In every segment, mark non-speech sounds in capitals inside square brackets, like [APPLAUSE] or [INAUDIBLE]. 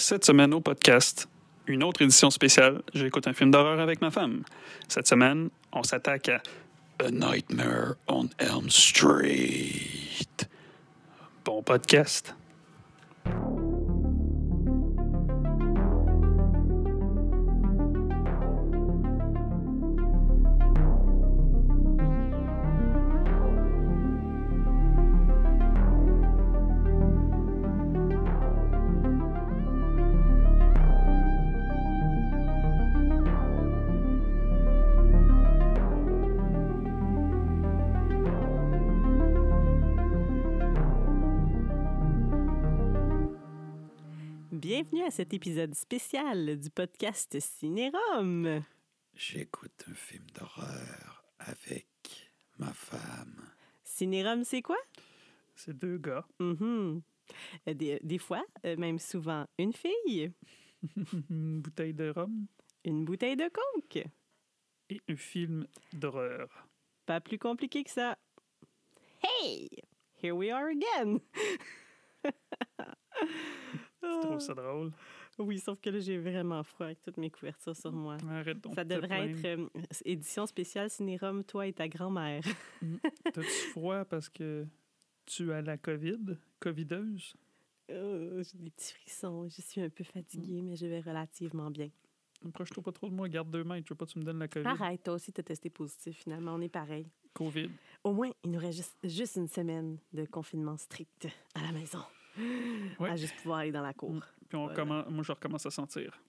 Cette semaine au podcast, une autre édition spéciale, j'écoute un film d'horreur avec ma femme. Cette semaine, on s'attaque à A Nightmare on Elm Street. Bon podcast. À cet épisode spécial du podcast Cinérum. J'écoute un film d'horreur avec ma femme. Cinérum, c'est quoi? C'est deux gars. Mhm. Euh, Des, des fois, euh, même souvent, une fille, [LAUGHS] Une bouteille de rhum une bouteille de coke. et un film d'horreur. Pas plus compliqué que ça. Hey! Here we are again! [LAUGHS] Je trouve ça drôle. Oui, sauf que là, j'ai vraiment froid avec toutes mes couvertures sur moi. Arrête donc. Ça devrait être euh, édition spéciale Cinérum, toi et ta grand-mère. T'as-tu [LAUGHS] froid parce que tu as la COVID, covideuse? Euh, j'ai des petits frissons. Je suis un peu fatiguée, mais je vais relativement bien. Approche-toi pas trop de moi, garde deux mètres. Je veux pas que tu me donnes la COVID? Arrête, toi aussi, t'as testé positif, finalement. On est pareil. COVID. Au moins, il nous reste juste, juste une semaine de confinement strict à la maison. Ouais. À juste pouvoir aller dans la cour. Mm. Puis on Voilà. commence, moi, je recommence à sentir.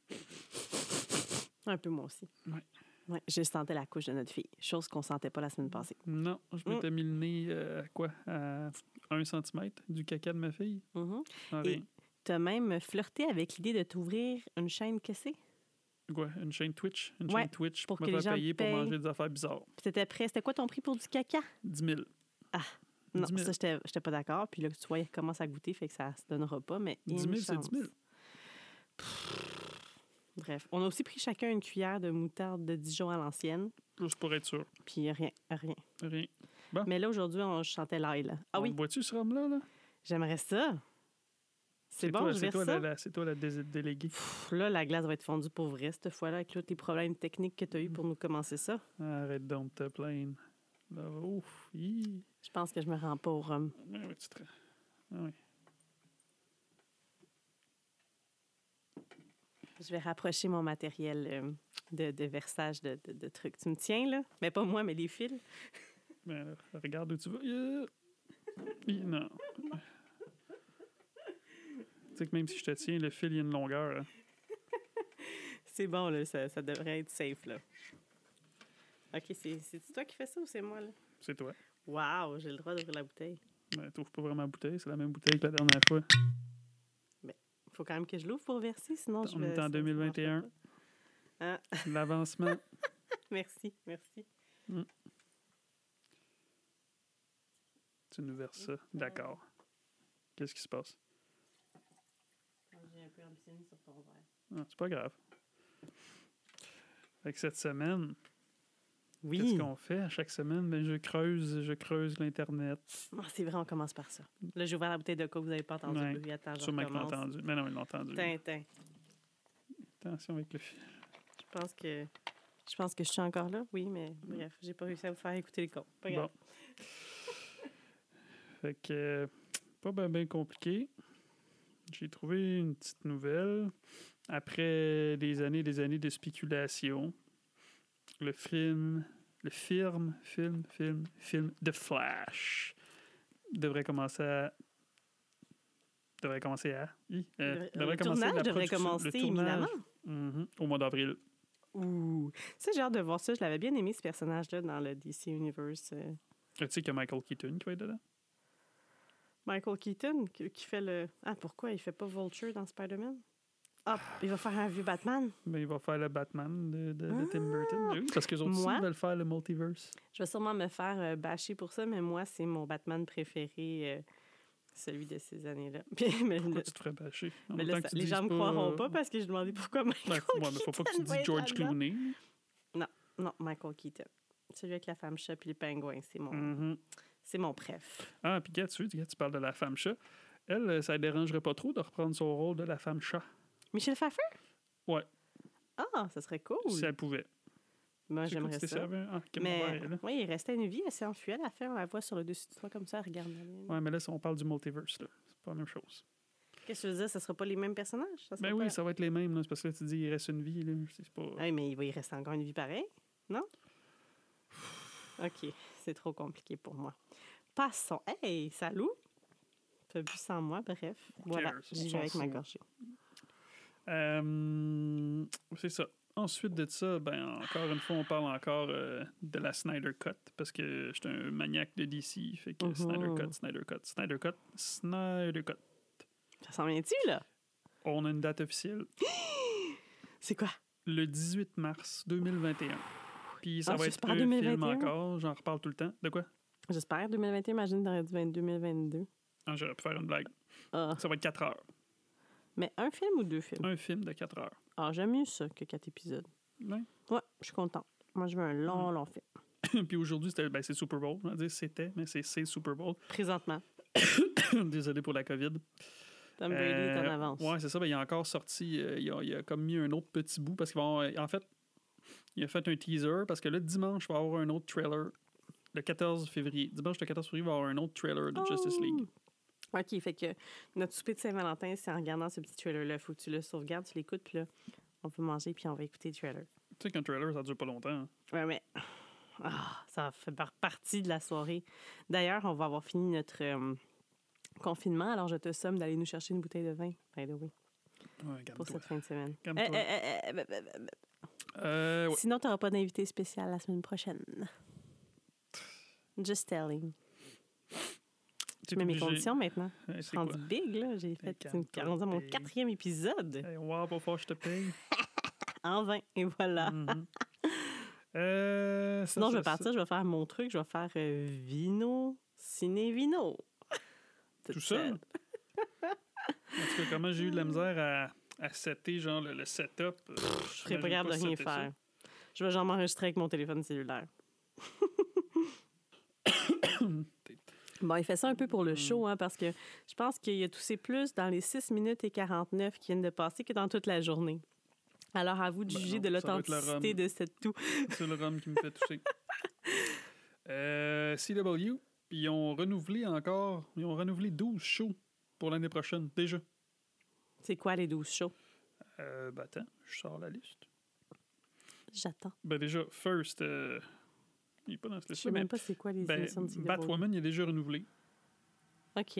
Un peu moi aussi. Ouais. Ouais, je sentais la couche de notre fille, chose qu'on sentait pas la semaine passée. Non, je Mm. m'étais mis le nez euh, à quoi? À un centimètre du caca de ma fille. Mhm. Sans Et- rien. T'as même flirté avec l'idée de t'ouvrir une chaîne cassée. Quoi? Une chaîne Twitch? Une Ouais, chaîne Twitch pour pour, que me les faire gens payer pour payent. manger des affaires bizarres. Puis t'étais prêt. C'était quoi ton prix pour du caca? 10 000. Non, 10 000. ça, j'étais j'étais pas d'accord. Puis là, tu vois, il commence à goûter, fait que ça se donnera pas. Mais 10 une 000, c'est 10 000. chance. Bref, on a aussi pris chacun une cuillère de moutarde de Dijon à l'ancienne. Juste pour être sûr. Puis rien, rien. Rien. Mais là, aujourd'hui, on chantait l'ail. Ah On oui, bois-tu, ce rhum-là? Là? j'aimerais ça. C'est bon, toi, je toi, ça. la, c'est toi la dé- déléguée. Pff, là, la glace va être fondue pour vrai cette fois-là, avec tous les problèmes techniques que tu as eu pour nous commencer ça. Arrête donc de te plaindre. Ouf, hi. Je pense que je me rends pas au rhum. Oui, tu te... Ah oui. Je vais rapprocher mon matériel euh, de, de versage de, de- de trucs. Tu me tiens, là? Mais pas moi, mais les fils. [LAUGHS] Ben, regarde où tu vas. Yeah. Non. Tu sais que même si je te tiens, le fil, il y a une longueur. hein. [LAUGHS] C'est bon, là, ça, ça devrait être safe, là. OK, c'est c'est toi qui fais ça ou c'est moi, là? C'est toi. Wow, j'ai le droit d'ouvrir la bouteille. Ben, t'ouvres pas vraiment la bouteille, c'est la même bouteille que la dernière fois. faut quand même que je l'ouvre pour verser, sinon je On vais... est en ça- ça 2021. marchera pas. Ah, [LAUGHS] L'avancement. [LAUGHS] merci, merci. tu nous verses ça. D'accord. Qu'est-ce qui se passe? J'ai un peu ambitionné sur ton verre. Ah, c'est pas grave. Fait que cette semaine, Oui. qu'est-ce qu'on fait à chaque semaine? Ben, je creuse, je creuse l'Internet. Ah, c'est vrai, on commence par ça. Là, j'ai ouvert la bouteille de coke, vous n'avez pas entendu. Ouais. le bruit. Attends, je Sûrement qu'ils l'ont entendu. Mais non, ils l'ont entendu. Tintin. Attention avec le fil. Je pense que je pense que je suis encore là, oui, mais bref, j'ai pas réussi à vous faire écouter le con. Pas grave. Bon. [LAUGHS] Fait que, euh, pas bien ben compliqué. J'ai trouvé une petite nouvelle. Après des années et des années de spéculation, le film, le film, film, film, film The Flash devrait commencer à. devrait commencer à. euh, devrait le commencer tournage devrait commencer le tournage, mhm, au mois d'avril. Ouh. Ça, j'ai hâte de voir ça. Je l'avais bien aimé, ce personnage-là, dans le DC Universe. euh. Tu sais qu'il y a Michael Keaton qui va être dedans? Michael Keaton, qui, qui fait le... Ah, pourquoi il fait pas Vulture dans Spider-Man? Ah, il va faire un vieux Batman. Ben, il va faire le Batman de, de- de Tim Burton. Oui, parce que les autres aussi Moi? veulent faire le multiverse. Je vais sûrement me faire euh, bâcher pour ça, mais moi, c'est mon Batman préféré, euh, celui de ces années-là. [LAUGHS] Mais Pourquoi le- tu te ferais bâcher? En mais là, ça- les gens me croiront pas parce que je demandais pourquoi Michael Ben, ouais, mais faut pas que tu Keaton dises George. Clooney. Non, Michael Keaton. Celui avec la femme chat puis les pingouins, c'est mon, Mhm. c'est mon préf. Ah, puis tu, gars, tu parles de la femme chat. Elle, euh, ça ne dérangerait pas trop de reprendre son rôle de la femme chat. Michel Pfeiffer? Ouais. Ah, ça serait cool. Si elle pouvait. Moi, j'aimerais ça. Ah, Mais oui, il restait une vie, elle s'est enfuie, elle a fait, on la voit sur le dessus de toi comme ça, elle regarde. Ouais, mais là, si on parle du multiverse, là. C'est pas la même chose. Qu'est-ce que tu veux dire, ça sera pas les mêmes personnages? Ça Ben oui, pas- ça va être les mêmes, là. C'est parce que là, tu dis, il reste une vie, là. Pas. Ah oui, mais il va y rester encore une vie pareille, non? OK, c'est trop compliqué pour moi. Passons. Hey, salut! Tu as bu sans moi, bref. Voilà, j'y vais avec ma gorgée. Euh, c'est ça. Ensuite de ça, ben encore une fois, on parle encore euh, de la Snyder Cut parce que j'étais un maniaque de DC. Fait que Mhm. Snyder Cut, Snyder Cut, Snyder Cut, Snyder Cut. Ça s'en vient-tu, là? On a une date officielle. [GASPS] C'est quoi? Le 18 mars 2021. Puis ça Ah, va être un 2021. film encore. J'en reparle tout le temps. De quoi? J'espère 2021, imagine, t'aurais dit 20 2022. Ah, J'aurais pu faire une blague. Ah. Ça va être 4 heures. Mais un film ou deux films? Un film de 4 heures. Ah, j'aime mieux ça que quatre épisodes. Ouais. Ouais, je suis contente. Moi, je veux un long, long film. [COUGHS] Puis aujourd'hui, c'était ben, c'est Super Bowl. On va dire c'était, mais c'est c'est Super Bowl. [COUGHS] Présentement. Désolé pour la COVID. Tom Brady est en Euh, avance. Ouais, c'est ça. Ben, il a encore sorti. euh, il, a, il a comme mis un autre petit bout parce qu'il va avoir- En fait, il a fait un teaser parce que là, dimanche, il va y avoir un autre trailer. Le 14 février. Dimanche, le 14 février, il va y avoir un autre trailer de Justice Oh! League. OK, fait que notre souper de Saint-Valentin, c'est en regardant ce petit trailer-là. Faut que tu le sauvegardes, tu l'écoutes, puis là, on peut manger, puis on va écouter le trailer. Tu sais qu'un trailer, ça dure pas longtemps. hein. Ouais, mais ah, ça fait par- partie de la soirée. D'ailleurs, on va avoir fini notre euh, confinement, alors je te somme d'aller nous chercher une bouteille de vin, by the way, Ouais, pour cette fin de semaine. Euh, ouais. Sinon, tu n'auras pas d'invité spécial la semaine prochaine. Just telling. Je mets mes conditions maintenant. Je suis rendu big, là. J'ai fait une, calme-toi, rendu à mon quatrième épisode Hey, wow, pas fort, je te paye. [LAUGHS] en vain. Et voilà. Mhm. [LAUGHS] Euh, ça, Sinon, je vais partir, je vais faire mon truc, je vais faire euh, vino, ciné vino. [LAUGHS] Tout ça? En tout cas, comment j'ai eu de la misère à, à setter, genre, le, le setup. euh, Je serais pas capable de rien faire. Je vais genre m'enregistrer avec mon téléphone cellulaire. [COUGHS] [COUGHS] [COUGHS] bon, il fait ça un peu pour le show, hein, parce que je pense qu'il a toussé plus dans les 6 minutes et 49 qui viennent de passer que dans toute la journée. Alors, à vous de Ben juger non, de l'authenticité de cette toux. C'est le rhum qui me fait toucher. [LAUGHS] Euh, CW, ils ont renouvelé encore, ils ont renouvelé 12 shows pour l'année prochaine, déjà. C'est quoi les 12 shows? Euh, ben attends, je sors la liste. J'attends. Ben déjà, First, euh, il est pas dans cette Je liste sais mais même pas c'est quoi les ben, émissions de CW. Batwoman, il est déjà renouvelé. OK.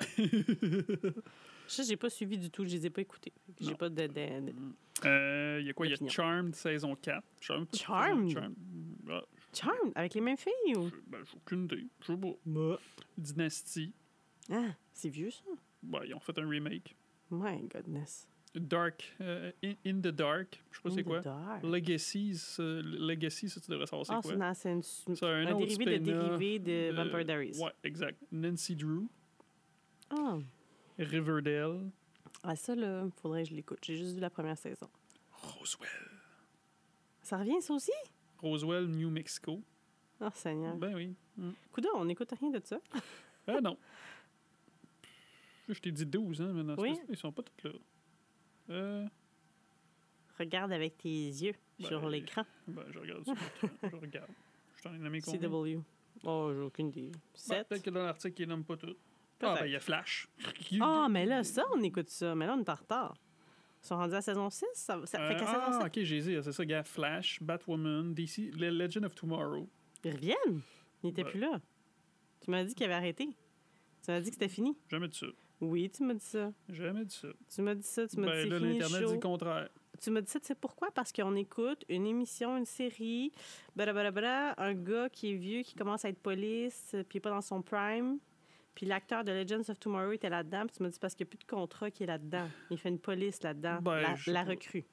[LAUGHS] Ça, j'ai pas suivi du tout. Je les ai pas écoutés. J'ai pas de... Euh, Il y a quoi? Il y a. Charmed saison 4. Je sais même pas si c'est Charmed? Charmed. Ah, Charm, avec les mêmes filles ou... je- ben, j'ai aucune idée. Je sais pas. Dynasty. Ah, c'est vieux, ça. Ben, ils ont fait un remake. My goodness. Dark. euh, in, In the Dark. Je sais pas c'est quoi. dark. Legacies. euh, Legacy, ça, tu devrais savoir c'est Ah, quoi. non, c'est une- C'est un, un autre dérivé de dérivé de Vampire Diaries. Ouais, exact. Nancy Drew. Ah. Riverdale. ah, ça, là, faudrait que je l'écoute. J'ai juste vu la première saison. Roswell. Ça revient, ça aussi? Roswell, New Mexico. Oh, Seigneur. Ben oui. Mm. Coudon, on n'écoute rien de ça. Ah non. [LAUGHS] Je t'ai dit 12, hein, ce Oui. ils sont pas tous là. Euh, Regarde avec tes yeux sur Ben, l'écran. ben, je regarde sur l'écran. Je regarde. Je t'en ai nommé combien? CW. Oh, j'ai aucune idée. Ben, Sept? Peut-être que dans l'article, ils nomment pas tout. Ah, ben, il y a Flash. Ah, mais là, ça, on écoute ça. Mais là, on est en retard. Ils sont rendus à saison 6. Ça, ça fait Euh, qu'à saison ah, 7. ok, j'ai dit, c'est ça, gars. Flash, Batwoman, DC, Le Legend of Tomorrow. Ils reviennent. Ils n'étaient Ouais. plus là. Tu m'as dit qu'ils avaient arrêté. Tu m'as dit que c'était fini. Jamais dit ça. Oui, tu m'as dit ça. Jamais dit ça. Tu m'as dit ça. Tu m'as Ben, dit le l'Internet dit le contraire. Tu m'as dit ça, tu sais pourquoi? Parce qu'on écoute une émission, une série, blablabla, un gars qui est vieux, qui commence à être police, euh, puis il pas dans son prime. Puis l'acteur de Legends of Tomorrow était là-dedans. Puis tu m'as dit parce qu'il n'y a plus de contrat qui est là-dedans. Il fait une police là-dedans. Ben, la je la recrue.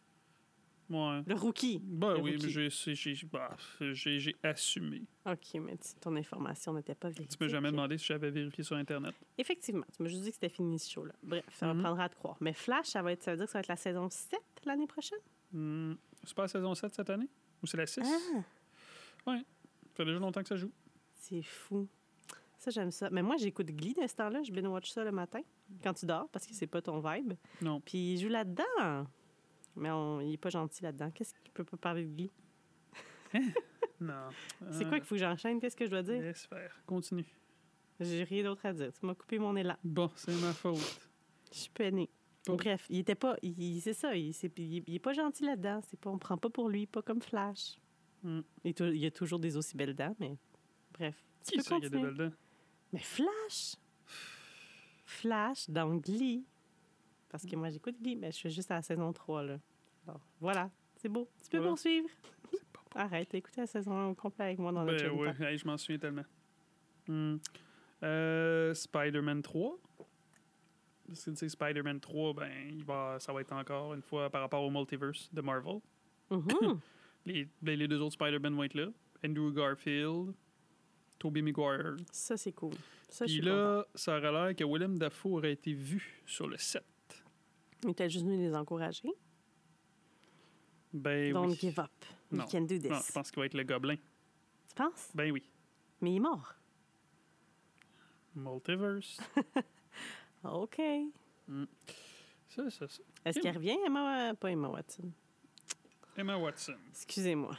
Ouais. Le rookie. Ben Le oui, mais j'ai, j'ai, bah, j'ai, j'ai assumé. OK, mais tu- ton information n'était pas vérifiée. Tu m'as jamais demandé si j'avais vérifié sur Internet. Effectivement. Tu m'as juste dit que c'était fini ce show-là. Bref, ça Mhm. me prendra à te croire. Mais Flash, ça, va être, ça veut dire que ça va être la saison 7 l'année prochaine? Hmm, c'est pas la saison 7 cette année? Ou c'est la 6? Ah, Ça fait déjà longtemps que ça joue. c'est fou. Ça, j'aime ça. Mais moi, j'écoute Glee de ce temps-là. Je binge watch ça le matin, quand tu dors, parce que c'est pas ton vibe. Non. Puis il joue là-dedans. Mais on, il est pas gentil là-dedans. Qu'est-ce qu'il peut pas parler de Glee? [LAUGHS] Non. C'est quoi qu'il faut que j'enchaîne? Qu'est-ce que je dois dire? Laisse faire. Continue. J'ai rien d'autre à dire. Tu m'as coupé mon élan. Bon, c'est ma faute. Je suis peinée. Bon. Bref, il était pas. il- c'est ça, il, c'est- il- il est pas gentil là-dedans. C'est pas, on prend pas pour lui, pas comme Flash. Hmm. Il, il y a toujours des aussi belles dents, mais bref. Tu Qui peux ça qui a des belles dents? Mais Flash! Flash dans Glee. Parce que moi, j'écoute Glee, mais je suis juste à la saison 3, là. Alors, voilà, c'est beau. Tu peux poursuivre? [LAUGHS] Pas. Arrête, écouté la saison 1 au complet avec moi dans le Ben chat. ouais, hey, je m'en souviens tellement. Hmm. Euh, Spider-Man 3. Parce que tu sais, Spider-Man 3, ben, il va, ça va être encore une fois par rapport au multiverse de Marvel. Mhm. [COUGHS] Les, ben, les deux autres Spider-Man vont être là. Andrew Garfield, Tobey Maguire. Ça, c'est cool. Ça, Puis là, ça aurait l'air que Willem Dafoe aurait été vu sur le set. Il était juste venu les encourager? Ben Don't oui. give up. You Non. can do this. Non, je pense qu'il va être le gobelin. Tu penses? Ben oui. Mais il est mort. Multiverse. [LAUGHS] OK. ça, ça, ça. Est-ce qu'elle revient, Emma? Pas Emma Watson? Emma Watson. Excusez-moi.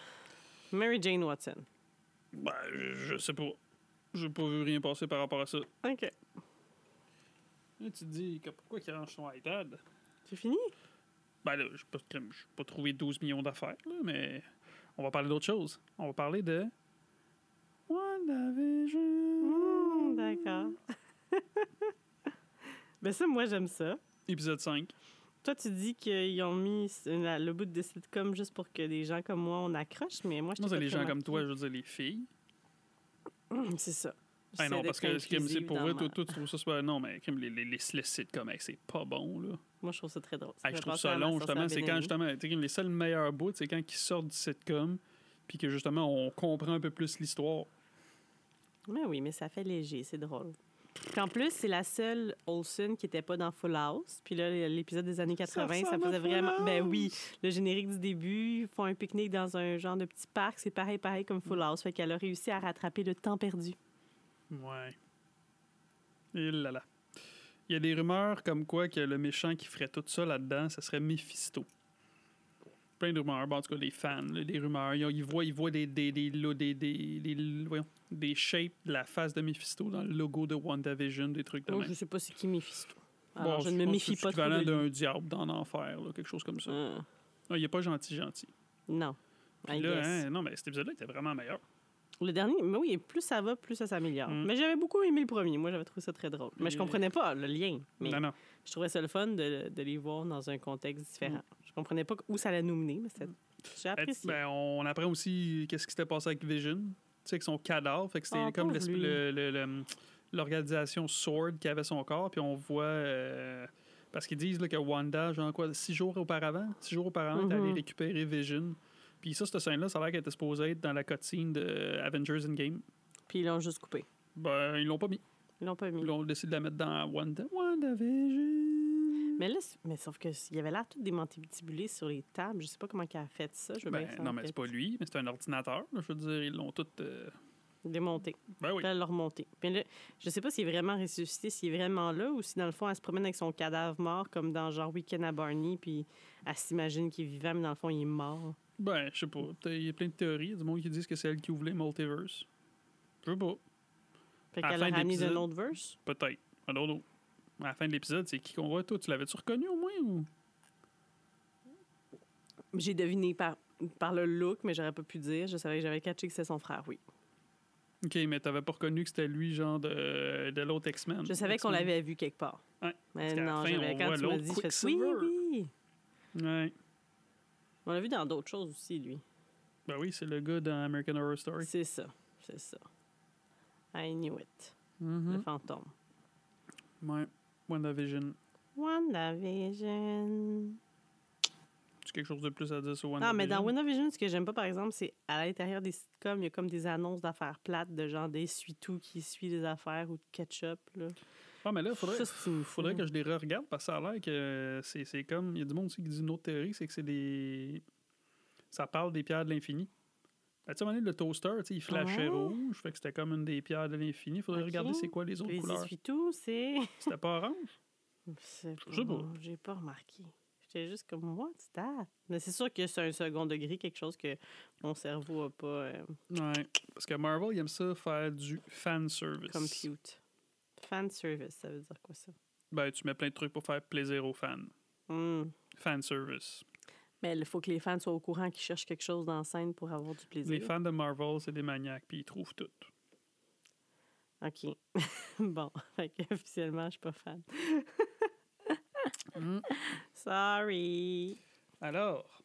Mary Jane Watson. Ben, je, je sais pas. J'ai pas vu rien passer par rapport à ça. OK. Là, tu te dis, pourquoi il range son iPad? C'est fini? Ben là, je peux pas, pas trouvé 12 millions d'affaires, mais on va parler d'autre chose. On va parler de WandaVision. Hmm, D'accord. [LAUGHS] ben ça, moi, j'aime ça. Épisode 5. Toi, tu dis qu'ils ont mis la- le bout de sitcom juste pour que des gens comme moi, on accroche, mais moi, je Moi, c'est les gens comme toi, je veux dire, les filles. C'est ça. Ah non, parce que c'est pour vrai, ma- toi, toi, tu trouves ça super. Non, mais les, les, les, c'est pas bon, là. Moi, je trouve ça très drôle. Ça Hey, je trouve ça long, justement. C'est quand, justement, les seuls meilleurs bouts, c'est quand ils sortent du sitcom, puis que, justement, on comprend un peu plus l'histoire. Mais oui, mais ça fait léger, c'est drôle. Puis en plus, c'est la seule Olsen qui n'était pas dans Full House. Puis là, l'épisode des années 80, ça, à faisait vraiment. Ben oui, le générique du début, ils font un pique-nique dans un genre de petit parc. C'est pareil, pareil comme Full House. Fait qu'elle a réussi à rattraper le temps perdu. Ouais. Et là là. Il y a des rumeurs comme quoi que le méchant qui ferait tout ça là-dedans, ce serait Mephisto. Plein de rumeurs. Bon, en tout cas, les fans, là, des rumeurs. Ils, ils voient, ils voient des, des, des, des, des, des- voyons, des shapes de la face de Mephisto dans le logo de WandaVision, des trucs de Moi, même. je sais pas c'est qui Mephisto. Bon, je ne me méfie pas C'est trop lui. d'un diable dans l'enfer, quelque chose comme ça. Ah, Non, il est pas gentil, gentil. non. Là, hein, non, mais cet épisode-là était vraiment meilleur. Le dernier, mais oui, plus ça va, plus ça s'améliore. Mm. Mais j'avais beaucoup aimé le premier. Moi, j'avais trouvé ça très drôle. Mais je Et- comprenais pas le lien. Mais Non, non. je trouvais ça le fun de, de les voir dans un contexte différent. Je comprenais pas où ça allait nous mener, mais c'était- j'ai Ben, apprécié. ben, on apprend aussi qu'est-ce qui s'était passé avec Vision. Tu sais, avec son cadavre. Fait que c'était Ah, comme l'organisation Sword qui avait son corps. Puis on voit. euh, parce qu'ils disent là, que Wanda, genre quoi, six jours auparavant, six jours auparavant, est allée Mhm. récupérer Vision. Puis ça, cette scène-là, ça a l'air qu'elle était supposée être dans la cutscene de Avengers Endgame. Puis ils l'ont juste coupé. Ben, ils l'ont pas mis. Ils l'ont pas mis. Ils ont décidé de la mettre dans Wanda. WandaVision. Mais là, mais sauf que il y avait l'air tout démantibulé sur les tables. Je sais pas comment il a fait ça. Je veux bien Ben, non, mais c'est pas lui, mais c'est un ordinateur. là, je veux dire, ils l'ont tout. euh, Démonté. Ben oui. Elle l'a remonté. Puis là, je sais pas s'il est vraiment ressuscité, s'il est vraiment là, ou si dans le fond, elle se promène avec son cadavre mort, comme dans genre Weekend à Barney, puis elle s'imagine qu'il est vivant, mais dans le fond, il est mort. Ben, je sais pas. Peut-être Il y a plein de théories. Il y a du monde qui disent que c'est elle qui ouvre les multiverses. Je sais pas. Fait À la qu'elle fin a de ramené l'épisode- autre verse? Peut-être. I don't know. À la fin de l'épisode, c'est qui qu'on voit, toi? Tu l'avais-tu reconnu au moins? Ou... J'ai deviné par, par le look, mais j'aurais pas pu dire. Je savais que j'avais catché que c'était son frère, oui. OK, mais t'avais pas reconnu que c'était lui, genre, de, de l'autre X-Men? Je savais qu'on l'avait vu quelque part. Ouais, Mais non, fin, j'avais on quand voit tu m'as dit, je fais oui, oui. Ouais. On l'a vu dans d'autres choses aussi, lui. Ben oui, c'est le gars dans American Horror Story. C'est ça, c'est ça. I knew it. Le Mhm. fantôme. Ouais. WandaVision. WandaVision. Tu quelque chose de plus à dire sur Non, WandaVision? mais dans WandaVision, ce que j'aime pas, par exemple, c'est à l'intérieur des sitcoms, il y a comme des annonces d'affaires plates, de genre des tout qui suit les affaires ou de ketchup. Là. Ah, mais là, faudrait, c'est une- faudrait que je les re-regarde parce que ça a l'air que c'est c'est comme. Il y a du monde aussi qui dit une autre théorie, c'est que c'est des. Ça parle des pierres de l'infini. Ben, tu sais, à un moment donné, le toaster, il flashait Ouais. rouge, fait que c'était comme une des pierres de l'infini. Faudrait regarder c'est quoi les autres Les couleurs. essuie-tout, c'est. [LAUGHS] C'était pas orange? C'est Je sais pas. J'ai pas remarqué. J'étais juste comme tu that? Mais c'est sûr que c'est un second degré, quelque chose que mon cerveau a pas euh, Ouais. Parce que Marvel, il aime ça faire du fan service. compute. Fan service, ça veut dire quoi ça? Ben, tu mets plein de trucs pour faire plaisir aux fans. Hmm. Fan service. Mais il faut que les fans soient au courant qu'ils cherchent quelque chose dans la scène pour avoir du plaisir. Les fans de Marvel, c'est des maniaques, puis ils trouvent tout. OK. [LAUGHS] bon, fait officiellement, je suis pas fan. Mm. Sorry. Alors,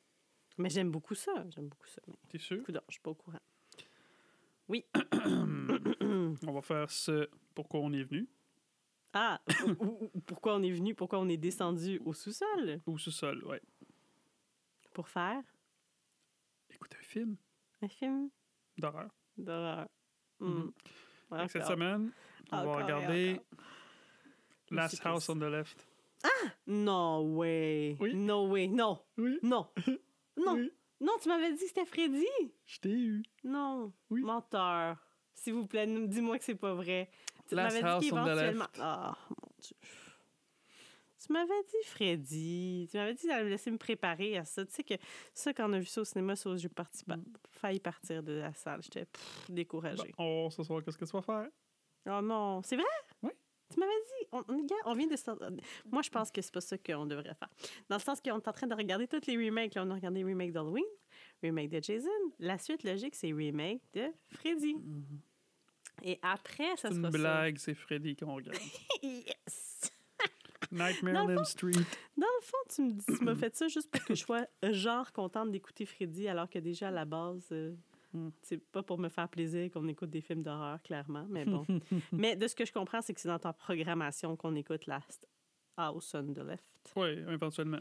Mais j'aime beaucoup ça. J'aime beaucoup ça. T'es sûr? je suis pas au courant. Oui. [CLEARS THROAT] On va faire ce pourquoi on est venu. Ah, [LAUGHS] ou- ou- ou pourquoi on est venu, pourquoi on est descendu au sous-sol? Au sous-sol, ouais. pour faire? Écoute un film un film? D'horreur. d'horreur. Hmm. Mhm. Que Cette semaine, on Encore va regarder. Last House on the Left. No way. Oui. No way. Non. Oui. Non. [LAUGHS] Non. Oui. Non, tu m'avais dit que c'était Freddy? Je t'ai eu. Non. Oui. Menteur. S'il vous plaît, dis-moi que c'est pas vrai. Tu m'avais dit qu'éventuellement. Ah, mon Dieu. Tu m'avais dit Freddy. Tu m'avais dit d'aller me laisser me préparer à ça. Tu sais que ça, quand on a vu ça au cinéma, ça, j'ai parti, Mm. failli partir de la salle. J'étais découragée. Bon, oh, ce soir, qu'est-ce que tu vas faire? Oh non, c'est vrai? Oui. Tu m'avais dit, on, on- gars, on vient de sortir- Moi, je pense que c'est pas ça qu'on devrait faire. Dans le sens qu'on est en train de regarder tous les remakes. Là, on a regardé le remake d'Halloween, remake de Jason. La suite logique, c'est remake de Freddy. Et après, ça C'est sera une blague, c'est Freddy qu'on regarde. [LAUGHS] Yes! Nightmare on Elm Street. Dans le fond, tu me m'as [CLEARS THROAT] fait ça juste pour que je sois euh, genre contente d'écouter Freddy, alors que déjà, à la base, euh, Mm. c'est pas pour me faire plaisir qu'on écoute des films d'horreur, clairement, mais bon. [LAUGHS] mais de ce que je comprends, c'est que c'est dans ta programmation qu'on écoute Last House on the Left Oui, éventuellement.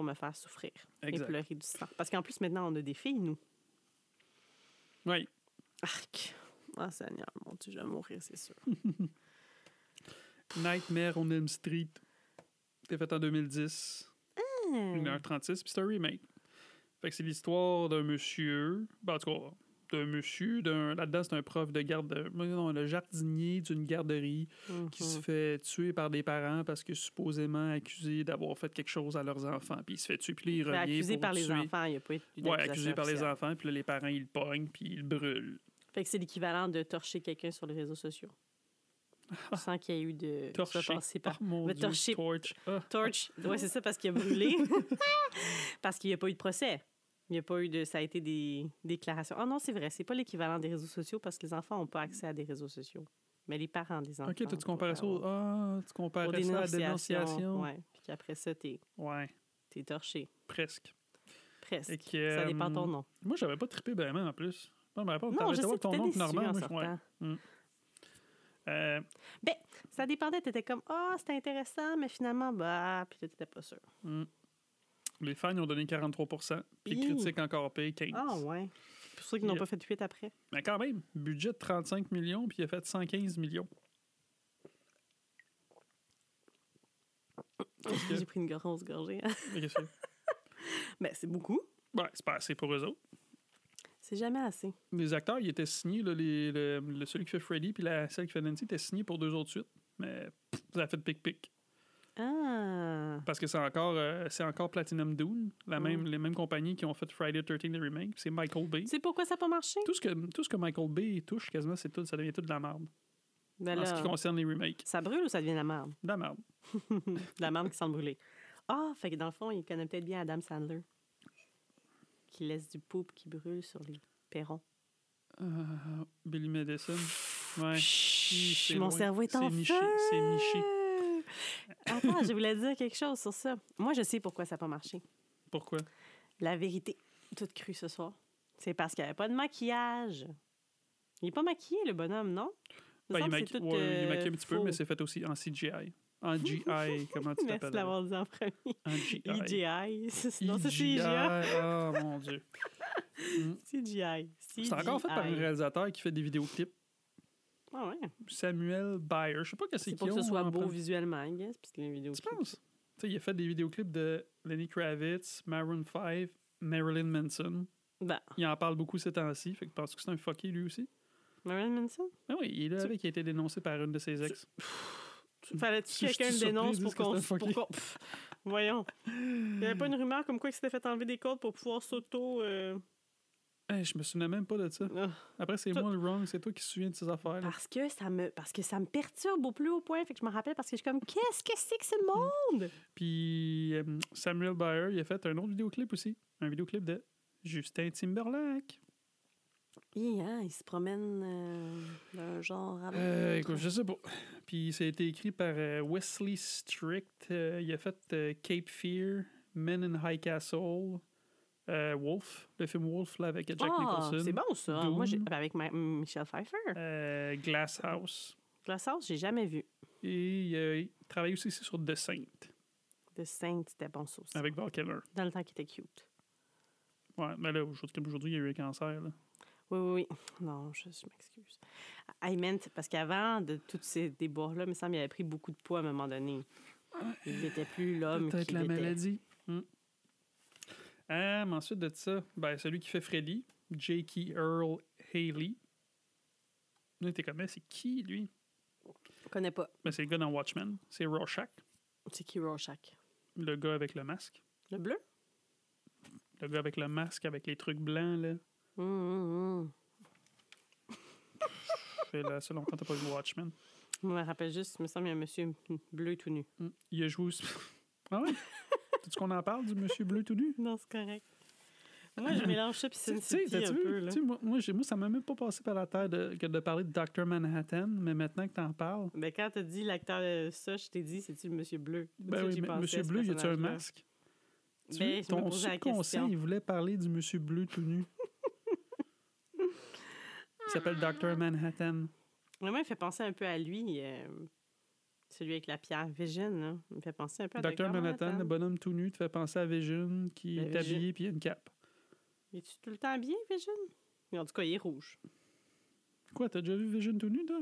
Pour me faire souffrir et pleurer du sang. Parce qu'en plus, maintenant, on a des filles, nous. Oui. Arc! Ah, Seigneur, mon Dieu, je vais mourir, c'est sûr. Nightmare on Elm Street. C'était fait en 2010. Hmm. 1h36, puis c'est un remake. Fait que c'est l'histoire d'un monsieur, ben, en tout cas, d'un monsieur, d'un, là-dedans c'est un prof de garde, non, le jardinier d'une garderie qui se Mhm. fait tuer par des parents parce que supposément accusé d'avoir fait quelque chose à leurs enfants, puis il se fait tuer, puis là, il Mais revient Ben, accusé pour par les enfants, il n'y a pas eu Ouais, d'accusation accusé par les enfants, puis là, les parents, ils le pognent, puis ils le brûlent. Fait que c'est l'équivalent de torcher quelqu'un sur les réseaux sociaux. [LAUGHS] Sans qu'il y ait eu de... Passé par Oh mon Dieu, torché- torch. Ah. Torch. Oui, c'est ça, parce qu'il a brûlé. [LAUGHS] parce qu'il n'y a pas eu de procès. Il n'y a pas eu de. Ça a été des déclarations. Ah non, c'est vrai, c'est pas l'équivalent des réseaux sociaux parce que les enfants n'ont pas accès à des réseaux sociaux. Mais les parents des enfants. Ok, toi, tu comparais ça au... Ah, tu comparais aux ça à la dénonciation? Ouais. Puis qu'après ça, t'es Ouais, es torché. presque. Presque. Et que, Ça dépend euh, ton nom. Moi, j'avais pas trippé ben en plus. Non, mais pas, Non, je sais que ton Normand. en moi, je- ouais. sortant. Euh, Ça dépendait, t'étais comme, ah, c'était intéressant, mais finalement, bah, puis t'étais pas sûr. hmm. Les fans ils ont donné 43% puis les critiques encore payé 15 Ah, ouais. Pour ceux qui n'ont pas fait de fuite après. Mais quand même, budget de 35 millions, puis il a fait 115 millions. Que- [LAUGHS] J'ai pris une grosse gorgée. hein. Qu'est-ce que c'est? Mais [LAUGHS] c'est beaucoup. Ouais, c'est pas assez pour eux autres. C'est jamais assez. Les acteurs, ils étaient signés, là, les, le- celui qui fait Freddy puis la, celle qui fait Nancy étaient signés pour deux autres suites. Mais pff, ça a fait pic-pic. Ah. Parce que c'est encore, euh, c'est encore Platinum Dune, la Mm. même, les mêmes compagnies qui ont fait Friday 13 The Remake. C'est Michael Bay. Sais pourquoi ça n'a pas marché? Tout ce, que, tout ce que Michael Bay touche, quasiment, c'est tout, ça devient tout de la merde. Ben en ce qui concerne les remakes. ça brûle ou ça devient de la merde? De la merde. [LAUGHS] de la merde qui sent le brûler. Ah, fait que dans le fond, il connaît peut-être bien Adam Sandler. Qui laisse du poupe qui brûle sur les perrons. Euh, Billy Madison. Ouais. C'est mon loin. cerveau est C'est en feu. c'est niché. Attends, je voulais dire quelque chose sur ça. Moi, je sais pourquoi ça n'a pas marché. Pourquoi? La vérité, toute crue ce soir, c'est parce qu'il n'y avait pas de maquillage. Il n'est pas maquillé, le bonhomme, non? Il me Ben, il, semble que maqui- c'est tout, ouais, il est euh, maquillé un petit peu, mais c'est fait aussi en CGI. En GI, [LAUGHS] comment tu Merci t'appelles? de l'avoir dit en premier. En GI. [LAUGHS] EGI. [LAUGHS] Non, c'est. CGI. Oh mon Dieu. CGI. C'est encore fait par un réalisateur qui fait des vidéoclips. Ah ouais. Samuel Bayer. Je sais pas que c'est qui pour que ce soit beau visuellement, I guess, puisque les vidéos. Tu penses? Tu sais, il a fait des vidéoclips de Lenny Kravitz, Maroon 5, Marilyn Manson. Ben, Il en parle beaucoup ces temps-ci. Fait que penses que c'est un fucké lui aussi? Marilyn Manson? Ah oui, il est là Tu- avec qui a été dénoncé par une de ses ex. Fallait-tu que quelqu'un le dénonce pour qu'on... Voyons. Il n'y avait pas une rumeur comme quoi il s'était fait enlever des codes pour pouvoir s'auto... Hey, je me souvenais même pas de ça. ah. Après, c'est moi le wrong, c'est toi qui te souviens de ces affaires. là. Parce que ça me parce que ça me perturbe au plus haut point. Fait que je me rappelle parce que je suis comme qu'est-ce que c'est que ce monde? Puis euh, Samuel Bayer, il a fait un autre vidéoclip aussi. Un vidéoclip de Justin Timberlake. Hi, hein, il se promène euh, d'un genre à. Euh, écoute, je sais pas. Puis ça a été écrit par euh, Wesley Strict. Il a fait Cape Fear, Men in High Castle, euh, Wolf, le film Wolf là, avec Jack Ah, Nicholson. c'est bon ça. Moi, Doom. ben, avec ma- Michelle Pfeiffer. Euh, Glass House. Glass House, j'ai jamais vu. Et euh, il travaille aussi sur The Saint The Saint, c'était bon ça aussi. avec Val Kilmer. Dans le temps qu'il était cute. Ouais, mais là, aujourd'hui, il y a eu un cancer. Là. Oui, oui, oui. Non, je, je m'excuse. I meant, parce qu'avant de tous ces déboires-là, il me semble qu'il avait pris beaucoup de poids à un moment donné. Il n'était plus l'homme Peut-être la était. maladie. Hmm. Ah, mais ensuite de ça, ben, celui qui fait Freddy, J.K. Earl Haley. Là, t'es comme, mais c'est qui, lui? Je connais pas. Ben, c'est le gars dans Watchmen. C'est Rorschach, C'est qui Rorschach? le gars avec le masque. Le bleu? Le gars avec le masque, avec les trucs blancs, là. Hum, hum, hum. C'est là, ça longtemps t'as pas vu Watchmen. Je me rappelle juste, il me semble qu'il y a un monsieur bleu tout nu. Hmm. Il a joué aussi... [LAUGHS] Ah ouais? Sais-tu qu'on en parle, du monsieur bleu tout nu? Non, c'est correct. Moi, je mélange ça puis Sin City un vu? peu. Là. Moi, moi, moi, ça m'a même pas passé par la tête de, que de parler de Dr. Manhattan, mais maintenant que t'en parles, Ben, quand t'as dit l'acteur de ça, je t'ai dit, c'est-tu le monsieur bleu? ben oui, mais Monsieur Bleu, y a-tu un masque? Tu Ben, ton subconscient, il voulait parler du Monsieur Bleu tout nu. [LAUGHS] il s'appelle Dr. Manhattan. Vraiment, il fait penser un peu à lui, euh, celui avec la pierre Vision. Là. Il me fait penser un peu à Dr. Manhattan, le bonhomme tout nu, te fait penser à Vision, qui Ben, est Vision. habillé puis il a une cape. Es-tu tout le temps bien, Vision? En tout cas, il est rouge. Quoi, t'as déjà vu Vision tout nu, toi?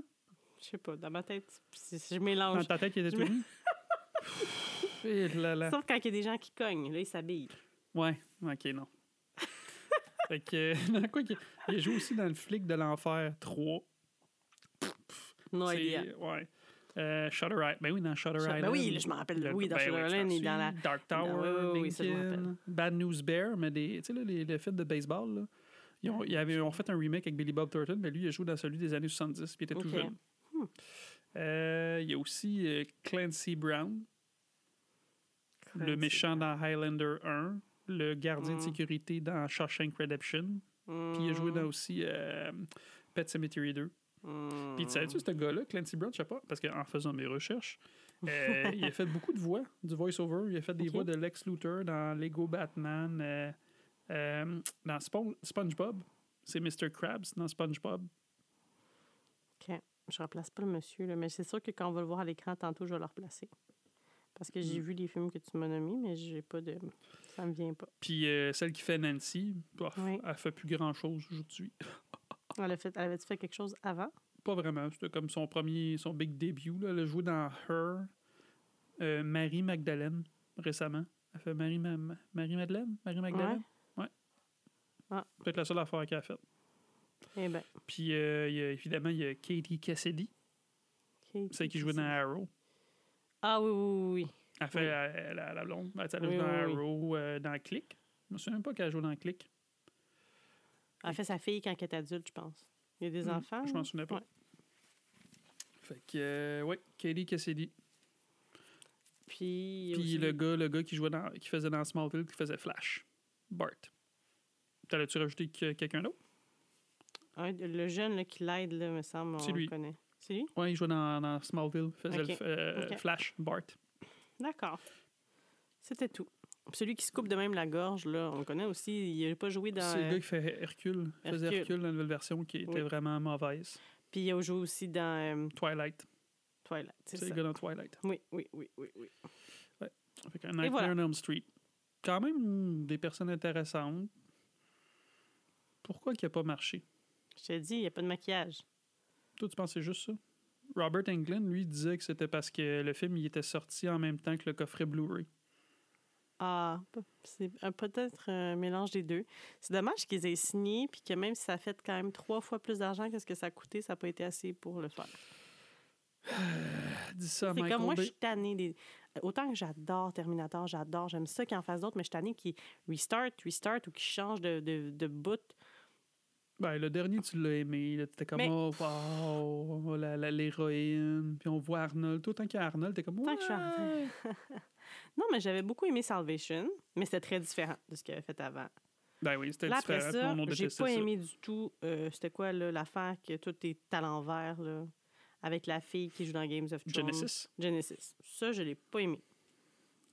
Je sais pas, dans ma tête, si je Dans mélange. ta tête, il était tout nu? [LAUGHS] Là là. Sauf quand il y a des gens qui cognent, là, il s'habille. Ouais, ok, non. [LAUGHS] fait que, non, quoi qu'il il joue aussi dans le flic de l'enfer 3. Non, C'est- idea. Ouais. Euh, Shutter Island. Ben oui, dans Shutter Shutter- Island. ben oui, je me rappelle. Le- Oui, dans ben Shutter Island et dans la-. Dark Tower, oui, oui, oui, ça, je me Lincoln, rappelle. Bad News Bear, mais des, tu sais, les, les films de baseball, là, ils, ont, ils avaient, ils ont fait un remake avec Billy Bob Thornton, mais lui, il a joué dans celui des années 70, puis il était tout jeune. Hmm. Euh, il y a aussi euh, Clancy Brown, le méchant dans Highlander 1, le gardien de Hmm. sécurité dans Shawshank Redemption, puis il a joué dans aussi euh, Pet Cemetery 2. Hmm. Puis tu sais-tu, ce gars-là, Clancy Brown, je sais pas, parce qu'en faisant mes recherches, euh, [LAUGHS] il a fait beaucoup de voix, du voice-over. Il a fait des voix de Lex Luthor dans Lego Batman, euh, euh, dans Spon- SpongeBob. C'est Mr. Krabs dans SpongeBob. OK. Je replace pas le monsieur, là, mais c'est sûr que quand on va le voir à l'écran tantôt, je vais le replacer. Parce que j'ai Hmm. vu les films que tu m'as nommés, mais j'ai pas de. Ça me vient pas. Puis celle qui fait Nancy, bof, Oui. elle fait plus grand-chose aujourd'hui. [LAUGHS] Elle, a fait, elle avait-tu fait quelque chose avant? Pas vraiment. C'était comme son premier, son big debut. Là. Elle a joué dans Her, euh, Marie Magdalene, récemment. Elle fait Marie, Ma- Ma- Marie Madeleine? Marie Magdalene? Ouais. Ah. Peut-être la seule affaire qu'elle a faite. Eh bien. Puis euh, y a- évidemment, il y a Katie Cassidy, celle qui jouait dans Arrow. Ah oui, oui, oui. Elle fait Oui. la, la, la blonde. Ben, elle a Oui, joué dans oui. Arrow, euh, dans Click. Je me souviens même pas qu'elle a joué dans Click. Elle fait sa fille quand elle est adulte, je pense. Il y a des Hmm, enfants. Je m'en là? souvenais pas. Ouais. Fait que, euh, ouais, Katie Cassidy. Puis, Puis aussi- le gars, le gars qui jouait dans, qui faisait dans Smallville, qui faisait Flash. Bart. T'allais-tu rajouter que- quelqu'un d'autre? le jeune là, qui l'aide, là, me semble, on C'est le lui. connaît. C'est lui? Ouais, il jouait dans, dans Smallville, il faisait le euh. Flash, Bart. D'accord. C'était tout. Celui qui se coupe de même la gorge, là, on le connaît aussi. Il n'a pas joué dans. C'est le euh, gars qui fait Hercule, il faisait Hercule. La nouvelle version qui était Oui. vraiment mauvaise. Puis il a joué aussi dans euh, Twilight. Twilight. C'est C'est le ça. gars dans Twilight. Oui, oui, oui, oui, oui. Fait que Nightmare voilà. on Elm Street. Quand même des personnes intéressantes. Pourquoi qu'il n'a pas marché? Je t'ai dit, il n'y a pas de maquillage. Toi, tu penses c'est juste ça? Robert Englund, lui, disait que c'était parce que le film il était sorti en même temps que le coffret Blu-ray. Ah, c'est peut-être un mélange des deux. C'est dommage qu'ils aient signé, puis que même si ça fait quand même trois fois plus d'argent que ce que ça a coûté, ça n'a pas été assez pour le faire. Dis ça C'est comme moi, je suis tannée des. Autant que j'adore Terminator, j'adore, j'aime ça qu'il en fasse d'autres, mais je suis tannée qu'ils restart, restart ou qu'ils changent de, de, de bout. Ben, le dernier, tu l'as aimé. là, T'étais comme, Mais- oh, wow, l'héroïne. Puis on voit Arnold. Tout temps qu'il y a Arnold, t'es comme, Tant que je suis ouais. Arnold. [LAUGHS] [LAUGHS] Non, mais j'avais beaucoup aimé Salvation, mais c'était très différent de ce qu'il avait fait avant. Ben oui, c'était Là, après différent. ça, j'ai pas ça. aimé du tout. euh, c'était quoi, là, l'affaire que tout est à l'envers, là, avec la fille qui joue dans Games of Thrones? Genesis? Genesis. Ça, je l'ai pas aimé.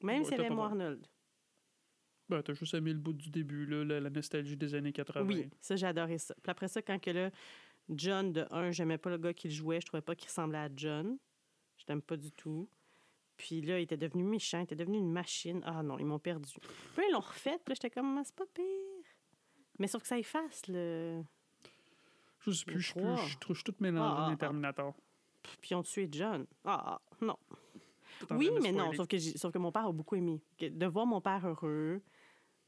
Même si elle bon. Arnold. Ben, t'as juste aimé le bout du début, là, la, la nostalgie des années 80. Oui, ça, j'ai adoré ça. Puis après ça, quand que là, John, de un, j'aimais pas le gars qui le jouait, je trouvais pas qu'il ressemblait à John. Je t'aime pas du tout. Puis là, il était devenu méchant, il était devenu une machine. Ah non, ils m'ont perdu. Puis là, ils l'ont refait, puis là, j'étais comme, c'est pas pire. Mais sauf que ça efface le. Je sais plus, je suis je trouve je suis tout mélangé Ah, dans ah, les ah. Terminator. Puis ils ont tué John. Ah, non. Oui, mais non, sauf que, sauf que mon père a beaucoup aimé. De voir mon père heureux,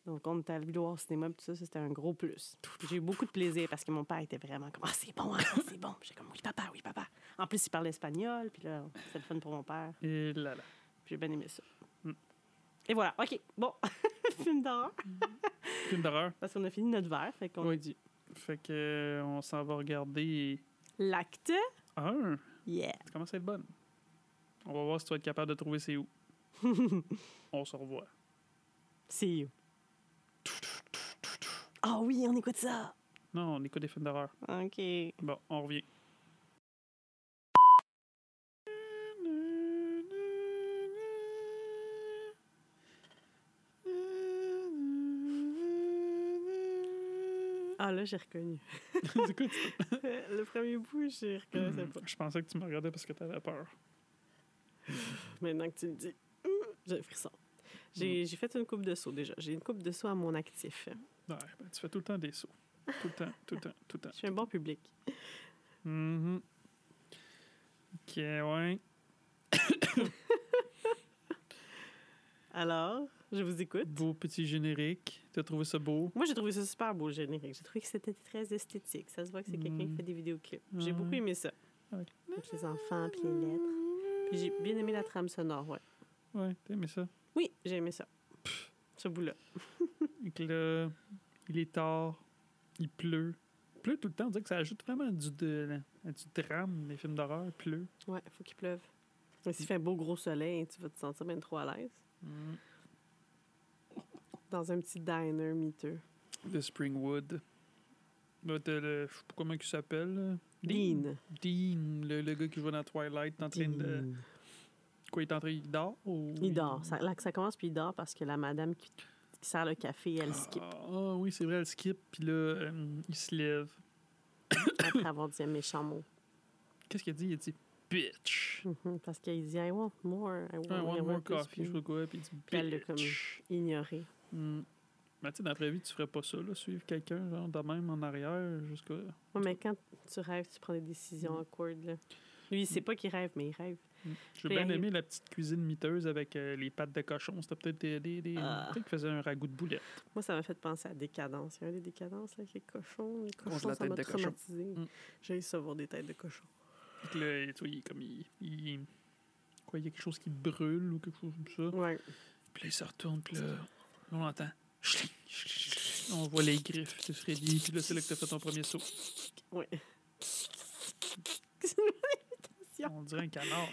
donc on était allé voir au cinéma, tout ça, ça, c'était un gros plus. J'ai eu beaucoup de plaisir parce que mon père était vraiment comme Ah, c'est bon, hein, c'est bon. J'étais comme Oui, papa, oui, papa. En plus, il parlait espagnol, puis là, c'était le fun pour mon père. Et là, là. Puis j'ai bien aimé ça. Mm. Et voilà, OK, bon, [LAUGHS] film d'horreur. Film d'horreur. Parce qu'on a fini notre verre, fait qu'on Oui. dit Fait que euh, on s'en va regarder l'acte. un. Yeah. Ça commence à être bonne? On va voir si tu vas être capable de trouver c'est où. [LAUGHS] on se revoit. See you. Ah oui, on écoute ça. Non, on écoute des films d'horreur. OK. Bon, on revient. Ah là, j'ai reconnu. [LAUGHS] Écoute, [LAUGHS] le premier bout, je reconnaissais pas. je pensais que tu me regardais parce que tu avais peur. [LAUGHS] Maintenant que tu le dis, j'ai un frisson. J'ai j'ai fait une coupe de saut déjà. J'ai une coupe de saut à mon actif. Ouais, ben, tu fais tout le temps des sauts. Tout le temps, tout le temps, tout le temps. Je suis un bon public. Mhm. Ok, ouais. [COUGHS] [COUGHS] [COUGHS] Alors, je vous écoute. Beau petit générique. T'as trouvé ça beau? Moi, j'ai trouvé ça super beau, le générique. J'ai trouvé que c'était très esthétique. Ça se voit que c'est quelqu'un qui Mm. fait des vidéoclips. J'ai beaucoup aimé ça. Avec les enfants puis les lettres. Puis j'ai bien aimé la trame sonore, ouais. Ouais, t'as aimé ça? Oui, j'ai aimé ça. Ce bout-là. [LAUGHS] Là, il est tard, il pleut. Il pleut tout le temps, on dirait que ça ajoute vraiment du, de, du drame, les films d'horreur, il pleut. Ouais, faut qu'il pleuve. Mais s'il fait un beau gros soleil, tu vas te sentir bien trop à l'aise. Dans un petit diner miteux. The Springwood. Le, je sais pas comment il s'appelle. Dean. Dean, le, le gars qui joue dans Twilight, en train de... Quoi, il est en train, il dort? Ou? Il dort. Ça, là, que ça commence, puis il dort parce que la madame qui, qui sert le café, elle skip Ah oui, c'est vrai, elle skip, puis là, euh, il se lève. [COUGHS] après avoir dit un méchant mot. Qu'est-ce qu'il a dit? Il a dit « bitch Mhm, Parce qu'il dit I want more. I ». want, I want I more want coffee, je sais quoi, puis il dit elle l'a comme- bitch. Ignoré. Hmm. Mais tu sais, dans la vraie vie, tu ferais pas ça, là, suivre quelqu'un, genre, de même en arrière, jusqu'à... Ouais, mais quand tu rêves, tu prends des décisions Mm. awkward. Là. Lui, il sait pas qu'il rêve, mais il rêve. J'ai Puis bien aimé la petite cuisine miteuse avec euh, les pattes de cochon. C'était peut-être des... des, des- Ah. Peut-être qu'il faisait un ragoût de boulettes. Moi, ça m'a fait penser à Décadence. Il y a un des Décadences avec les cochons. Les Mange cochons, la ça tête m'a de cochon. traumatisé. Mm. J'ai essayé de voir des têtes de cochons. Que là, tu vois, il, comme, il, il- Quoi, il y a quelque chose qui brûle ou quelque chose comme ça. Ouais. Puis là, il se retourne, puis là, on l'entend. On voit les griffes de Freddy, puis là, c'est là que t'as fait ton premier saut. Ouais. [LAUGHS] On dirait un canard.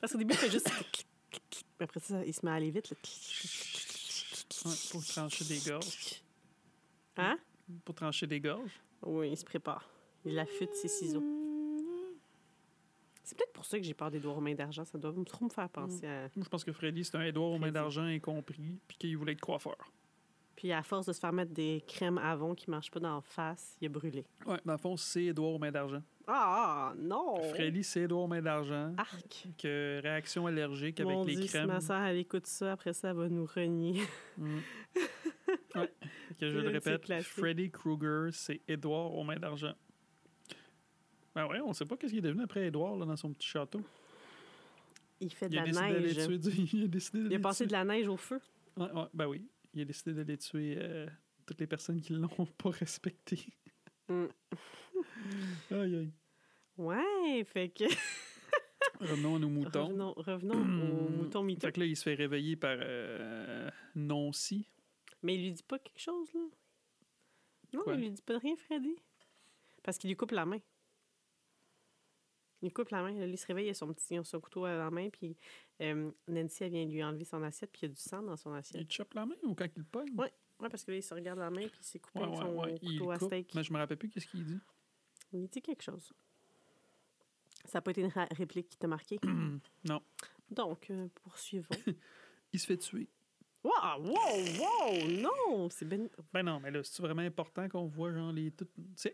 Parce qu'au début, il fait juste. Puis après ça, il se met à aller vite. là. Ouais, pour trancher des gorges. Hein? Pour trancher des gorges. Oui, il se prépare. Il affûte ses ciseaux. C'est peut-être pour ça que j'ai peur d'Edouard aux mains d'argent. Ça doit trop me faire penser à. Moi, je pense que Freddy, c'est un Édouard aux mains d'argent incompris, puis qu'il voulait être coiffeur. Puis à force de se faire mettre des crèmes Avon qui ne marchent pas dans la face, il a brûlé. Ouais, dans le fond, c'est Édouard aux mains d'argent. Ah, non! Freddy, c'est Édouard aux mains d'argent. Arc! Que réaction allergique avec Mon les Dieu, si crèmes. ma soeur, elle écoute ça, après ça, elle va nous renier. Mm. [LAUGHS] ouais. Que je le répète. Freddy Krueger, c'est Édouard aux mains d'argent. Ben ouais, on sait pas qu'est-ce qu'il est devenu après Édouard là, dans son petit château. Il fait de Il a la neige. [LAUGHS] Il a décidé Il a passé tuer- de la neige au feu. Ouais, ouais, ben oui. Il a décidé d'aller tuer euh, toutes les personnes qui l'ont [LAUGHS] pas respecté. Mm. [LAUGHS] aïe, aïe. Ouais, fait que. Revenons à nos moutons. Revenons, revenons aux [CLEARS THROAT] moutons miteux. Fait que là, il se fait réveiller par euh, Noncy. Mais il lui dit pas quelque chose, là. Non, Quoi? il lui dit pas rien, Freddy. Parce qu'il lui coupe la main. Il lui coupe la main. Là, il se réveille, il a son petit son couteau à la main, puis euh, Nancy, elle vient lui enlever son assiette, puis il y a du sang dans son assiette. Il te chope la main ou quand il le pogne? Ouais. Ouais, parce que là, il se regarde la main, puis il s'est coupé ouais, avec son ouais. Couteau à coupe. steak. Mais je me rappelle plus qu'est-ce qu'il dit. Il dit quelque chose. Ça n'a pas été une réplique qui t'a marqué? [CLEARS THROAT] non. Donc, euh, poursuivons. [LAUGHS] Il se fait tuer. Wow, wow, wow! Non! C'est ben... Ben non, mais là, c'est vraiment important qu'on voit genre les. Tout...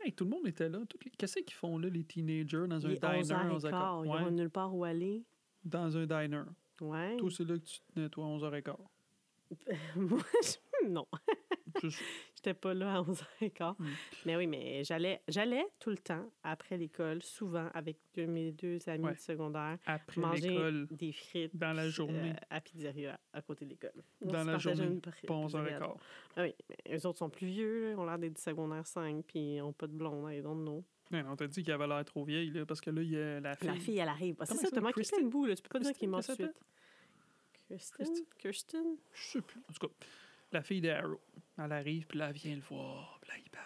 Hey, tout le monde était là. Les- Qu'est-ce qu'ils font là, les teenagers, dans un Il est 11 diner? h 11 et quart. Ils Ouais, n'ont nulle part où aller. Dans un diner. Ouais. Toi, c'est là que tu te tenais, toi, 11h15. [LAUGHS] Moi, je- non. Juste- J'étais pas là à 11h15. Mm. Mais oui, mais j'allais j'allais tout le temps, après l'école, souvent avec deux- mes deux amis Ouais. du secondaire, Après manger des frites dans la journée, euh, à pizzeria à côté de l'école. Dans la journée, une pas pizzeria. 11h15. Ah oui, mais eux autres sont plus vieux, là, ont l'air d'être secondaire 5, puis ils n'ont pas de blonde, ils don't know. Ouais, on t'a dit qu'il avait l'air trop vieille, là, parce que là, il y a la fille. La fille, elle arrive. Ah, c'est ça, t'as manqué plein de là. Tu peux pas dire Kristen, qu'il est mort de suite. Kirsten? Kirsten? Je sais plus. En tout cas, la fille d'Arrow. Elle arrive, puis là, elle vient le voir, puis là, il parle.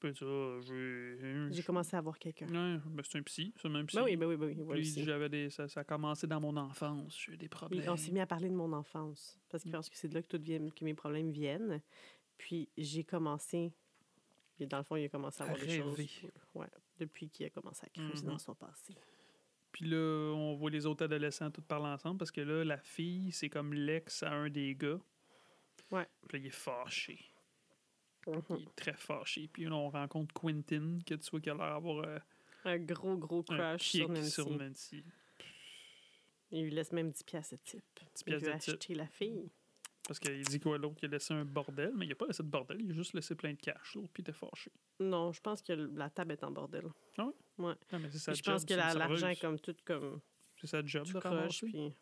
Puis ça, j'ai. J'ai commencé à voir quelqu'un. Ouais, ben c'est un psy, c'est même psy. Ben oui, ben oui, ben oui. Puis j'avais des. Ça, ça a commencé dans mon enfance, j'ai eu des problèmes. On s'est mis à parler de mon enfance. Parce Mm. qu'il pense que c'est de là que, tout vient, que mes problèmes viennent. Puis j'ai commencé. puis Dans le fond, il a commencé à À avoir des choses. rêver. Ouais, depuis qu'il a commencé à creuser Mhm. dans son passé. Puis là, on voit les autres adolescents tous parler ensemble parce que là, la fille, c'est comme l'ex à un des gars. Ouais. Puis là, il est fâché. Mhm. Il est très fâché. Puis là, on rencontre Quentin, que tu vois qu'il a l'air d'avoir euh, Un gros, gros kick sur Nancy. sur Nancy. Il lui laisse même 10 piastres de type. 10 Il veut de type. acheter la fille. Parce qu'il dit quoi, l'autre, il a laissé un bordel, mais il a pas laissé de bordel, il a juste laissé plein de cash, l'autre, puis il était fâché. Non, je pense que la table est en bordel. Non, mais c'est sa Puis je job, pense que l'argent est comme tout comme C'est sa job de ramasser. Puis...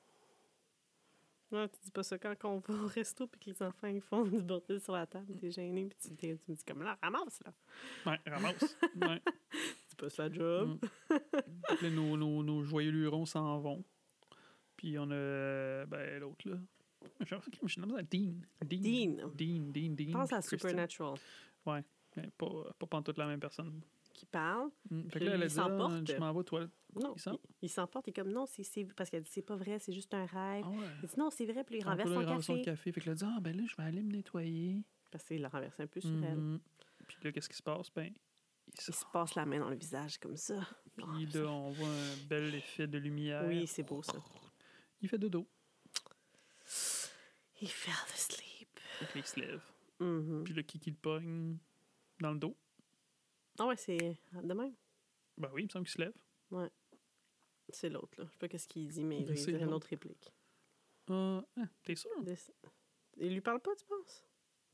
Non, tu dis pas ça quand on va au resto puis que les enfants ils font du bordel sur la table. T'es gêné puis tu, tu me dis comme là, ramasse là. Ouais, ramasse. ouais. [LAUGHS] C'est pas sa job. Mm. Là, nos, nos, nos joyeux lurons s'en vont. Puis on a, ben, l'autre, là. Suis nommé Dean. Dean. Dean. Dean, Dean, Dean. Pense à. Supernatural Mais pas, pas pantoute la même personne. Qui parle. Mm. Fait Puis que là, elle a il dit, ah, s'emporte. je m'en vais aux toilettes. Non, Il s'emporte. Il est comme non, c'est, parce qu'elle dit c'est pas vrai, c'est juste un rêve. Ah ouais. Il dit non, c'est vrai, puis il Ah, renverse là, son café. café. Fait que là, dit, ah, ben là, je vais aller me nettoyer. Parce qu'il l'a renversé un peu sur elle. Mhm. Puis là, qu'est-ce qui se passe? Ben, il se passe la main dans le visage comme ça. Puis là, on voit un bel effet de lumière. Oui, c'est beau ça. Il fait dodo. He fell asleep. Fait là, il se lève. Mhm. Puis le kiki le pogne? Dans le dos. Ah ouais, c'est de même. Ben oui, il me semble qu'il se lève. C'est l'autre, là. Je sais pas qu'est-ce qu'il dit, mais il c'est dire une autre réplique. Ah, hein, t'es sûr? Il lui parle pas, tu penses?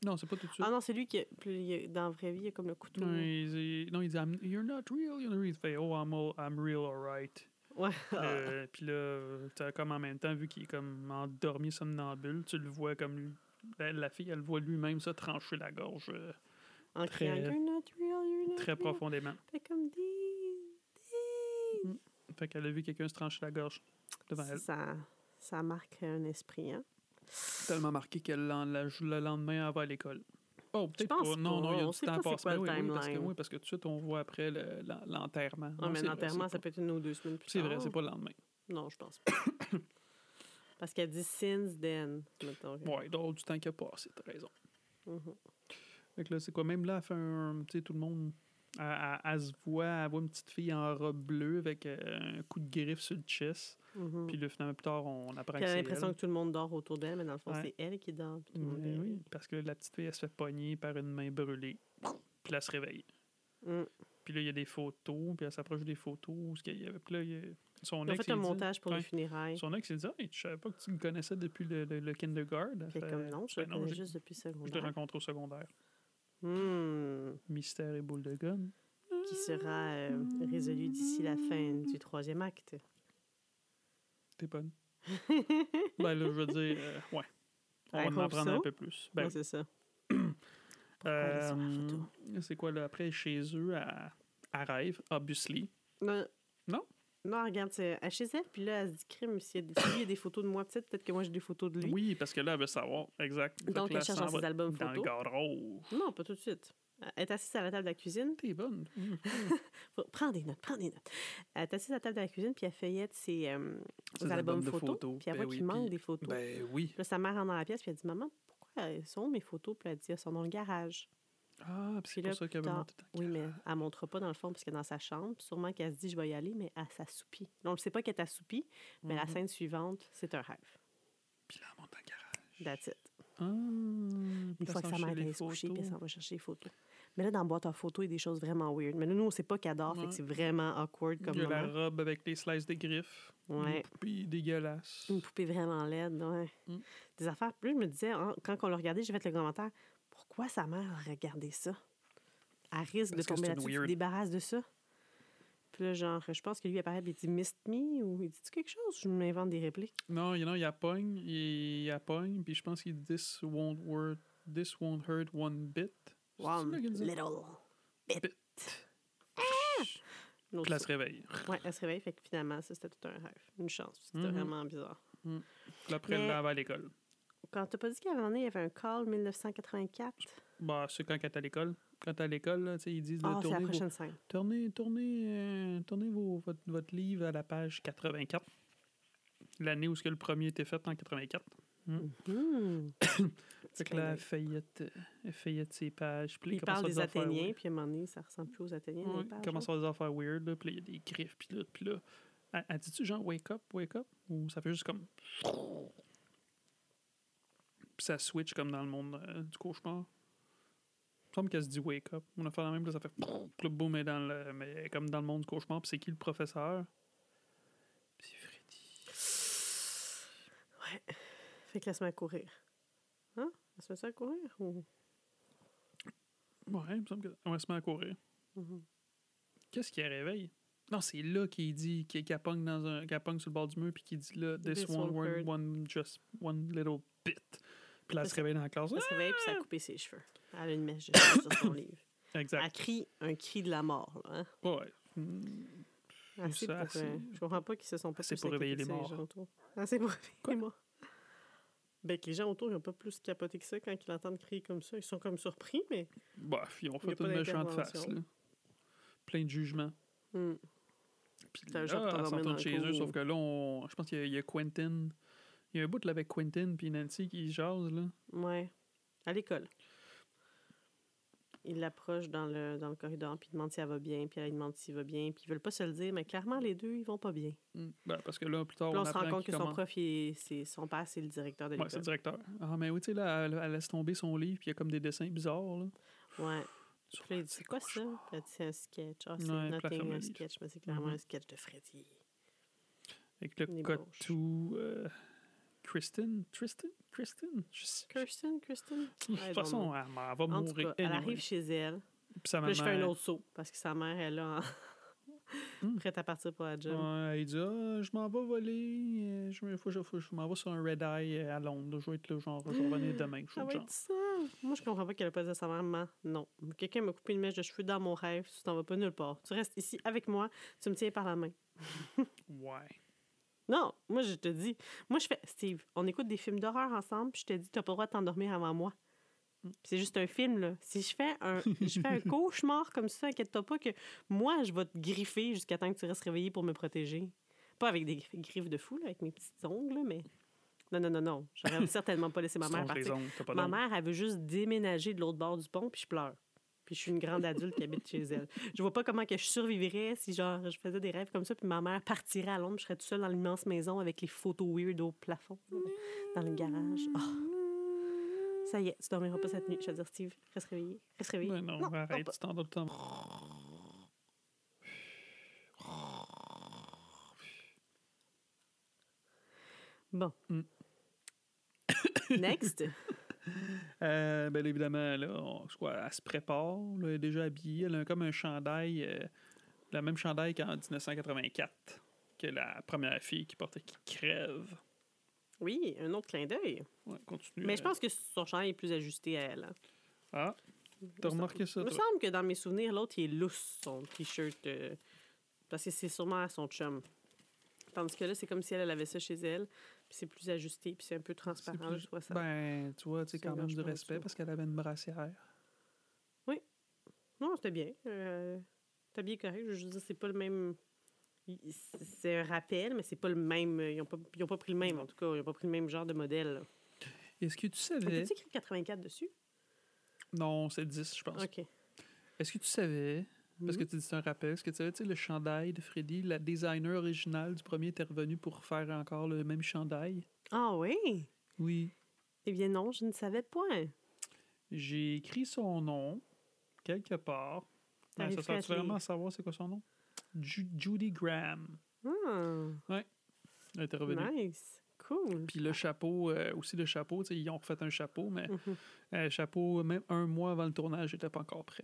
Non, c'est pas tout de suite. Ah non, c'est lui qui, a- puis dans la vraie vie, il a comme le couteau. non, il dit, non, il dit I'm- You're not real. You're not real. Il fait Oh, I'm, all- I'm real, alright. Ouais. Euh, [LAUGHS] Puis là, t'as comme en même temps, vu qu'il est comme endormi somnambule, tu le vois comme lui- la, la fille, elle voit lui-même se trancher la gorge euh, en très- criant, You're not real, you're not très profondément. Fait comme Dean. Fait qu'elle a vu quelqu'un se trancher la gorge devant elle. Ça, ça marque un esprit, hein? Tellement marqué qu'elle le lendemain, elle va à l'école. Oh, peut-être pas. Non, non, il y a du temps pas c'est passé. oui, oui, parce que, oui, parce que tout de suite, on voit après le- l'en- l'enterrement. Ah, Non, mais c'est l'enterrement, c'est ça pas- peut être une ou deux semaines plus C'est tard. vrai, c'est pas le lendemain. Non, je pense pas. [COUGHS] Parce qu'elle dit since then. mettons. Ouais, d'autres du temps qui a passé, t'as raison. Mhm. Fait que là, c'est quoi? Même là, elle fait un. Tu sais, tout le monde. Elle, elle- se voit, elle voit une petite fille en robe bleue avec euh, un coup de griffe sur le chest. Mhm. Puis là, finalement, plus tard, on apprend Puis que c'est l'impression que tout le monde dort autour d'elle, mais dans le fond, Ouais. c'est elle qui dort. puis tout le monde Oui, parce que la petite fille, elle se fait pogner par une main brûlée. Puis elle se réveille. Mm. Puis là, il y a des photos, puis elle s'approche des photos. où ce qu'il y avait- Puis là, il y a- son Ils ont ex, fait un dit- montage pour les funérailles. Son ex, il dit Hey, Je savais pas que tu me connaissais depuis le, le, le kindergarten. Fait comme non, je ben le connais juste depuis Je l'ai secondaire. rencontré au secondaire. Hmm. Mystère et boule de gun. Qui sera euh, résolu d'ici la fin du troisième acte. T'es bonne. [LAUGHS] ben là, je veux dire, euh, ouais. On I va en apprendre so. un peu plus. Ben, Ouais, c'est ça. [CLEARS THROAT] Euh, c'est quoi, là? Après, chez eux, à, à Rêve, obviously. Non. Non? Non, regarde, c'est chez elle, puis là, elle se dit crime, s'il y, a des- s'il y a des photos de moi, peut-être, peut-être que moi j'ai des photos de lui. Oui, parce que là, elle veut savoir. Exact. Donc, là, elle cherche dans ses albums Dans le photos. garage. Non, pas tout de suite. Elle est assise à la table de la cuisine. T'es bonne. [LAUGHS] Prends des notes, prends des notes. Elle est assise à la table de la cuisine, puis elle feuillette ses, euh, Ses albums photos. photos. Puis elle Ben voit oui, qu'il manque des photos. Ben oui. Puis là, sa mère rentre dans la pièce, puis elle dit Maman, pourquoi elles sont mes photos Puis elle dit Elles sont dans le garage. Ah, puis c'est Puis là, pour ça qu'elle veut plus monter dans Oui, mais elle ne montrera pas dans le fond, parce est dans sa chambre. Sûrement qu'elle se dit Je vais y aller, mais elle s'assoupit. Donc, on ne sait pas qu'elle est assoupie, mais la Mhm. scène suivante, c'est un rêve. Puis là, elle monte dans le garage. That's it. Ah, Une fois que sa mère est se coucher, puis elle s'en va chercher les photos. Mais là, dans la boîte à photos, il y a des choses vraiment weird. Mais là, nous, on sait pas qu'elle dort, fait Ouais. que c'est vraiment awkward comme Il y a la moment. robe avec les slices de griffes. Ouais. Une poupée dégueulasse. Une poupée vraiment laide, ouais. Mm. Des affaires. Là, je me disais, hein, quand on l'a regardé, j'ai fait le commentaire, pourquoi sa mère a regardé ça? Elle risque Parce de tomber là-dessus, tu débarrasses de ça? Puis là, genre, je pense que lui apparaît, il dit Missed me ou il dit quelque chose? Je m'invente des répliques. Non, you know, il y a pogne, il y a pogne, puis je pense qu'il dit This won't work, this won't hurt one bit. One little bit. Bit. Autre Puis là, elle se réveille. Ouais, elle se réveille, fait que finalement, ça, c'était tout un rêve. Une chance, c'était Mhm. vraiment bizarre. Puis après, Mais- elle va à l'école. Quand t'as pas dit donné, il y avait un call 1984, Bah, c'est quand est à l'école. Quand t'es à l'école, là, tu sais, ils disent de ah, c'est la tourner, vos, prochaine scène. tournez, tournez, euh, tournez vos, votre, votre livre à la page 84. L'année où ce que le premier était fait en 84. Hmm. [COUGHS] Fait que là, elle feuillette, euh, elle feuillette ses pages. Puis là, Il parle à des Athéniens, puis à un moment donné, ça ressemble plus aux Athéniens. Ouais, il commence là. à dire affaires weird. Là, puis là, il y a des griffes. Puis là, puis là. Elle dit-tu genre wake up, wake up? Ou ça fait juste comme. Puis ça switch comme dans le monde euh, du cauchemar. Il me semble qu'elle se dit wake up. On a fait la même, là, ça fait. Boum, elle est dans le. Mais comme dans le monde du cauchemar. Puis c'est qui le professeur? Puis c'est Freddy. Ouais. Fait que laisse-moi courir. Hein? Laisse-moi ça courir? Ou... Ouais, il me semble que. On se met à courir. Mhm. Qu'est-ce qui la réveille? Non, c'est là qu'il dit, qu'il pogne dans un, pogne sur le bord du mur, puis qu'il dit là, this, This one, hurt. one, just one little bit. Puis là, elle se réveille dans la classe. Elle se réveille, puis ça a coupé ses cheveux. [COUGHS] Elle a une mèche de cheveux sur son livre. Ah, Elle exact. crie un cri de la mort. Là, hein? Ouais. Assez ça, pour, assez- euh, je comprends pas qu'ils se sont pas plus pour réveiller les morts. gens autour. Assez pour réveiller Quoi? les morts. Ben, que les gens autour, ils n'ont pas plus capoté que ça quand ils l'entendent crier comme ça. Ils sont comme surpris, mais... Bah, ils ont fait une méchante face, là. Plein de jugements. Hmm. Puis là, dans retourne le chez eux, sauf que là, on, je pense qu'il y a Quentin. Il y a un bout là, avec Quentin puis Nancy qui jasent, là. Ouais. À l'école. Il l'approche dans le, dans le corridor, puis il demande si elle va bien, puis elle demande s'il va bien, puis ils veulent pas se le dire, mais clairement, les deux, ils vont pas bien. Hmm. Ben, parce que là, plus tard, on, on se rend compte que son prof, il est- son père, c'est le directeur de Ouais, c'est le l'école. directeur. Ah, mais oui, tu sais, là, elle, elle laisse tomber son livre, puis il y a comme des dessins bizarres, là. Ouais. Puis là, c'est quoi ça? c'est un sketch. Ah, c'est Ouais, nothing, un sketch, mais c'est clairement Mhm. un sketch de Freddy. Avec le euh, Kristen? Tristan? Kristen? Kirsten, Kristen? De toute façon, elle, va En mourir. cas, elle anyway. arrive chez elle. Puis sa Puis je fais un autre saut, parce que sa mère, elle est là, en- Hmm. [LAUGHS] prête à partir pour la job. Ouais, il dit ah, Je m'en vais voler. Je, faut, je, faut- je m'en vais sur un red eye euh, à Londres. Je vais être là, genre, je vais revenir demain. Je [GASPS] Ça va être ça. Moi, je comprends pas qu'elle a pas dit à sa mère, maman, non. Quelqu'un m'a coupé une mèche de cheveux dans mon rêve, tu t'en vas pas nulle part. Tu restes ici avec moi, tu me tiens par la main. [LAUGHS] Ouais. Non, moi, je te dis. Moi, je fais. Steve, on écoute des films d'horreur ensemble, puis je te dis, t'as pas le droit de t'endormir avant moi. C'est juste un film, là. Si je fais un, je fais un [LAUGHS] cauchemar comme ça, inquiète-toi pas que moi, je vais te griffer jusqu'à temps que tu restes réveillé pour me protéger. Pas avec des griffes de fou, là, avec mes petites ongles, mais. Non, non, non, non. J'aurais [LAUGHS] certainement pas laissé ma mère partir. Ma mère, elle veut juste déménager de l'autre bord du pont, puis je pleure. Puis je suis une grande adulte qui habite chez elle. Je vois pas comment que je survivrais si genre je faisais des rêves comme ça, puis ma mère partirait à Londres, je serais toute seule dans l'immense maison avec les photos weird au plafond, dans le garage. Oh, ça y est, tu dormiras pas cette nuit. Je vais dire, Steve, reste réveillé. Reste réveillé. Non, Non, arrête, tu t'endors tout le temps. Bon. Mm. Next. Euh, ben évidemment, là, on, elle se prépare, là, elle est déjà habillée. Elle a comme un chandail, euh, le même chandail qu'en 1984, que la première fille qui portait qui crève. Oui, un autre clin d'œil. Ouais, continue. Mais je euh, pense que son chandail est plus ajusté à elle. hein. Ah, t'as remarqué ça, Il me semble que dans mes souvenirs, l'autre, il est lousse, son t-shirt. euh, parce que c'est sûrement à son chum. Tandis que là, c'est comme si elle, elle avait ça chez elle. Puis c'est plus ajusté, puis c'est un peu transparent. plus- vois ça. Ben, tu vois, tu sais, quand même du respect parce qu'elle avait une brassière. Non, c'était bien. Euh, T'as bien correct. Je veux dire, c'est pas le même. C'est un rappel, mais c'est pas le même. Ils ont pas, ils ont pas pris le même, en tout cas. Ils ont pas pris le même genre de modèle. Est-ce que tu savais... T'as-tu écrit 84 dessus? Non, c'est 10, je pense. OK. Est-ce que tu savais, parce que Mhm. tu dis c'est un rappel, est-ce que tu savais, tu sais, le chandail de Freddy, la designer originale du premier était revenue pour faire encore le même chandail? Ah oui? Oui. Eh bien non, je ne savais point. J'ai écrit son nom quelque part. Ça sert vraiment à savoir c'est quoi son nom? Ju- Judy Graham. Ah, Elle était revenue. nice. Cool. Puis le chapeau, euh, aussi le chapeau, ils ont refait un chapeau, mais Mhm. euh, chapeau, même un mois avant le tournage, n'était pas encore prêt.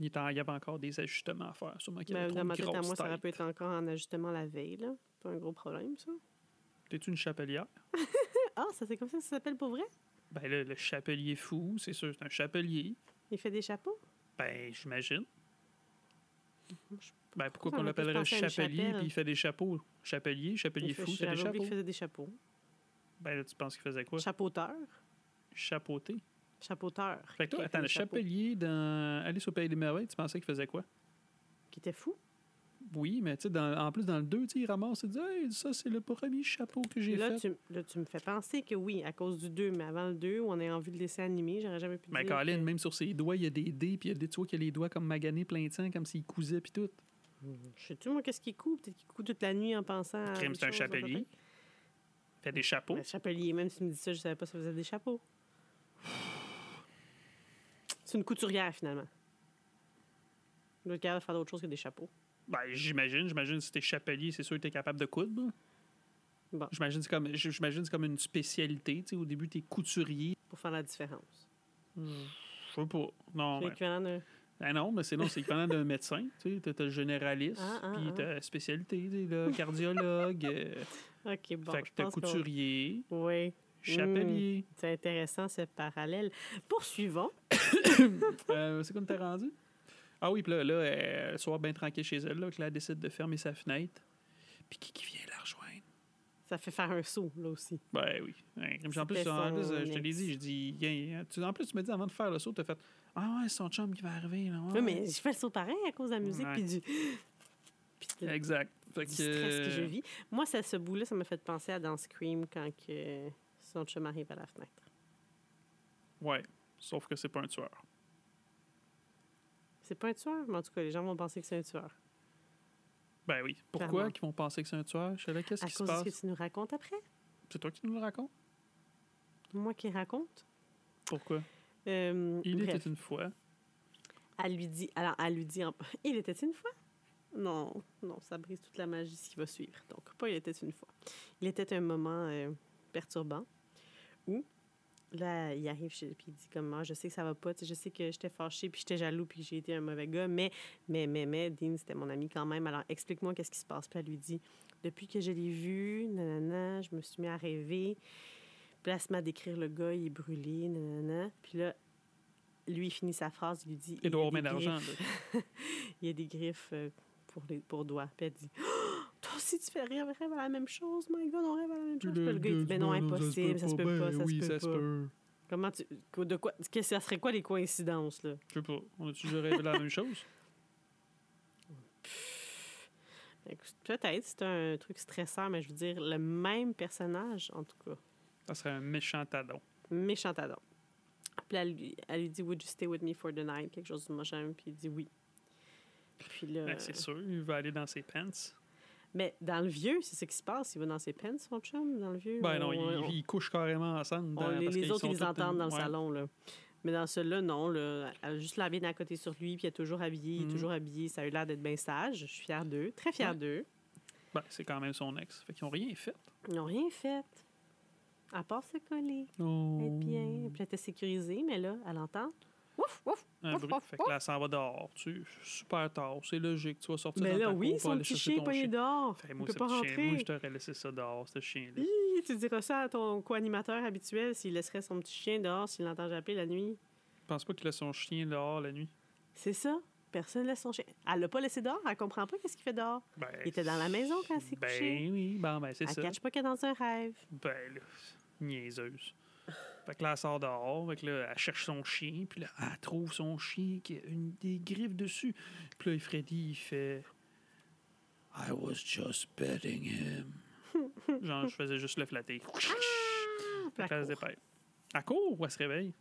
Il, était en- il y avait encore des ajustements à faire. Sûrement qu'il y Ben, avait trop dans ma tête à moi, ça pu être encore en ajustement la veille. là. Pas un gros problème, ça. T'es-tu une chapelière? [LAUGHS] Ah, ça c'est comme ça que ça s'appelle pour vrai? Ben là, le chapelier fou, c'est sûr, c'est un chapelier. Il fait des chapeaux? Ben, j'imagine. Ben, pourquoi qu'on l'appellerait chapelier puis il fait des chapeaux? Chapelier, chapelier fait- fou, fait des chapeaux. qu'il faisait des chapeaux. Ben là, tu penses qu'il faisait quoi? Chapeauteur. Chapeauté. Chapeauteur. Fait que toi, attends, le chapelier dans Alice au Pays des Merveilles, tu pensais qu'il faisait quoi? Qui était fou. Oui, mais tu sais, en plus, dans le 2, tu sais, il ramasse et dit Hey, ça, c'est le premier chapeau que j'ai fait. tu, là, tu me fais penser que oui, à cause du 2, mais avant le 2, où on a envie de laisser animé, j'aurais jamais pu Mais dire. Colin, que- même sur ses doigts, il y a des dés, puis il y a des, tu vois qu'il a les doigts comme maganés plein de sang, comme s'il cousait, puis tout. Je sais-tu, moi, qu'est-ce qu'il coud? Peut-être qu'il coud toute la nuit en pensant. Crime, des c'est un chapelier. fait des chapeaux. Mais chapelier, même si tu me dis ça, je savais pas si ça faisait des chapeaux. C'est une couturière, finalement. Doit être capable de faire d'autres choses que des chapeaux. Ben, j'imagine, j'imagine, que si t'es chapelier, c'est sûr que t'es capable de coudre. Bon. J'imagine que c'est comme, j'imagine c'est comme une spécialité. Tu sais, au début, t'es couturier. Pour faire la différence. Je sais pas. Non, C'est ben, l'équivalent d'un. ben non, mais c'est non, c'est équivalent d'un médecin. Tu t'as le généraliste, Ah, ah, puis ah. t'as la spécialité, tu là, cardiologue. euh, [LAUGHS] OK, bon. fait que t'as couturier, Oui, chapelier. c'est intéressant ce parallèle. Poursuivons. [COUGHS] [LAUGHS] Euh, c'est comme t'es rendu? Ah oui, puis là, là euh, le soir, bien tranquille chez elle, là, elle décide de fermer sa fenêtre. Puis qui, qui vient la rejoindre? Ça fait faire un saut, là aussi. Ben oui. Ouais, en plus, en plus, euh, je te l'ai dit, je dis, Viens, tu, en plus, tu me dis avant de faire le saut, tu as fait Ah ouais, c'est son chum qui va arriver. Là, ouais. Oui, mais je fais le saut pareil à cause de la musique puis du, [LAUGHS] de- Exact. Fait du stress que je vis. Moi, ça, ce bout-là, ça m'a fait penser à dans Scream quand que son chum arrive à la fenêtre. Ouais. Sauf que c'est pas un tueur. C'est pas un tueur, mais en tout cas, les gens vont penser que c'est un tueur. Ben oui. Pourquoi Clairement. qu'ils vont penser que c'est un tueur? Je sais qu'est-ce À qui se cause de passe? ce que tu nous racontes après. C'est toi qui nous le racontes? Moi qui raconte. Pourquoi? Euh, Il bref, était une fois. elle lui dit. Alors, elle lui dit. en- [LAUGHS] Il était une fois? Non, non, ça brise toute la magie ce qui va suivre. Donc, pas il était une fois. Il était un moment euh, perturbant où, là, il arrive chez puis il dit comme moi, je sais que ça va pas, je sais que j'étais fâchée, puis j'étais jaloux, puis j'ai été un mauvais gars, mais, mais, mais, mais, Dean, c'était mon ami quand même, alors explique-moi qu'est-ce qui se passe. Puis elle lui dit, depuis que je l'ai vu, nanana, je me suis mis à rêver. Puis là, elle se met à décrire le gars, il est brûlé, nanana. Puis là, lui, il finit sa phrase, il lui dit... Il doit remettre là. [LAUGHS] il y a des griffes euh, pour, les, pour doigts. Puis elle dit Aussi, tu fais rire, rêve à la même chose. My God, on rêve à la même chose. Puis le gars, il dit Ben non, impossible, ça se peut pas, ça Ben oui, se peut ça pas. se peut. Comment tu. De quoi. que ça serait quoi les coïncidences, là? Je sais pas. On a-tu déjà rêvé la même chose? [LAUGHS] Peut-être, c'est un truc stressant, mais je veux dire, le même personnage, en tout cas. Ça serait un méchant tadon. Méchant Adam. Puis elle lui, elle lui dit Would you stay with me for the night? Quelque chose du machin. Puis il dit oui. Puis là. Ben, c'est sûr, il va aller dans ses pants. Mais dans le vieux, c'est ce qui se passe. Il va dans ses pants, son chum, dans le vieux. Ben non, On- ils couchent carrément ensemble. Dans- les, parce les autres, ils les entendent dans le ouais. salon. Là. Mais dans celui-là, non. Là, elle a juste la à côté sur lui, puis elle est toujours habillée. Il est Mhm. toujours habillé. Ça a eu l'air d'être bien sage. Je suis fière d'eux. Très fière Ouais. d'eux. Ben, c'est quand même son ex. Fait qu'ils ont rien fait. Ils n'ont rien fait. À part se coller. Oh. Être bien. Puis elle était sécurisée, mais là, elle entend. Ouf, ouf. Un Ouf, bruit. ouf, Fait que là, elle s'en va dehors. Tu super tard. C'est logique. Tu vas sortir Mais dans là, ta oui, cour pour aller petit chercher chien ton pas chien. dehors. Fait, Il moi, pas petit chien, moi, je t'aurais laissé ça dehors, ce chien-là. Hi, tu diras ça à ton co-animateur habituel s'il laisserait son petit chien dehors s'il l'entend japper la nuit. Je pense pas qu'il laisse son chien dehors la nuit. C'est ça. Personne laisse son chien. Elle l'a pas laissé dehors. Elle comprend pas qu'est-ce qu'il fait dehors. Ben, Il était dans la maison quand elle s'est Ben couchée. oui, bon, ben c'est Elle ça. cache pas qu'elle est dans un rêve. Ben là, niaiseuse. Fait que là, elle sort dehors, fait que là, elle cherche son chien, puis là, elle trouve son chien qui a une, des griffes dessus. Puis là, Freddy, il fait I was just petting him. [LAUGHS] Genre, je faisais juste le flatter. Ah! Fait que là, elle se dépêche. Elle court ou elle se réveille?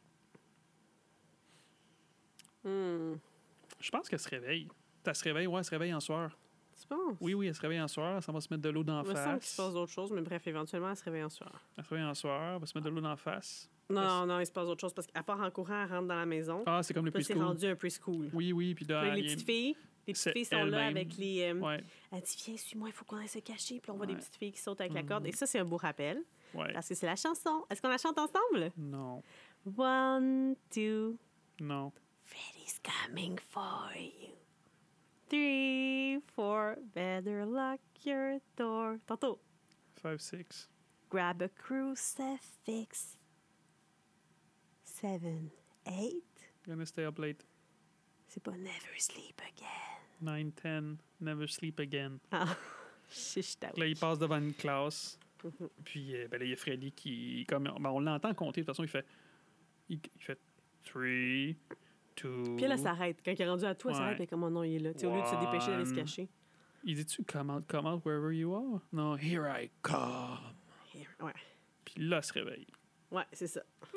Hmm. Je pense qu'elle se réveille. Elle se réveille, ouais, elle se réveille en soir. Tu penses? Oui, oui, elle se réveille en soir, ça va se mettre de l'eau dans Il me semble qu'il se face. passe d'autres choses, mais bref, éventuellement, elle se réveille en soir. Elle se réveille en soir, elle va se mettre de l'eau la face. Non, non, non, il se passe d'autres choses parce qu'à part en courant, elle rentre dans la maison. Ah, c'est comme le là, c'est preschool. rendu un preschool. Oui, oui, puis là, les petites filles, les petites filles sont là avec les. euh, Ouais, Elle dit Viens, suis-moi, il faut qu'on aille se cacher. Puis on voit des Ouais. petites filles qui sautent avec la Mhm. corde. Et ça, c'est un beau rappel ouais. parce que c'est la chanson. Est-ce qu'on la chante ensemble? Non, One, two, non. Freddy's coming for you. Three, four, better lock your door. Tantôt. 5, 6. Grab a crucifix. Seven, eight? Gonna stay up late. C'est pas never sleep again. 9, 10. Never sleep again. Ah, [LAUGHS] Là, il passe devant une classe. Mhm. Puis euh, ben là, il y a Freddy qui. Comme, ben, on l'entend compter. De toute façon, il fait. Il, il fait 3, 2. Puis là, elle s'arrête. Quand il est rendu à toi, s'arrête. Mais comme oh non, il est là. Tu sais, au lieu de se dépêcher d'aller se cacher. Il dit-tu come out, come out wherever you are? Non, here I come. Ouais, Puis là, elle se réveille. ouais c'est ça. Ah,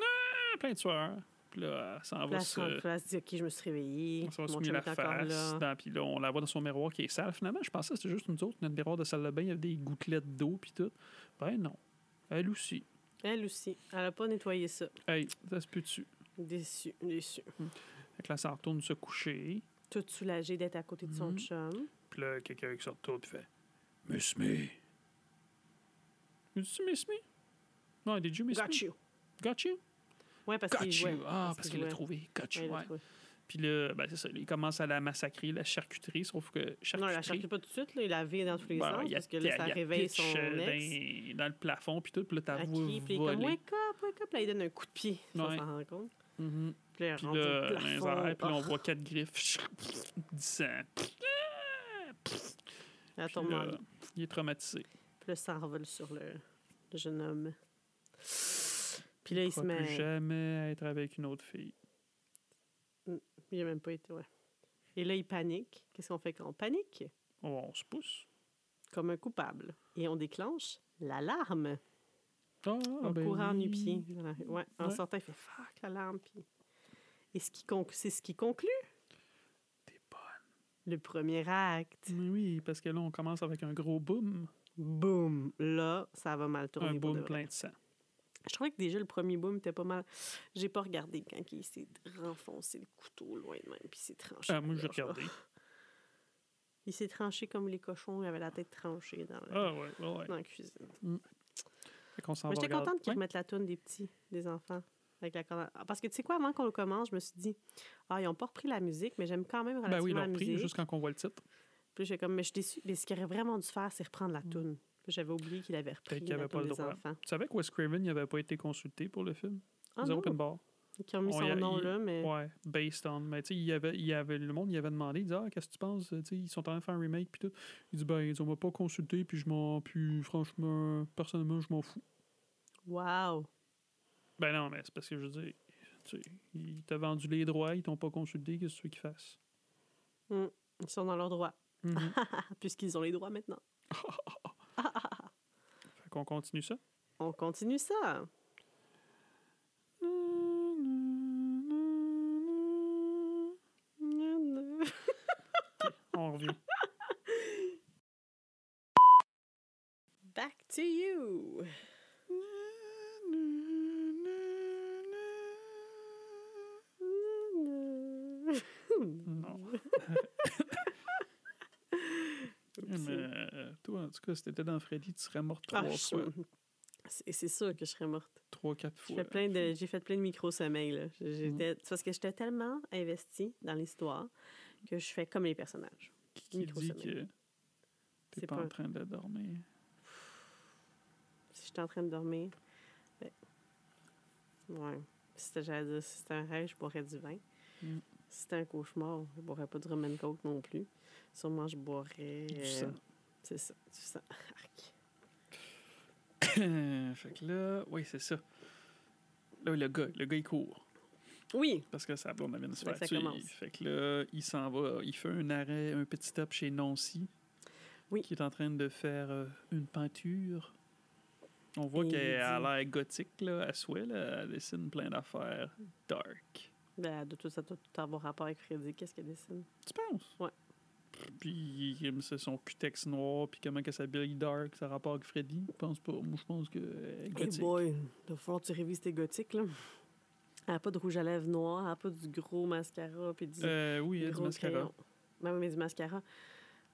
plein de sueur. Puis là, elle s'en va se. se dit OK, je me suis réveillée. On s'en va se chum la face. Dans, puis là, on la voit dans son miroir qui est sale. Finalement, je pensais que c'était juste nous autres. Notre miroir de salle de bain, il y avait des gouttelettes d'eau puis tout. Ben non. Elle aussi. Elle aussi. Elle a pas nettoyé ça. Hey, ça se peut dessus. Déçue, déçue. Fait que là, ça retourne se coucher. Toute soulagée d'être à côté de son Mhm. chum. Puis là, quelqu'un qui sort tout puis fait Miss Me. Dis-tu Miss Me? Non, did you miss Got me? you. Got you? Ouais, parce qu'il you. jouait. Ah, parce qu'il l'a trouvé. Got Ouais, you, ouais. Puis là, ben c'est ça. Il commence à la massacrer, la charcuterie, sauf que Non, il la charcuterie... pas tout de suite. Là. Il la vire dans tous les ben, sens. Parce que là, ça réveille son euh, ex. Dans, dans le plafond, puis tout. Puis là, ta Elle voix crie, puis comme. Wake up, wake up. Là, il donne un coup de pied. Ouais. s'en rendre compte. Mhm. Puis là, Puis là, plafond. puis là, on Ah, voit quatre griffes. Du sang. Elle Puis tombe là, il est traumatisé. Puis là, ça envole sur le, le jeune homme. Puis là, il se ne plus met. jamais être avec une autre fille? Il a même pas été, ouais. Et là, il panique. Qu'est-ce qu'on fait quand on panique? Oh, on se pousse. Comme un coupable. Et on déclenche l'alarme. Ah, En ben courant oui. nu-pied. Ouais, en sortant, il fait fuck l'alarme. Puis... Et ce qui conc- c'est ce qui conclut T'es bonne. le premier acte. Mais oui, parce que là, on commence avec un gros boom. Boum! Là, ça va mal tourner. Un boom plein de sang. Je trouvais que déjà le premier boom était pas mal. J'ai pas regardé quand il s'est renfoncé le couteau loin de même, puis s'est tranché. Ah, moi, j'ai regardé. [LAUGHS] Il s'est tranché comme les cochons, il avait la tête tranchée dans, le- Ah, ouais, ouais, ouais. dans la cuisine. Va j'étais contente qu'ils remettent la toune des petits, des enfants. Avec la Ah, Parce que tu sais quoi, avant qu'on le commence, je me suis dit, ah, ils ont pas repris la musique, mais j'aime quand même Ben relativement oui, ils l'ont musique. juste quand on voit le titre. Puis j'ai comme, mais je suis déçue. Mais ce qu'il aurait vraiment dû faire, c'est reprendre la toune. Puis J'avais oublié qu'il avait repris qu'il avait pas le des droit. enfants. Tu savais que Wes Craven n'avait pas été consulté pour le film? Ah Zero Open Bar. qui ont mis On son nom là, mais... Ouais, based on. Mais tu sais, il y avait, il y avait, le monde, il avait demandé, il disait, ah, qu'est-ce que tu penses? Tu sais, ils sont en train de faire un remake, puis tout. Il dit, ben, ils ont pas consulté, puis je m'en. Puis franchement, personnellement, je m'en fous. Wow! Ben non, mais c'est parce que je veux dire, tu sais, ils t'ont vendu les droits, ils t'ont pas consulté, qu'est-ce que tu veux qu'ils fassent? Hmm. Ils sont dans leurs droits. Mhm. [LAUGHS] Puisqu'ils ont les droits maintenant. [LAUGHS] [LAUGHS] fait qu'on continue ça? On continue ça. [LAUGHS] On revient. Back to you. Non. Mais euh, toi, en tout cas, si t'étais dans Freddy, tu serais morte Ah, trois fois. C'est c'est sûr que je serais morte. trois, quatre J'ai fois. fait plein de, j'ai fait plein de micro-sommeils. là. Mm. J'étais, c'est parce que j'étais tellement investie dans l'histoire que je fais comme les personnages. Qui, qui dit micro-sommeil. que t'es pas, pas- en train de dormir? Si j'étais en train de dormir, ben, ouais. Si c'était, j'allais dire, si c'était un rêve, je boirais du vin. Mm. Si c'était un cauchemar, je boirais pas de rum and coke non plus. Sûrement, je boirais... Du sang. C'est ça, sang. Arc. [COUGHS] fait que là, oui, c'est ça. Là, le gars, le gars, il court. Oui, Parce que sa blonde vient de se Fait que là, il s'en va. Il fait un arrêt, un petit stop chez Nancy. Oui. Qui est en train de faire euh, une peinture. On voit qu'elle a l'air gothique, là, à souhait. Là. Elle dessine plein d'affaires dark. ben, de tout ça tout avoir rapport avec Freddy. Qu'est-ce qu'elle dessine? Tu penses? Ouais. Puis ça, son cutex noir, puis comment qu'elle s'habille dark, ça rapport avec Freddy. Je pense pas. Moi, je pense que elle est Hey gothique. boy, falloir que tu révises tes gothiques, là. Elle n'a pas de rouge à lèvres noir, elle n'a pas du gros mascara, puis du Euh, oui, il y a du gros mascara. mais du mascara.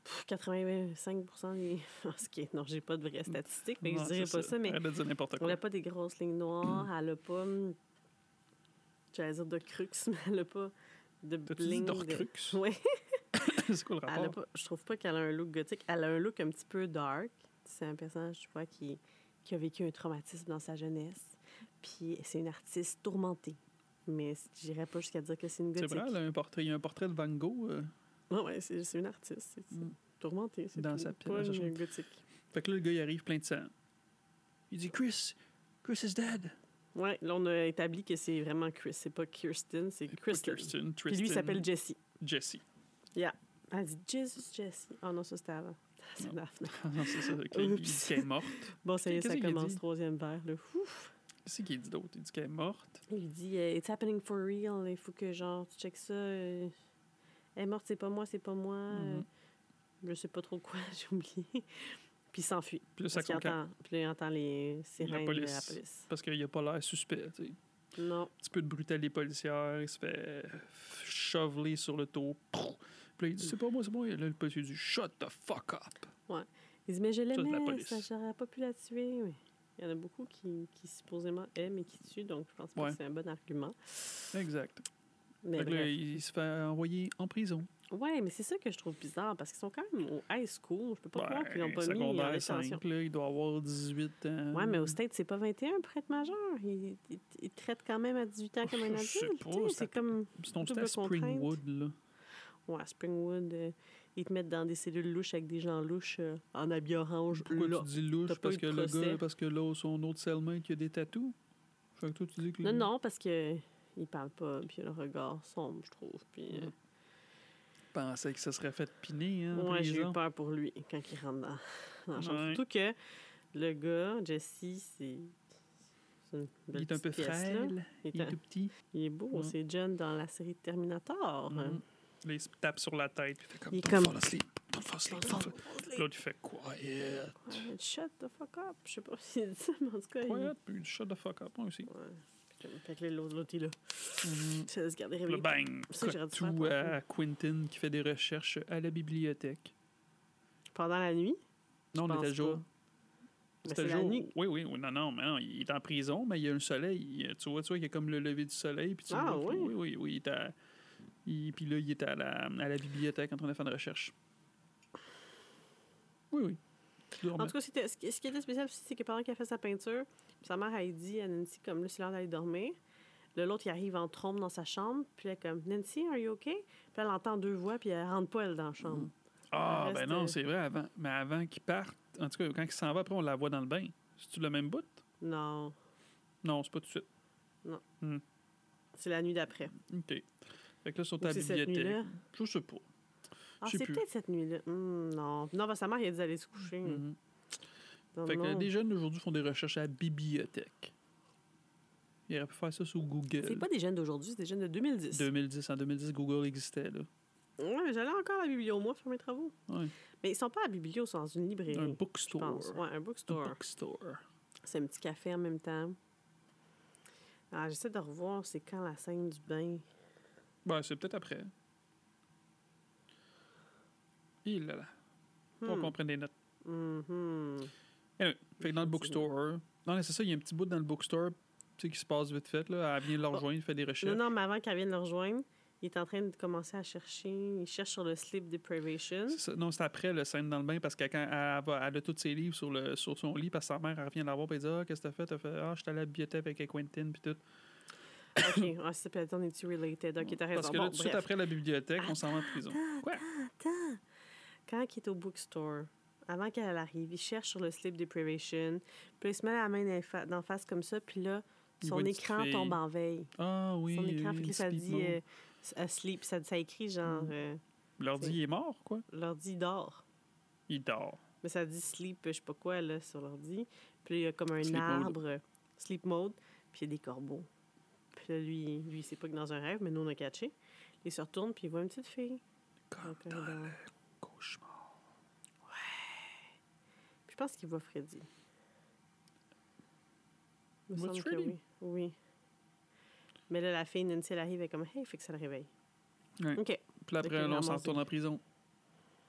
Pff, 85 des... [LAUGHS] Ok, non, j'ai pas de vraies statistiques, mais Non, je dirais c'est pas ça, mais Elle a dit n'importe elle quoi. n'a pas des grosses lignes noires, elle n'a pas... hum, J'allais dire de crux, [LAUGHS] mais elle n'a pas de bling. de-? Oui, [LAUGHS] c'est quoi le elle a rapport? pas... je trouve pas qu'elle a un look gothique. Elle a un look un petit peu dark. C'est un personnage, tu vois, qui, qui a vécu un traumatisme dans sa jeunesse. Puis c'est une artiste tourmentée. Mais j'irais pas jusqu'à dire que c'est une C'est gothique. vrai, elle a un portrait, il y a un portrait de Van Gogh. euh. Non, ouais, c'est c'est une artiste. C'est Mm. tourmentée. C'est Dans tout. sa Pas pièce, une je- gothique. Fait que là, le gars, il arrive plein de sang. Il dit Chris, Chris is dead. Ouais, là, on a établi que c'est vraiment Chris. C'est pas Kirsten, c'est Pas Kristen. Kirsten, Puis lui, il s'appelle Jesse. Jesse. Elle dit Jesus Jesse. Oh non, ça c'était avant. C'est. Daphne. [LAUGHS] Non, c'est ça. ok. Il Oups. dit qu'elle est morte. Bon, ça y est, ça qu'il commence. Troisième verre. Là. Ouf. Qu'est-ce qu'il dit d'autre? Il dit qu'elle est morte. Il dit euh, It's happening for real. Il faut que genre tu checkes ça. euh, Elle est morte, c'est pas moi, c'est pas moi. euh, Mhm. Je sais pas trop quoi, [LAUGHS] j'ai oublié. Puis il s'enfuit. Puis là, ça qu'il puis là, il entend les sirènes de la police. police. Parce qu'il a pas l'air suspect. tu sais. Non. Un petit peu de brutalité policière. Il se fait choveler sur le dos. Puis là, il dit C'est pas moi, c'est moi. Et là, le policier dit Shut the fuck up. Il dit, mais je c'est la l'aimais, ça, j'aurais pas pu la tuer. Oui. Il y en a beaucoup qui, qui supposément aiment et qui tuent, donc je pense pas Ouais. que c'est un bon argument. Exact. Mais là, il se fait envoyer en prison. Ouais, mais c'est ça que je trouve bizarre, parce qu'ils sont quand même au high school. Je peux pas croire qu'ils l'ont pas mis en Ben, secondaire détention. 5, là, il doit avoir 18 ans. Ouais, mais au States, c'est pas 21 pour être majeur. Il, il traitent quand même à 18 ans comme un adulte. c'est C'est comme. À Springwood, là. Ouais, Springwood, euh, ils te mettent dans des cellules louches avec des gens louches euh, en habit orange. Pourquoi là. tu dis louche? Parce que le gars, parce que là, son autre cellmate, il a des tatous? Fait que toi, tu dis que... Non, non, parce que il parle pas, puis il a le regard sombre, je trouve. Puis, euh, Je pensais que ça serait fait piner, hein, Ouais, j'ai eu peur pour lui quand il rentre dans, dans la chambre. Ouais. Surtout que le gars, Jesse, c'est. Il est un peu pièce, frêle, Il il est, est tout petit. il est beau, Ouais. c'est John dans la série Terminator. Mhm. Là, il se tape sur la tête, puis il fait comme... Il est comme- fall asleep, don't fall asleep, don't fall Puis L'autre, il fait quiet. Ouais, Shut the fuck up. Je sais pas s'il dit ça, mais en tout cas. il- Quiet, puis il dit shut the fuck up, moi aussi. Ouais. Puis Fait que là, l'autre, l'autre, il est là. Mhm. Il se garder Puis réveillé. là, bang, Ça, tout à Quentin qui fait des recherches à la bibliothèque. Pendant la nuit? Non, on était le jour. Mais C'était c'est le la jour. nuit. Oui, oui, oui, non, non, mais non, il est en prison, mais il y a un soleil. Il- Tu vois, tu vois qu'il y a comme le lever du soleil. Puis tu Ah, vois oui? oui, oui, oui. Il est à- il- puis là, il est à la, à la bibliothèque en train de faire une recherche. Oui, oui. En tout cas, c'était- ce qui était spécial aussi, c'est que pendant qu'elle fait sa peinture, sa mère a dit à Nancy, comme là, c'est l'heure d'aller dormir. L'autre, il arrive en trompe dans sa chambre, puis elle est comme, Nancy, are you okay? Puis elle entend deux voix, puis elle rentre pas, elle, dans la chambre. ah, elle ben non, euh, c'est vrai, avant. Mais avant qu'il parte, en tout cas, quand il s'en va, après, on la voit dans le bain. C'est-tu le même bout? Non, Non, c'est pas tout de suite. c'est la nuit d'après. OK. Fait que là, sur ta bibliothèque. Je sais pas. Ah, c'est peut-être cette nuit-là. Hmm, non, non, que sa mère, il a dit d'aller se coucher. Mhm. Non, Fait que les jeunes d'aujourd'hui font des recherches à la bibliothèque. Ils auraient pu faire ça sur Google. C'est pas des jeunes d'aujourd'hui, c'est des jeunes de 2010. 2010, en 2010, Google existait, là. Ouais, mais j'allais encore à la biblio, moi, faire mes travaux. Ouais. Mais ils sont pas à la biblio, ils sont dans une librairie. Un bookstore. Ouais, un Un bookstore. bookstore. C'est un petit café en même temps. Ah, J'essaie de revoir, c'est quand la scène du bain. Ben, c'est peut-être après. Il là là. Faut Hmm. qu'on prenne des notes. Mhm. Anyway, fait que dans le bookstore. Non, mais c'est ça, il y a un petit bout dans le bookstore. Tu sais, qui se passe vite fait, là. Elle vient le rejoindre, il fait des recherches. Non, non, mais avant qu'elle vienne le rejoindre, il est en train de commencer à chercher. Il cherche sur le sleep deprivation. C'est ça. Non, c'est après le scène dans le bain parce que quand elle, va, elle a tous ses livres sur, le, sur son lit parce que sa mère elle revient la voir et elle dit Ah, qu'est-ce que t'as fait? T'as fait Ah, je suis allé à la bibliothèque avec Quentin puis tout. OK, c'est peut-être on est-tu related? OK, t'as raison. Parce que là, Bon, tout de suite après la bibliothèque, on s'en va en prison. Quoi Attends. Quand il est au bookstore, avant qu'elle arrive, il cherche sur le sleep deprivation. Puis il se met la main d'en fa- d'en face comme ça. Puis là, son écran tombe en veille. Ah oui. son écran, puis une là, ça dit euh, asleep. Ça, ça écrit genre. Mm. euh, L'ordi il est mort, quoi? l'ordi dort. Il dort. Mais ça dit sleep, je sais pas quoi, là, sur l'ordi. Puis il y a comme un Sleep arbre, sleep mode, puis il y a des corbeaux. Puis là, lui, lui, c'est pas que dans un rêve, mais nous, on a catché. Il se retourne, puis il voit une petite fille. Comme Donc, euh, dans dans- le cauchemar. Puis je pense qu'il voit Freddy. Il me semble que oui. Oui. Mais là, la fille, Nancy, elle arrive, elle est comme, hey, fait que ça le réveille. Ouais. OK. Puis après, là, on s'en retourne en prison.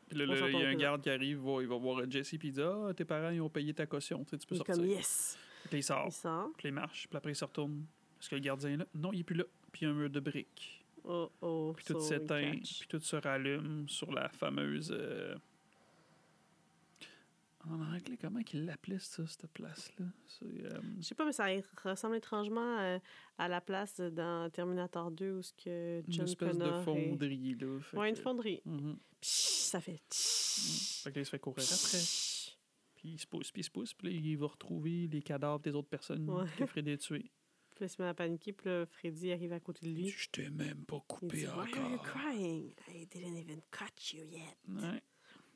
Puis là, il y a un garde qui arrive, il va, il va voir Jesse, puis il dit Ah, tes parents, ils ont payé ta caution, tu sais, tu peux Il sortir. comme, yes. Puis il sort. Il sort. Puis il marche. Puis après, il se retourne. Est-ce que le gardien est là Non, il est plus là. Puis il y a un mur de briques. Oh, oh. Puis tout so, s'éteint. Puis tout se rallume sur la fameuse. euh, En anglais, comment qu'il l'appelait, ça, cette place-là? Euh, Je sais pas, mais ça ressemble étrangement euh, à la place dans Terminator 2 où ce que Une John espèce de est- fonderie, là. Ouais, une fonderie. Mhm. Psh, ça fait... Fait que là, il se fait courir après. Psh. Puis il se pousse, puis il se pousse. Puis là, il va retrouver les cadavres des autres personnes Ouais. que Freddy a tuées. Puis là, il se met à paniquer, puis là, Freddy arrive à côté de lui. Je t'ai même pas Il coupé dit, Why are you encore. crying? I didn't even cut you yet. Ouais.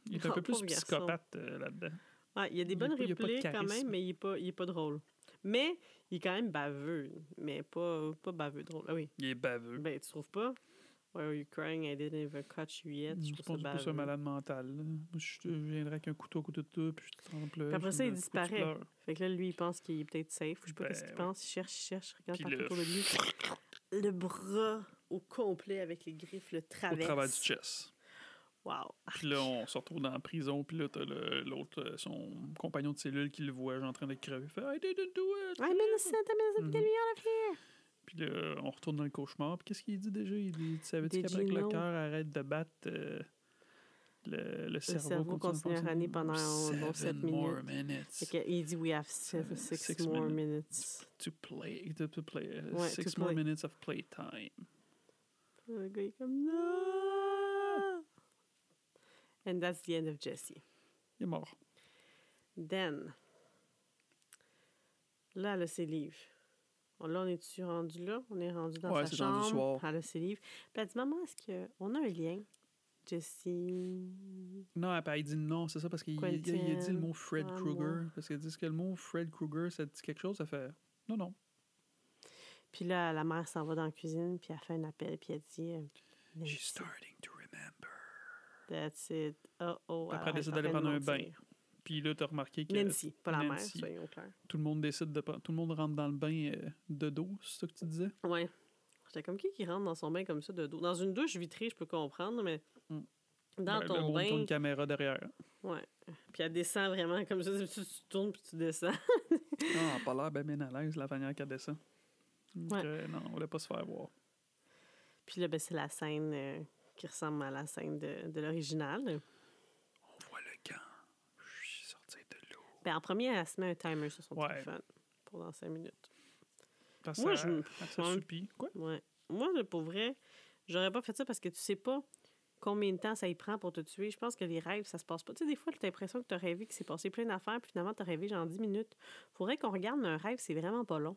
Il est un Oh, peu plus psychopathe euh, là-dedans. Ouais, il y a des Il bonnes il répliques quand même, mais il n'est pas, il est pas drôle. Mais il est quand même baveux, mais pas, pas baveux drôle. Ah oui, Il est baveux. ben tu trouves pas? Why are you crying? I didn't even cut you yet. Je Je pense que c'est un malade mental. là. Moi, je je viendrais avec un couteau côté de toi, puis je te trempe là. Puis après ça, il disparaît. Fait que là, lui, il pense qu'il est peut-être safe. ou Je sais pas Ben, qu'est-ce qu'il ouais. pense. Il cherche, il cherche, il regarde Puis partout le- autour de lui. Le bras au complet avec les griffes le Au traverse. travers du chest. Wow. Puis là, on se retrouve dans la prison, puis là, t'as l'autre, euh, son compagnon de cellule qui le voit, genre en train de crever. Il fait I didn't do it! I'm innocent, I'm innocent, get me out of here. Puis là, on retourne dans le cauchemar. Puis qu'est-ce qu'il dit déjà? Il dit Savais-tu Did qu'après que le cœur arrête de battre, euh, le, le cerveau, cerveau continue à runner pendant environ sept Seven more minutes. minutes que il dit we have six, six, Six more minutes. to play. To, to play. uh, Ouais, six to more play. minutes of playtime. Le gars est comme non. And that's the end of Jesse. Il est mort. Then, là, ses livres. Bon, Là, on est-tu rendu là? On est rendu dans Ouais, sa c'est rendu chambre. soir. Elle a ses livres. Puis elle dit, maman, est-ce qu'on a un lien? Jessie. Non, il dit non, c'est ça, parce qu'il il- il a dit le mot Fred ah, Krueger. Parce qu'il dit que le mot Fred Krueger, ça dit quelque chose, ça fait non, non. Puis là, la mère s'en va dans la cuisine, puis elle fait un appel, puis elle dit, euh, She's starting to remember. that's it. Oh, oh. Après, elle décide d'aller prendre un bain. Puis là, t'as remarqué que Nancy, pas la mère, Nancy. soyons clairs. tout le monde décide de pas. Tout le monde rentre dans le bain euh, de dos, c'est ça que tu disais? Ouais. J'étais comme qui qui rentre dans son bain comme ça de dos? Dans une douche vitrée, je peux comprendre, mais Mm. dans Ben, ton bain, une caméra derrière. ouais. Puis elle descend vraiment comme ça, tu, tu tournes puis tu descends. Ah, pas l'air bien, bien à l'aise, la manière qu'elle descend. Donc, Ouais. euh, non, on voulait pas se faire voir. Puis là, ben, c'est la scène euh, qui ressemble à la scène de, de l'original. On voit le gant Chut, sortir de l'eau. Ben, en premier, elle se met un timer sur son Ouais. téléphone dans 5 minutes. Parce Moi, que je ça, me- ça supplie. Quoi? Ouais. Moi, pour vrai, j'aurais pas fait ça parce que tu sais pas combien de temps ça y prend pour te tuer. Je pense que les rêves, ça se passe pas. Tu sais, des fois, tu as l'impression que tu as rêvé qu'il s'est passé plein d'affaires, puis finalement, tu as rêvé genre 10 minutes. Faudrait qu'on regarde un rêve, c'est vraiment pas long.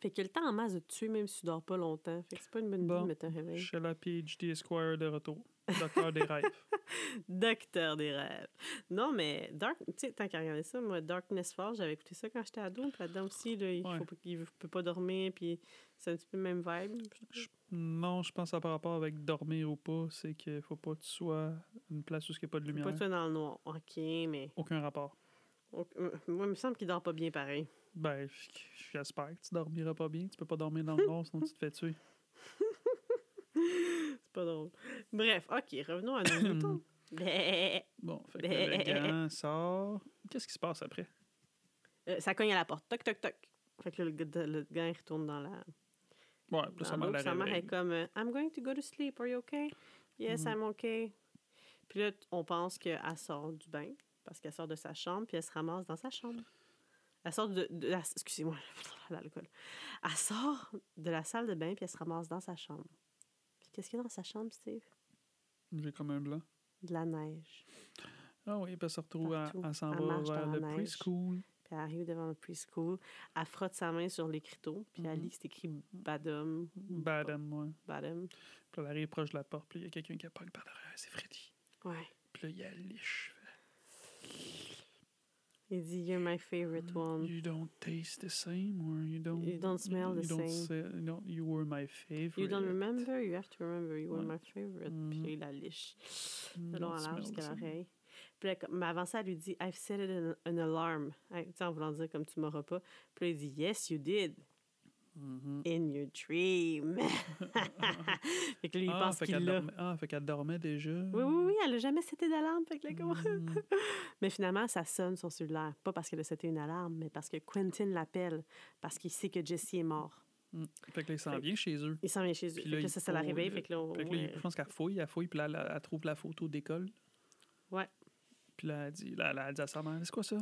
Fait que le temps en masse de te tuer, même si tu dors pas longtemps. Fait que c'est pas une bonne idée de mettre un réveil. Chez la PhD Esquire de retour. Docteur des rêves. [LAUGHS] Docteur des rêves. Non, mais Dark, tu sais, tant qu'à regarder ça, moi, Darkness Falls, j'avais écouté ça quand j'étais ado. Puis là-dedans aussi, là, il, Ouais. faut il peut pas dormir, puis c'est un petit peu le même vibe. Je- non, je pense que ça par rapport avec dormir ou pas, c'est qu'il faut pas que tu sois à une place où il n'y a pas de Faut lumière. pas tuer dans le noir. OK, mais... Aucun rapport. Euh, Moi, il me semble qu'il dort pas bien pareil. Ben, j'espère que tu dormiras pas bien. Tu peux pas dormir dans le noir, sinon tu te fais tuer. [LAUGHS] C'est pas drôle. Bref, OK, revenons à nos [COUGHS] moutons. Bon, fait que le gant sort. Qu'est-ce qui se passe après? Euh, ça cogne à la porte. Toc, toc, toc. Fait que là, le, gars- le gars, il retourne dans la. Ouais, là, sa mère sa mère est comme euh, I'm going to go to sleep. Are you okay? Yes, Mhm. I'm okay. Puis là, on pense qu'elle sort du bain parce qu'elle sort de sa chambre puis elle se ramasse dans sa chambre. Elle sort de, de la. Excusez-moi, [LAUGHS] l'alcool. Elle sort de la salle de bain puis elle se ramasse dans sa chambre. Qu'est-ce qu'il y a dans sa chambre, Steve? J'ai comme un blanc. De la neige. Ah oui, puis elle se retrouve, à- elle s'en va vers le neige. preschool. Puis elle arrive devant le preschool. Elle frotte sa main sur l'écriteau. Puis elle Mhm. lit, c'est écrit Badum. Badam, ouais. Badum. Puis elle arrive proche de la porte, puis il y a quelqu'un qui pogne par derrière, c'est Freddy. Ouais. Puis là, il y a liche. Il dit You're my favorite one. You don't taste the same, or you don't... You don't smell the you don't same. say- you don't- you were my favorite. You don't remember? You have to remember. You were Ouais. my favorite. Puis Mhm. là, il la liche. De long en large jusqu'à l'oreille. Puis là, mais avant ça, elle lui dit I've set it an, an alarm. Sais, en voulant dire comme tu m'auras pas. Puis là, il dit Yes, you did. Mhm. In your dream. [LAUGHS] [LAUGHS] fait que lui, il ah, pense qu'il l'a. dormait, ah, fait qu'elle dormait déjà. Oui, oui, oui, elle a jamais seté d'alarme. Fait que là, comment- Mhm. [LAUGHS] Mais finalement, ça sonne son cellulaire. Pas parce qu'elle a seté une alarme, mais parce que Quentin l'appelle. Parce qu'il sait que Jesse est mort. Mm. Fait que là, il s'en vient chez eux. Il s'en vient chez eux. Puis Fait là, que ça, ça la faut- réveille. le- Fait que là, Fait que là, je pense qu'elle fouille, elle fouille, puis là, elle, elle trouve la photo d'école. Ouais. Puis là, elle dit, là, elle a dit à sa mère, c'est quoi ça?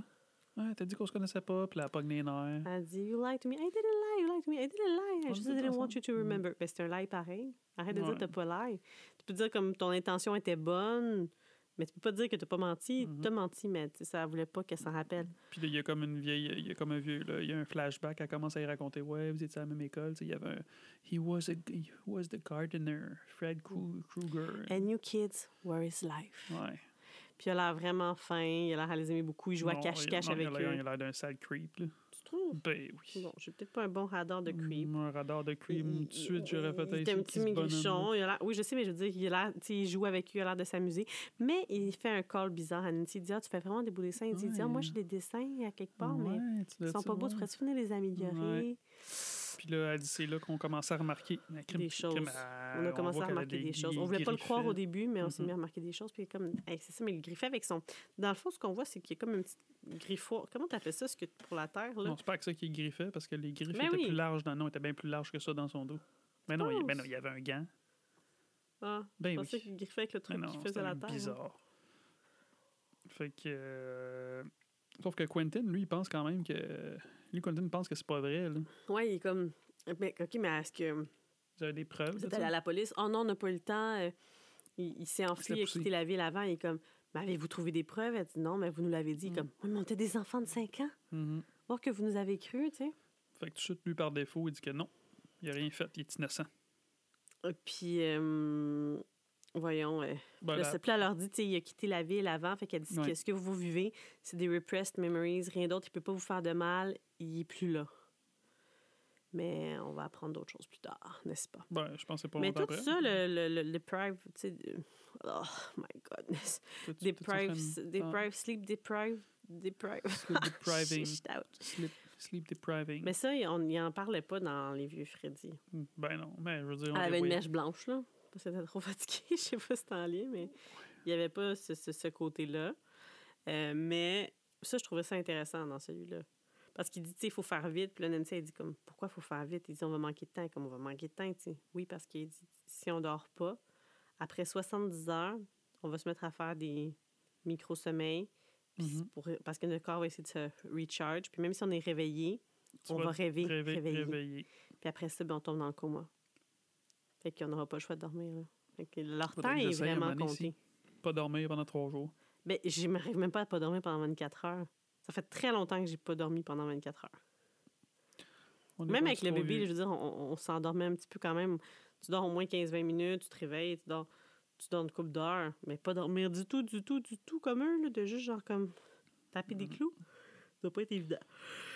Ouais, t'as dit qu'on se connaissait pas, puis elle pogne les nerfs. Elle dit You lied to me. I didn't lie. You lied to me. I didn't lie. I On just dit didn't want you to Mm. remember. Ben, c'est un lie pareil. Arrête de dire que t'as pas lie. Tu peux dire comme ton intention était bonne, mais tu peux pas dire que t'as pas menti. Mhm. T'as menti, mais tu sais, ça voulait pas qu'elle s'en rappelle. Puis là, il y a comme une vieille, il y a comme un vieux, là, il y a un flashback, elle commence à y raconter, ouais, vous étiez à la même école, tu sais, il y avait un, he was a, he was the gardener, Fred Kru- Krueger. And you kids were his life. Ouais. Puis il a l'air vraiment fin. Il a l'air à les aimer beaucoup. Il joue à cache-cache avec il a l'air- Il eux. a l'air d'un sale creep, là. Tu trouves? Ben oui. Bon, j'ai peut-être pas un bon radar de creep. Mm, Un radar de creep, tout de suite, j'aurais Il était un petit maigrichon. Il a l'air- oui, je sais, mais je veux dire, il, a il joue avec eux, il a l'air de s'amuser. Mais il fait un call bizarre à Nancy. Il dit Ah, tu fais vraiment des beaux dessins. Il dit, Ah, moi, j'ai des dessins à quelque part, mais ils sont pas beaux. Tu pourrais-tu venir les améliorer? Puis là, elle dit, c'est là qu'on commence à remarquer la Des choses. On a commencé à remarquer des, des choses. On voulait pas le croire au début, mais on s'est Mhm. mis à remarquer des choses. Puis comme, Hey, c'est ça, mais il griffait avec son. Dans le fond, ce qu'on voit, c'est qu'il y a comme un petit griffoir. Comment tu appelles ça, ce que pour la terre, là? Non, c'est pas que ça qui griffait, parce que les griffes Ben étaient oui. plus larges dans non, étaient bien plus larges que ça dans son dos. Mais non, il, ben non, il y avait un gant. Ah, Ben je oui. qu'il griffait avec le Mais truc non, qui faisait la terre. hein. bizarre. Fait que. euh, Sauf que Quentin, lui, il pense quand même que. Lui, Quentin pense que c'est pas vrai. Là. Ouais, il est comme. Mais, OK, mais est-ce que Vous avez des preuves vous êtes allé à la police? Oh non, on n'a pas eu le temps. euh, Il, il s'est enfui, il a quitté la ville avant. Il est comme, mais avez-vous trouvé des preuves? Elle dit non, mais vous nous l'avez dit. Il est Mm. Comme, oui, mais on était des enfants de 5 ans. Mhm. Voir que vous nous avez cru, tu sais. Fait que tout de suite, lui, par défaut, il dit que non. Il a rien fait, il est innocent. Euh, Puis, euh, voyons. euh, la- là, elle leur dit, il a quitté la ville avant, fait qu'elle dit Ouais. que ce que vous vivez, c'est des repressed memories, rien d'autre, il peut pas vous faire de mal, il est plus là. Mais on va apprendre d'autres choses plus tard, n'est-ce pas? ben, je pense que c'est pas Mais tout après. ça, le, le, le, le deprive, tu sais, oh my goodness, Tout- tout deprive, deprive, sleep deprive, deprive. Sleep [LAUGHS] depriving. She's out. Sleep, sleep depriving. Mais ça, on y en parlait pas dans les vieux Freddy. Ben non, mais je veux dire. on Elle avait une mèche blanche, là. Parce trop fatiguée. Je sais pas si c'est en lien, mais il n'y avait pas ce, ce- ce côté-là. Euh, mais ça, je trouvais ça intéressant dans celui-là. Parce qu'il dit, tu sais, il faut faire vite. Puis là, Nancy, elle dit, comme, pourquoi il faut faire vite? Il dit, on va manquer de temps. Comme, on va manquer de temps, tu sais. Oui, parce qu'il dit, si on dort pas, après 70 heures, on va se mettre à faire des micro-sommeils. Mhm. pour- parce que notre corps va essayer de se recharge. Puis même si on est réveillé, Tu on va rêver, rêver- réveiller. réveiller. Puis après ça, ben, on tombe dans le coma. Fait qu'on n'aura pas le choix de dormir. là. Fait que leur Faudrait temps que est j'essaye à un vraiment moment donné, compté. Pas dormir pendant trois jours. Ben, je m'arrive même pas à pas dormir pendant 24 heures. Ça fait très longtemps que j'ai pas dormi pendant 24 heures. On est Même pas avec le trop bébé, vieux. je veux dire, on, on s'endormait un petit peu quand même. Tu dors au moins 15-20 minutes, tu te réveilles, tu dors, tu dors une couple d'heures. Mais pas dormir du tout, du tout, du tout comme eux, là, de juste genre comme taper des clous. Ça doit pas être évident.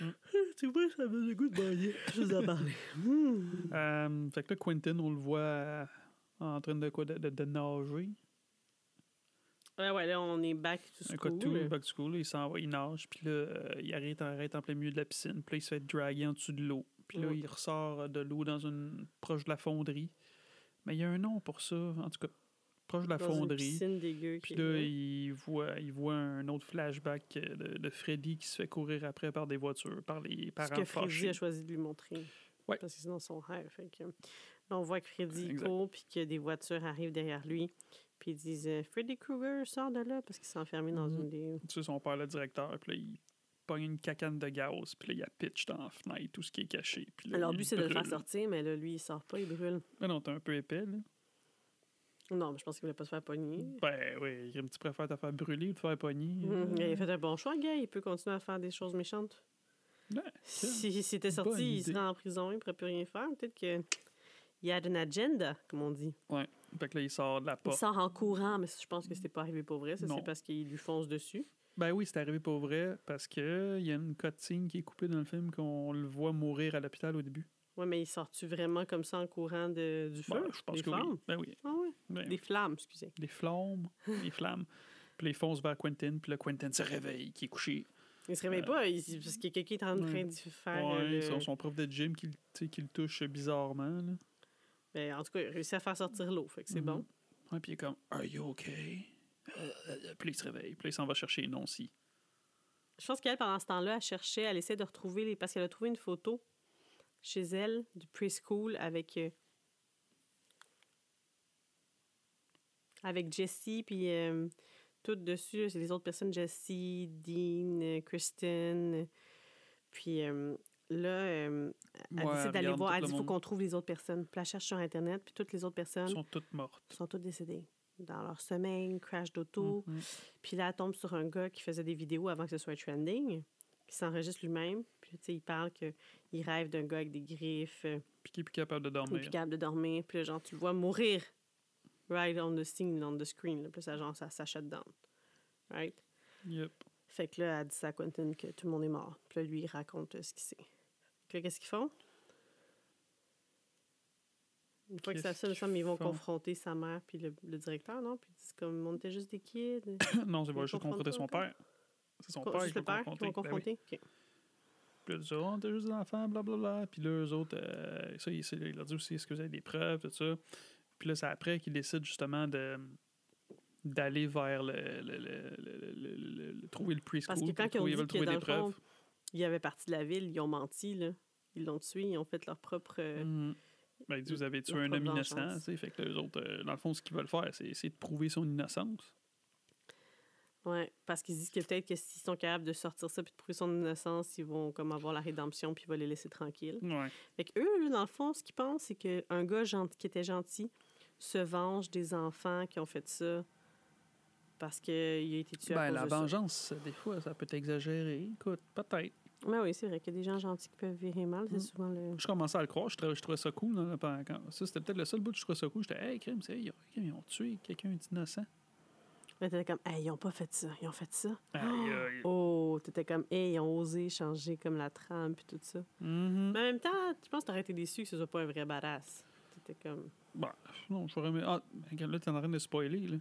Mm. [LAUGHS] Tu vois, ça me donne le goût de bailler. Je vous en parler. [LAUGHS] Euh, fait que là, Quentin, on le voit euh, en train de quoi de, de, de nager. Ouais, ouais, là, on est back to Un cas de school. tout, back to school, là, il s'en va, il nage, puis là, euh, il arrête, arrête en plein milieu de la piscine, puis là, il se fait draguer en dessous de l'eau. Puis là, Mm. il ressort de l'eau dans une proche de la fonderie. Mais il y a un nom pour ça, en tout cas. Proche de la Dans une fonderie. piscine dégueu. Puis est là, il voit, il voit un autre flashback euh, de, de Freddy qui se fait courir après par des voitures, par les Ce parents que Freddy fâchés. a choisi de lui montrer. Ouais. Parce que sinon, son rêve. Fait que, là, on voit que Freddy Exact. court, puis que des voitures arrivent derrière lui. Puis ils disent euh, Freddy Krueger, sort de là, parce qu'il s'est enfermé dans Mhm. une des. Tu sais, son père, le directeur, puis là, il pogne une cacane de gaz, puis là, il a pitch dans la fenêtre, tout ce qui est caché. Puis là, Alors, lui, c'est de le faire sortir, mais là, lui, il sort pas, il brûle. Mais non, t'es un peu épais, là. Non, mais je pense qu'il voulait pas se faire pogner. Ben oui, tu préfères te faire brûler ou te faire pogner. Euh, Il a fait un bon choix, gars. Il peut continuer à faire des choses méchantes. Ouais, Si s'il était Bonne sorti, il serait en prison, il pourrait plus rien faire. Peut-être que. Il y a une agenda, comme on dit. Ouais. Fait que là, il sort de la Il porte. sort en courant, mais je pense que c'était pas arrivé pour vrai. Ça, c'est parce qu'il lui fonce dessus. Ben oui, c'est arrivé pour vrai parce que il y a une cutscene qui est coupée dans le film qu'on le voit mourir à l'hôpital au début. Ouais, mais il sort-tu vraiment comme ça en courant de, du feu? Ben, je pense des que flammes? oui. Ben oui. Ah ouais? Ben, Des flammes, excusez. des flammes, des flammes. [LAUGHS] Puis il fonce vers Quentin, puis là, Quentin se réveille, qui est couché. Il se réveille Euh, pas, il- parce qu'il y a quelqu'un qui est en ouais. train de faire. Ouais, euh, le- son, son prof de gym qui, tu qui le touche bizarrement. Là. Ben, en tout cas, il a réussi à faire sortir l'eau, fait que c'est Mhm. bon. Ouais, puis il est comme Are you okay? Euh, euh, puis il se réveille. Puis il s'en va chercher Nancy. Je pense qu'elle, pendant ce temps-là, elle cherchait, elle essaie de retrouver les. Parce qu'elle a trouvé une photo chez elle du preschool avec. euh, avec Jessie, puis euh, tout dessus, c'est les autres personnes Jessie, Dean, euh, Kristen. Puis euh, là, elle Ouais, décide d'aller voir. Elle le dit il faut qu'on trouve les autres personnes. Puis elle cherche sur Internet, puis toutes les autres personnes sont toutes mortes. sont toutes décédées. Dans leur sommeil, crash d'auto. Mhm. Puis là, elle tombe sur un gars qui faisait des vidéos avant que ce soit trending, qui s'enregistre lui-même. Puis, tu sais, il parle qu'il rêve d'un gars avec des griffes, euh, Puis qui est plus capable de dormir. plus capable de dormir. Puis genre, tu le vois mourir right on the scene, on the screen. Là. Puis ça, genre, ça, ça shut down. Right? Yep. Fait que là, elle dit ça à Quentin que tout le monde est mort. Puis là, lui, il raconte euh, ce qu'il sait. Puis là, qu'est-ce qu'ils font? Une fois que ça qu'ils ils vont font? confronter sa mère puis le, le directeur, non? Puis ils disent comme, on était juste des kids. [COUGHS] non, c'est Ils pas juste confronter son père. C'est son père qui le père qui confronter. vont Ben oui. confronter? Puis là, ils oh, juste des enfants, blablabla. Puis là, eux autres, euh, ça, il, leur dit aussi, est-ce que vous avez des preuves, tout ça? Puis là, c'est après qu'ils décident justement de d'aller vers le, trouver le preschool. Parce que quand ils ont ils veulent dit que trouver dans des fond, preuves. il avait parti de la ville, ils ont menti, là. Ils l'ont tué, ils ont fait leur propre... euh, Mhm. Ben, ils disent, vous avez tué un homme innocent, tu sais. Fait que les autres, euh, dans le fond, ce qu'ils veulent faire, c'est essayer de prouver son innocence. Ouais, parce qu'ils disent que peut-être que s'ils sont capables de sortir ça puis de prouver son innocence, ils vont comme avoir la rédemption puis ils vont les laisser tranquilles. Ouais. Fait que eux, dans le fond, ce qu'ils pensent, c'est qu'un gars gentil, qui était gentil se venge des enfants qui ont fait ça parce qu'il a été tué à Ben, cause la de ça. vengeance, des fois, ça peut être exagéré. Écoute, peut-être. Ouais, oui, c'est vrai qu'il y a des gens gentils qui peuvent virer mal. C'est Mm. souvent le... Je commençais à le croire, je trouvais, je trouvais ça cool. là, quand- ça, c'était peut-être le seul bout que je trouvais ça cool. J'étais, hey, crime, c'est, ils ont tué quelqu'un d'innocent. Là, t'étais comme, hey, ils ont pas fait ça, ils ont fait ça. Aïe, aïe. Oh, t'étais comme, hey, ils ont osé changer comme la trame puis tout ça. Mhm. Mais en même temps, je pense que t'aurais été déçu que ce soit pas un vrai badass. T'étais comme, Ben, non, je ferais mieux. Ah, regarde, là, t'es en train de spoiler, là.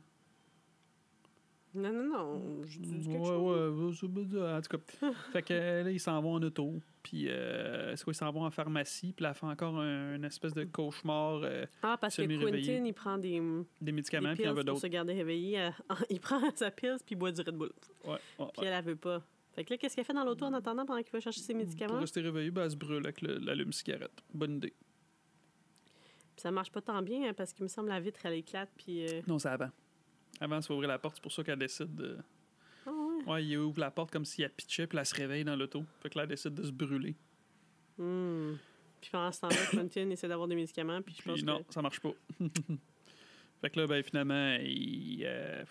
Non, non, non, je dis quelque ouais, chose. ouais, en tout cas. [LAUGHS] fait que là, ils s'en vont en auto. Puis, euh, quoi, ils s'en vont en pharmacie. Puis là, elle fait encore un, une espèce de cauchemar, euh, Ah, parce que. Quentin, il prend des, des médicaments, des puis il veut pour d'autres. se garder réveillé. euh, [LAUGHS] il prend sa pille puis il boit du Red Bull. Ouais, ouais, Puis elle, elle veut pas. Fait que là, qu'est-ce qu'elle fait dans l'auto en attendant pendant qu'il va chercher ses Pour médicaments? rester réveillé, ben, elle se brûle avec l'allume-cigarette. Bonne idée. Puis ça marche pas tant bien hein, parce qu'il me semble la vitre, elle éclate. Puis. euh, Non, c'est avant. Avant, il faut ouvrir la porte. C'est pour ça qu'elle décide de. Ah ouais. Ouais, il ouvre la porte comme si elle pitchait, puis elle se réveille dans l'auto. Fait que là, elle décide de se brûler. Hmm. Puis pendant ce temps-là, Quentin essaie d'avoir des médicaments. Puis je Puis pense non, que. ça marche pas. [LAUGHS] fait que là, ben, finalement, il. euh,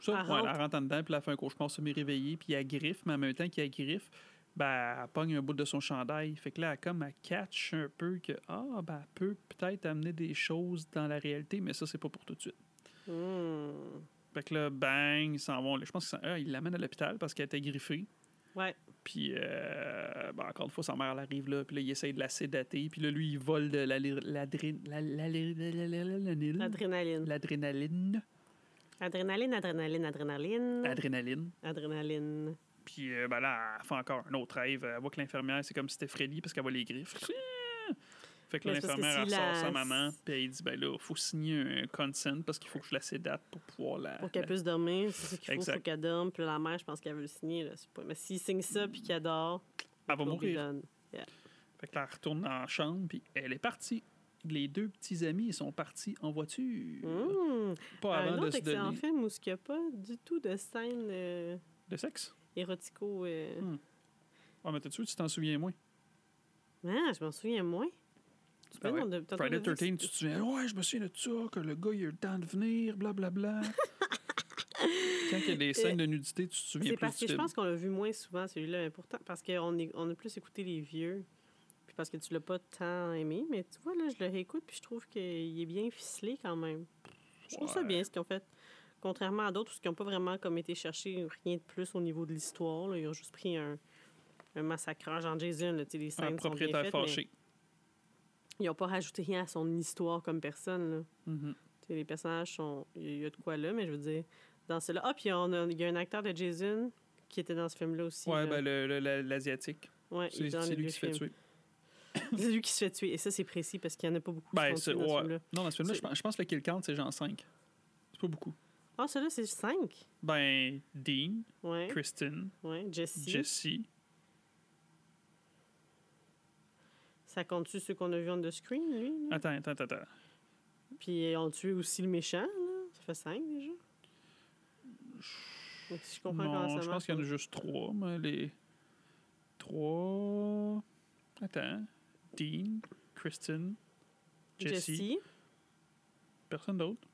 ça, Elle ouais, rentre. elle rentre en dedans, puis elle fait un cauchemar semi-réveillé, puis elle griffe, mais en même temps qu'elle griffe, ben, elle pogne un bout de son chandail. Fait que là, elle, comme, elle catch un peu que, ah, ben, elle peut peut-être amener des choses dans la réalité, mais ça, c'est pas pour tout de suite. Hmm. Fait que là, bang, ils s'en vont. Je pense qu'ils l'amènent à l'hôpital parce qu'elle était griffée. Ouais. Puis, euh, ben, encore une fois, sa mère, elle arrive là, puis là, il essaye de la sédater. Puis là, lui, il vole de la- l'adré- la- la- la- la- la- la- l'adrénaline. L'adrénaline. L'adrénaline. Adrénaline, adrénaline, adrénaline. Adrénaline. Adrénaline. Puis euh, ben là, elle fait encore un autre rêve. Elle voit que l'infirmière, c'est comme si c'était Freddy parce qu'elle voit les griffes. Fait que l'infirmière, si elle sort la- sa maman, puis elle dit, ben là, il faut signer un consent parce qu'il faut que je la sédate pour pouvoir la... Pour qu'elle la- puisse dormir, c'est ça qu'il faut, qu'elle dorme. Puis la mère, je pense qu'elle veut le signer. Là. Pas... Mais s'il signe ça puis qu'elle dort, Elle va mourir. Fait que là, elle retourne dans la chambre, puis elle est partie. Les deux petits amis, ils sont partis en voiture. Mmh. Pas Un avant de se donner film où il n'y a pas du tout de scène euh, de sexe? érotico. euh. Hmm. Ah, mais t'es sûr tu t'en souviens moins? Ah, je m'en souviens moins. Ah ouais. on a- tantôt, Friday on a vu 13, tu te souviens? Ouais, je me souviens de ça, que le gars, il a eu le temps de venir, blablabla. [LAUGHS] Quand il y a des scènes de nudité, tu te souviens C'est plus parce du que je pense qu'on l'a vu moins souvent, celui-là. Mais pourtant, parce qu'on on a plus écouté les vieux. Puis parce que tu l'as pas tant aimé. Mais tu vois, là, je le réécoute, puis je trouve qu'il est bien ficelé quand même. Je trouve ça bien, ce qu'ils ont fait. Contrairement à d'autres, qui n'ont pas vraiment comme été chercher rien de plus au niveau de l'histoire. Ils ont juste pris un, un massacreur, genre Jason. Là, les scènes Un sont bien propriétaire faites, mais fâché. Ils n'ont pas rajouté rien à son histoire comme personne. Là. Mhm. Sais, les personnages sont. Il y a de quoi là, mais je veux dire, dans cela. Ah, puis on a- il y a un acteur de Jason qui était dans ce film-là aussi. Ouais, là. ben l'asiatique. Ouais, C'est lui qui se fait tuer. C'est lui qui se fait tuer. Et ça, c'est précis parce qu'il n'y en a pas beaucoup qui Ben, sont c'est- tués dans ce ouais. film-là. Non, dans ce film-là, je pense, je pense que le kill count, c'est genre 5. C'est pas beaucoup. Ah, celui-là, c'est 5. Ben, Dean, Ouais, Kristen, ouais. Jesse. Jesse. Ça compte-tu ceux qu'on a vus on the screen, lui? là? Attends, attends, attends. Puis on tué aussi le méchant, là? Ça fait 5 déjà. Donc, si je comprends comment Non, ça je pense qu'il y en a juste 3, mais les. 3. Attends. Dean, Kristen, Jesse. Jesse. Personne d'autre.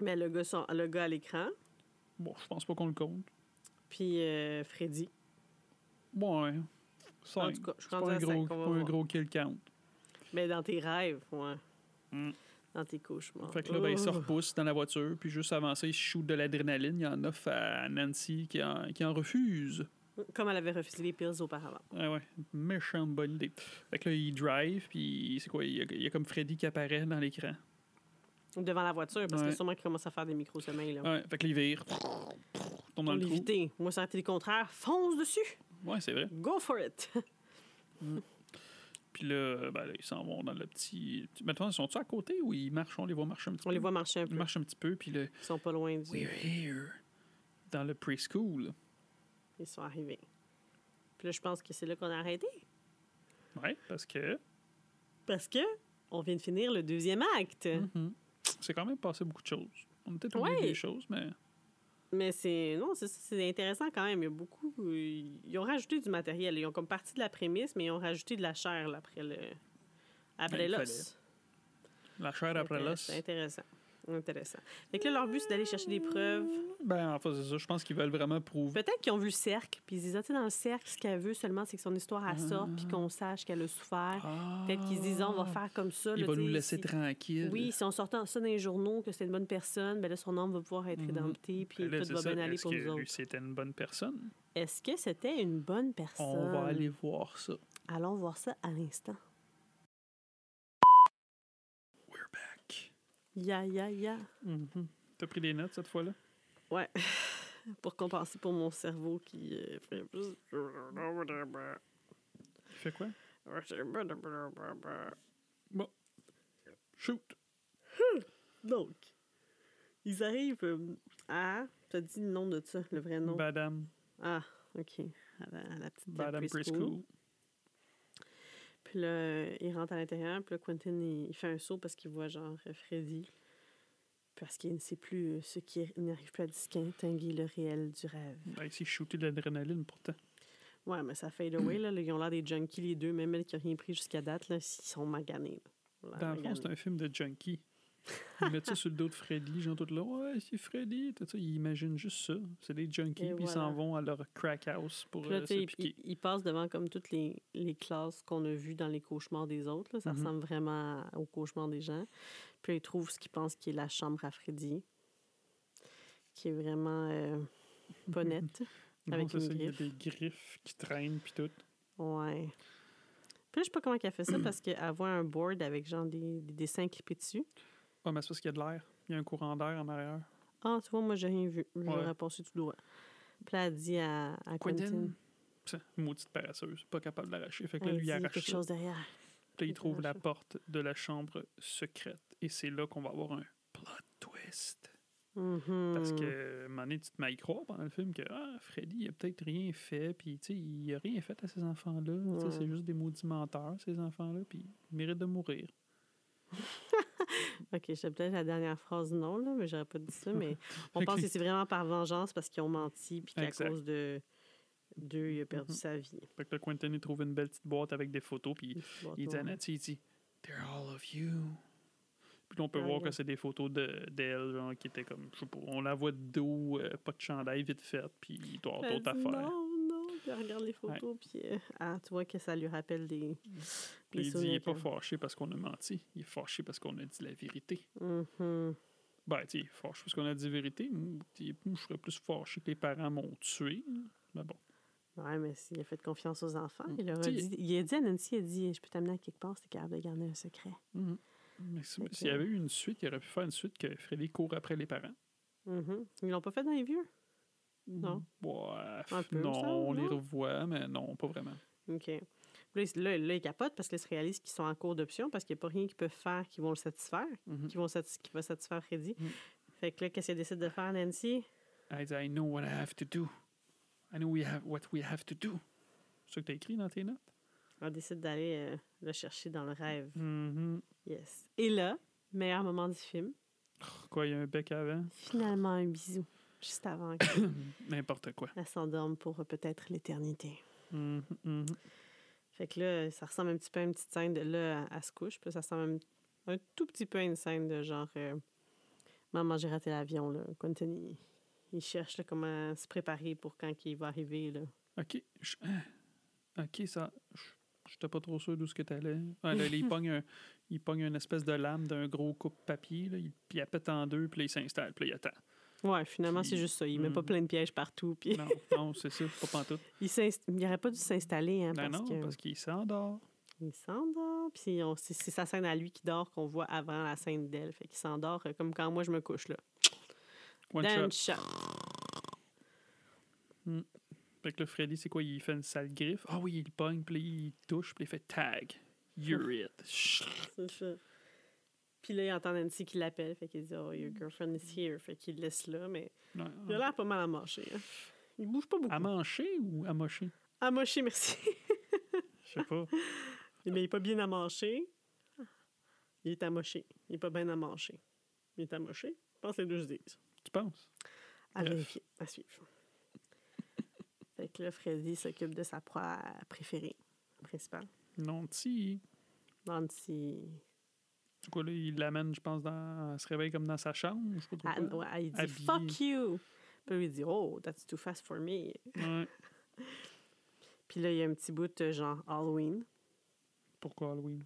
Mais le gars, son- le gars à l'écran. Bon, je pense pas qu'on le compte. Puis euh, Freddy. Ouais. En 5. tout cas, je suis C'est pas un à gros, 5. On va pas un voir. gros kill count. Mais dans tes rêves, ouais. Mm. Dans tes cauchemars. Fait que là, ben, il se Oh. repousse dans la voiture, puis juste avant ça, il shoot de l'adrénaline. Il en offre à Nancy qui en, qui en refuse. Comme elle avait refusé les pills auparavant. Ah ouais, méchante bonne idée. Fait que là, il drive, puis c'est quoi? Il y, a, il y a comme Freddy qui apparaît dans l'écran. Devant la voiture, parce Ouais. que sûrement qu'il commence à faire des micro-sommeils. Là. Ouais, fait que il vire. Tombe dans Pour le l'éviter. Moi, ça aurait été le contraire. Fonce dessus! Ouais, c'est vrai. Go for it! [LAUGHS] Puis là, ben, là, ils s'en vont dans le petit. Maintenant, ils sont-ils à côté ou ils marchent? On les voit marcher un petit On peu? les voit marcher un Ils peu. marchent un petit peu, puis là, Ils sont pas loin du. we're here. Dans le preschool. Ils sont arrivés. Puis là, je pense que c'est là qu'on a arrêté. Ouais, parce que. Parce que on vient de finir le deuxième acte. Mhm. C'est quand même passé beaucoup de choses. On a peut-être oublié Ouais. des choses, mais. Mais c'est. Non, c'est intéressant quand même. Il y a beaucoup. Ils ont rajouté du matériel. Ils ont comme partie de la prémisse, mais ils ont rajouté de la chair là, après le. Après Ben, l'os. La chair après l'os. C'est intéressant. Intéressant. Fait que là, leur but, c'est d'aller chercher des preuves. Ben, en fait, c'est ça. Je pense qu'ils veulent vraiment prouver. Peut-être qu'ils ont vu le cercle, puis ils se disent, ah, tu sais, dans le cercle, ce qu'elle veut seulement, c'est que son histoire, elle sorte, puis qu'on sache qu'elle a souffert. Ah. Peut-être qu'ils se disent, Ah, on va faire comme ça. Il là, va nous laisser si- tranquille. Oui, si on sortait ça dans les journaux, que c'est une bonne personne, ben là, son âme va pouvoir être Mhm. rédemptée, puis Ben là, tout va ça. bien aller pour nous autres. c'était une bonne personne? Est-ce que c'était une bonne personne? On va aller voir ça. Allons voir ça à l'instant. Ya, ya, ya. Mhm. T'as pris des notes cette fois-là? Ouais. [LAUGHS] pour compenser pour mon cerveau qui euh, fait plus... Tu fais quoi? Bon. Shoot. Donc, ils arrivent euh, à... T'as dit le nom de ça, le vrai nom? Badam. Ah, OK. À la, à la petite Badam preschool. Puis là, il rentre à l'intérieur. Puis là, Quentin, il, il fait un saut parce qu'il voit genre euh, Freddy. Parce qu'il ne sait plus euh, ce qui n'arrive plus à distinguer le réel du rêve. Ben, il s'est shooté de l'adrénaline pourtant. Ouais, mais ça fade away, là. Ils ont l'air des junkies, les deux. Même elle qui n'a rien pris jusqu'à date, là, ils sont maganés. là. Dans le fond, c'est un film de junkie. Ils mettent ça sur le dos de Freddy, genre tout là, ouais, c'est Freddy, tout ça. Ils imaginent juste ça. C'est des junkies, puis ils s'en vont à leur crack house pour là, euh, se piquer. il- il passe devant comme toutes les, les classes qu'on a vues dans les cauchemars des autres. là. Ça Mhm. ressemble vraiment aux cauchemars des gens. Puis là, il trouve ce qu'il pense qui est la chambre à Freddy, qui est vraiment euh, pas [LAUGHS] nette. Avec c'est une ça, il y a des griffes qui traînent, puis tout. Ouais. Puis là, je sais pas comment elle fait ça [CLEARS THROAT] parce qu'elle voit un board avec genre des, des dessins clippés dessus. Ouais, mais c'est parce qu'il y a de l'air. Il y a un courant d'air en arrière. Ah, tu vois, moi, j'ai rien vu. J'aurais Ouais. passé tout droit. Puis là, elle dit à, à Quentin? Quentin, ça, maudite paresseuse, pas capable de l'arracher. Fait que là, lui, il arrache quelque ça. chose derrière. Puis là, il trouve la porte de la chambre secrète. Et c'est là qu'on va avoir un plot twist. Mhm. Parce que, donné, tu te mets à y croire pendant le film que ah, Freddy, il a peut-être rien fait, puis tu sais, il a rien fait à ces enfants-là. C'est juste des maudits menteurs, ces enfants-là, puis ils méritent de mourir. [LAUGHS] OK, j'ai peut-être la dernière phrase non, là, mais j'aurais pas dit ça. Mais [LAUGHS] on pense que- c'est vraiment par vengeance parce qu'ils ont menti puis qu'à cause de d'eux, il a perdu Mhm. sa vie. Fait que là, Quentin, il trouve une belle petite boîte avec des photos, puis il dit à Nancy, il dit They're all of you. Puis là, on peut Ah, voir que c'est des photos de- d'elle, genre, qui étaient comme, je sais pas, on la voit de dos, euh, pas de chandail, vite fait, puis il doit avoir Elle d'autres affaires. Non. Puis elle regarde les photos, puis euh, ah, tu vois que ça lui rappelle des. Des il dit, il souvenirs est pas fâché parce qu'on a menti, il est fâché parce qu'on a dit la vérité. Mhm. Ben, tu sais, il est fâché parce qu'on a dit la vérité. Je serais plus fâché que les parents m'ont tué. Mais bon. Ouais, mais s'il a fait confiance aux enfants, Mm. il leur a dit, il a dit à Nancy, il a dit, je peux t'amener à quelque part, c'était capable de garder un secret. Mhm. Mais s'il y avait eu une suite, il aurait pu faire une suite que Freddy court après les parents. Mhm. Ils l'ont pas fait dans les vieux? Non? Ouais, Un peu, non, ça, on les revoit, mais non, pas vraiment. OK. Là, là, là, ils capotent parce qu'ils se réalisent qu'ils sont en cours d'option parce qu'il n'y a pas rien qu'ils peuvent faire qui vont le satisfaire, Mhm. qui, vont satis- qui va satisfaire Freddy. Mm. Fait que là, qu'est-ce qu'elle décide de faire, Nancy? I, I know what I have to do. I know we have, what we have to do. C'est ça que tu as écrit dans tes notes? Elle décide d'aller euh, le chercher dans le rêve. Mhm. Yes. Et là, meilleur moment du film, Quoi, il y a un bec avant? finalement un bisou. Juste avant qu'elle [COUGHS] N'importe quoi. s'endorme pour euh, peut-être l'éternité. Mhm, mhm. Fait que là, ça ressemble un petit peu à une petite scène de là, elle, elle se couche. Puis ça ressemble un, un tout petit peu à une scène de genre euh, Maman, j'ai raté l'avion. Là. Quentin, il, il cherche là, comment se préparer pour quand il va arriver. Là. OK. je- hein? OK, ça... je- J'étais pas trop sûr d'où ce que t'allais. Ah, là, il, [LAUGHS] pogne un, il pogne une espèce de lame d'un gros coupe-papier, puis il la pète en deux, puis il s'installe, puis il attend. Ouais, finalement, c'est juste ça. Il met Hmm. pas plein de pièges partout. Puis Non, [LAUGHS] non, c'est ça, pas pantoute. il, s'inst- il aurait pas dû s'installer. Hein, Ben parce non, que parce qu'il s'endort. il s'endort. Puis c'est, sa scène à lui qui dort qu'on voit avant la scène d'elle. Fait qu'il s'endort euh, comme quand moi je me couche. là. One Dans shot. shot. Fait que là, Freddy, c'est quoi? Il fait une sale griffe. Ah oui, il pogne, puis il touche, puis il fait tag. You're [LAUGHS] it. C'est ça. Puis là, il entend Nancy qui l'appelle. Fait qu'il dit Oh, your girlfriend is here. Fait qu'il le laisse là. Mais Ouais, il a l'air pas mal à marcher. Hein. Il bouge pas beaucoup. À mancher ou à mocher? À mocher, merci. Je sais pas. [LAUGHS] Mais il est pas bien à marcher. Il est à mocher. Il est pas bien à marcher. Il est à mocher. Je pense que les deux se disent. Tu penses? À vérifier, à suivre. [LAUGHS] fait que là, Freddy s'occupe de sa proie préférée, principale. Si. Nancy. C'est quoi, là, il l'amène, je pense, dans... Elle se réveille comme dans sa chambre, je sais pas Ah, ouais, il dit Habillé. Fuck you! Puis lui, il dit Oh, that's too fast for me. Ouais. [LAUGHS] Puis là, il y a un petit bout de genre Halloween. Pourquoi Halloween?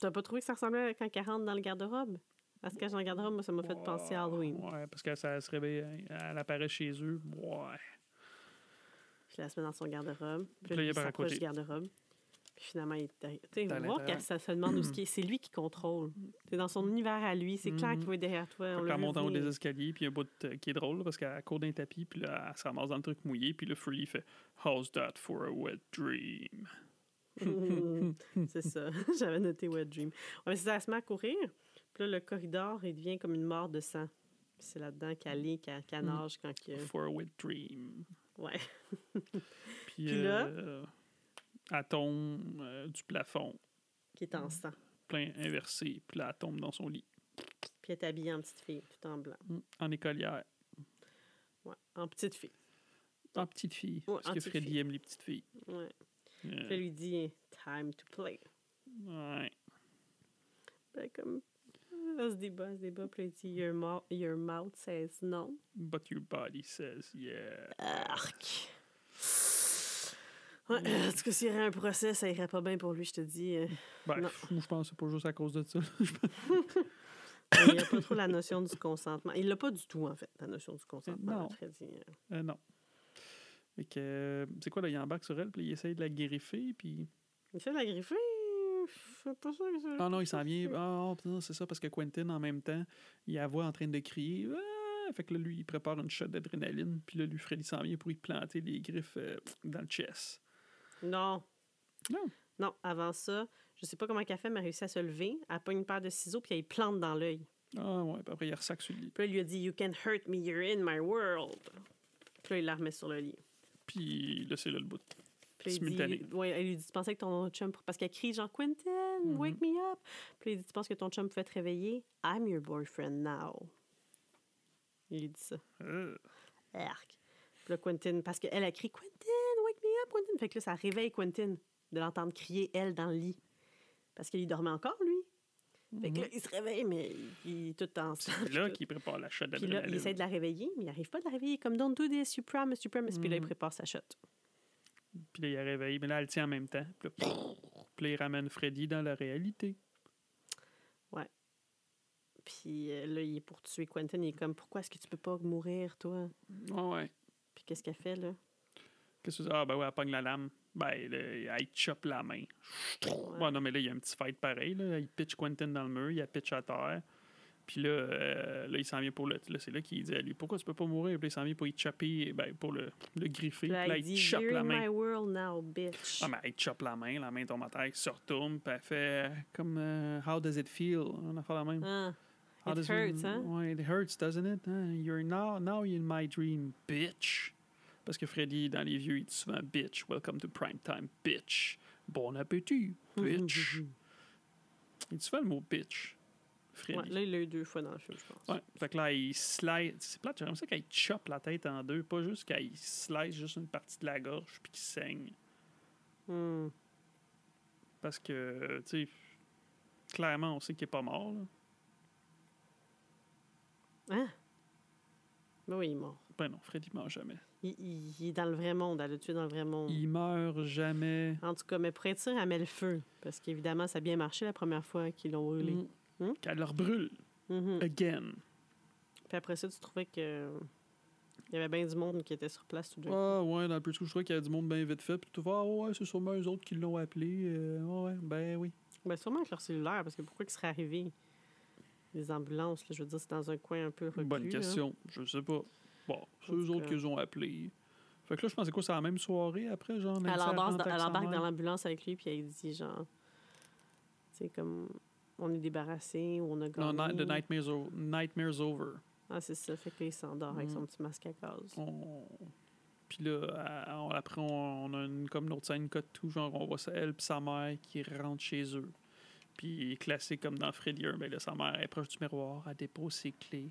T'as pas trouvé que ça ressemblait à quand elle rentre dans le garde-robe? Se cache dans le garde-robe, moi, ça m'a fait penser à Halloween. Ouais, parce que ça se réveille, elle apparaît chez eux. Ouais. Puis là, elle se met dans son garde-robe. Puis là, là, il est il par à côté. du garde-robe. Finalement, il est derrière. Tu sais, ça se demande où ce qui est. C'est lui qui contrôle. C'est dans son univers à lui. C'est clair Mhm. qu'il va être derrière toi. On monte en haut des escaliers, puis il y a un bout qui est drôle, parce qu'elle court d'un tapis, puis là, elle se ramasse dans le truc mouillé, puis le il fait How's that for a wet dream? Mhm. [LAUGHS] c'est ça. [LAUGHS] J'avais noté Wet Dream. Ouais, mais c'est ça, elle se met à courir. Puis là, le corridor, il devient comme une mare de sang. C'est là-dedans qu'elle lit, qu'elle Mhm. nage quand que... For a wet dream. Ouais. [LAUGHS] Puis, Puis là? Euh, elle tombe euh, du plafond, Qui est en sang. plein inversé, puis là, elle tombe dans son lit, Puis elle est habillée en petite fille, tout en blanc. Mm. en écolière. Ouais. En petite fille. En petite fille. Ouais, parce en que Freddy fille. aime les petites filles. Ouais. Euh, Puis elle lui dit Time to play. ouais. Ben, comme. Elle se débat, elle se débat. Puis elle dit Your, your mouth says no. But your body says yeah. Arc. Ouais, en tout cas, s'il y aurait un procès, ça irait pas bien pour lui, je te dis. euh. Ben, Non. je pense que c'est pas juste à cause de ça. [LAUGHS] Il n'y a pas trop la notion du consentement. Il l'a pas du tout, en fait, la notion du consentement. Non. Freddy. euh. Euh, non. Fait que, euh, c'est quoi, là, il embarque sur elle, puis il essaye de la griffer, puis... Il fait la griffer? Suis pas sûr que ça. Ah non, il s'en vient. Ah, oh, c'est ça, parce que Quentin, en même temps, il la voit en train de crier. Ah! Fait que là, lui, il prépare une shot d'adrénaline, puis là, lui, Freddy s'en vient pour y planter les griffes euh, dans le chest. Non. Non. Non, avant ça, Je sais pas comment qu'elle fait, mais elle réussit à se lever. Elle pogne une paire de ciseaux, puis elle plante dans l'œil. Ah ouais, puis après, il ressac sur le lit. Puis il lui a dit You can hurt me, you're in my world. Puis là, il la remet sur le lit. Puis là, c'est là le bout. Puis dit, ouais, elle lui dit Tu pensais que ton chum. Parce qu'elle crie genre Quentin, Mhm. wake me up. Puis il dit Tu penses que ton chum pouvait te réveiller? I'm your boyfriend now. Il lui dit ça. Euh, Arc. Puis là, Quentin, parce qu'elle a crié Quentin, Quentin? Fait que là, ça réveille Quentin de l'entendre crier, elle, dans le lit. Parce qu'il dormait encore, lui. Fait que là, il se réveille, mais il est tout en c'est là qu'il prépare la shot Puis là, il d'adrénaline. essaie de la réveiller, mais il n'arrive pas de la réveiller. Comme Don't do this, you promise, you promise. Puis là, il Mhm. prépare sa shot. Puis là, il a réveillé, mais là, elle tient en même temps. Puis là, puis là, il ramène Freddy dans la réalité. Puis euh, là, il est pour tuer Quentin. Il est comme Pourquoi est-ce que tu peux pas mourir, toi? Ouais, ouais. Puis qu'est-ce qu'elle fait, là? Qu'est-ce que c'est? Ah, ben ouais, elle pogne la lame. Ben, là, elle chope la main. Ouais. non, mais là, il y a un petit fight pareil. Là. Il pitch Quentin dans le mur, il a pitch à terre. Puis là, euh, là il s'en vient pour le. Là, c'est là qu'il dit à lui Pourquoi tu peux pas mourir? Puis là, il s'en vient pour y chopper, ben, pour le, le griffer. Puis là, il il chope la in main. my world now, bitch. Ah, mais elle chope la main, la main tombe à terre, il se retourne, puis elle fait comme euh, How does it feel? On a fait la même. Ah. How It does hurts, hein? Ouais, it hurts, doesn't it? Hein? You're now, now you're in my dream, bitch. Parce que Freddy, dans les vieux, il dit souvent bitch. Welcome to prime time, bitch. Bon appétit, bitch. il dit souvent le mot bitch, Freddy. Ouais, là, il l'a eu deux fois dans le film, je pense. Ouais, fait que là, il slice. C'est plate, j'aimerais ça qu'il chope la tête en deux, pas juste qu'il slice juste une partie de la gorge puis qu'il saigne. Hmm. Parce que, tu sais, clairement, on sait qu'il est pas mort. Là. Hein? Ben oui, il est mort. Ben non, Freddy meurt jamais. Il, il- il est dans le vrai monde. Elle l'a tué dans le vrai monde. Il meurt jamais. En tout cas, mais pour être sûr, elle met le feu. Parce qu'évidemment, ça a bien marché la première fois qu'ils l'ont brûlé. Mm. Hmm? Qu'elle leur brûle. Mhm. Again. Puis après ça, tu trouvais que. Il y avait bien du monde qui était sur place tout de suite. Ah ouais, dans le plus je crois qu'il y a du monde bien vite fait. Puis tu vas, ah ouais, c'est sûrement eux autres qui l'ont appelé. Euh, ouais, ben oui. Ben, sûrement avec leur cellulaire, parce que pourquoi qu'ils seraient arrivés? Les ambulances, là, je veux dire, c'est dans un coin un peu reclus. Bonne là. question. Je sais pas. Bon, c'est eux autres qu'ils ont appelé. Fait que là, je pensais quoi, c'est la même soirée après, genre. Elle embarque, elle embarque dans l'ambulance avec lui, puis elle dit genre. C'est comme. On est débarrassé, ou on a Non, gagné. Ni- The Nightmare's, o- Nightmare's Over. Ah, c'est ça. Fait que là, il s'endort avec Mm. son petit masque à gaz. On... Puis là, on- après, on, a une, comme une autre scène cut tout, genre on voit ça, elle puis sa mère qui rentre chez eux. Puis classique comme dans Freddy 1, ben là, sa mère est proche du miroir, elle dépose ses clés.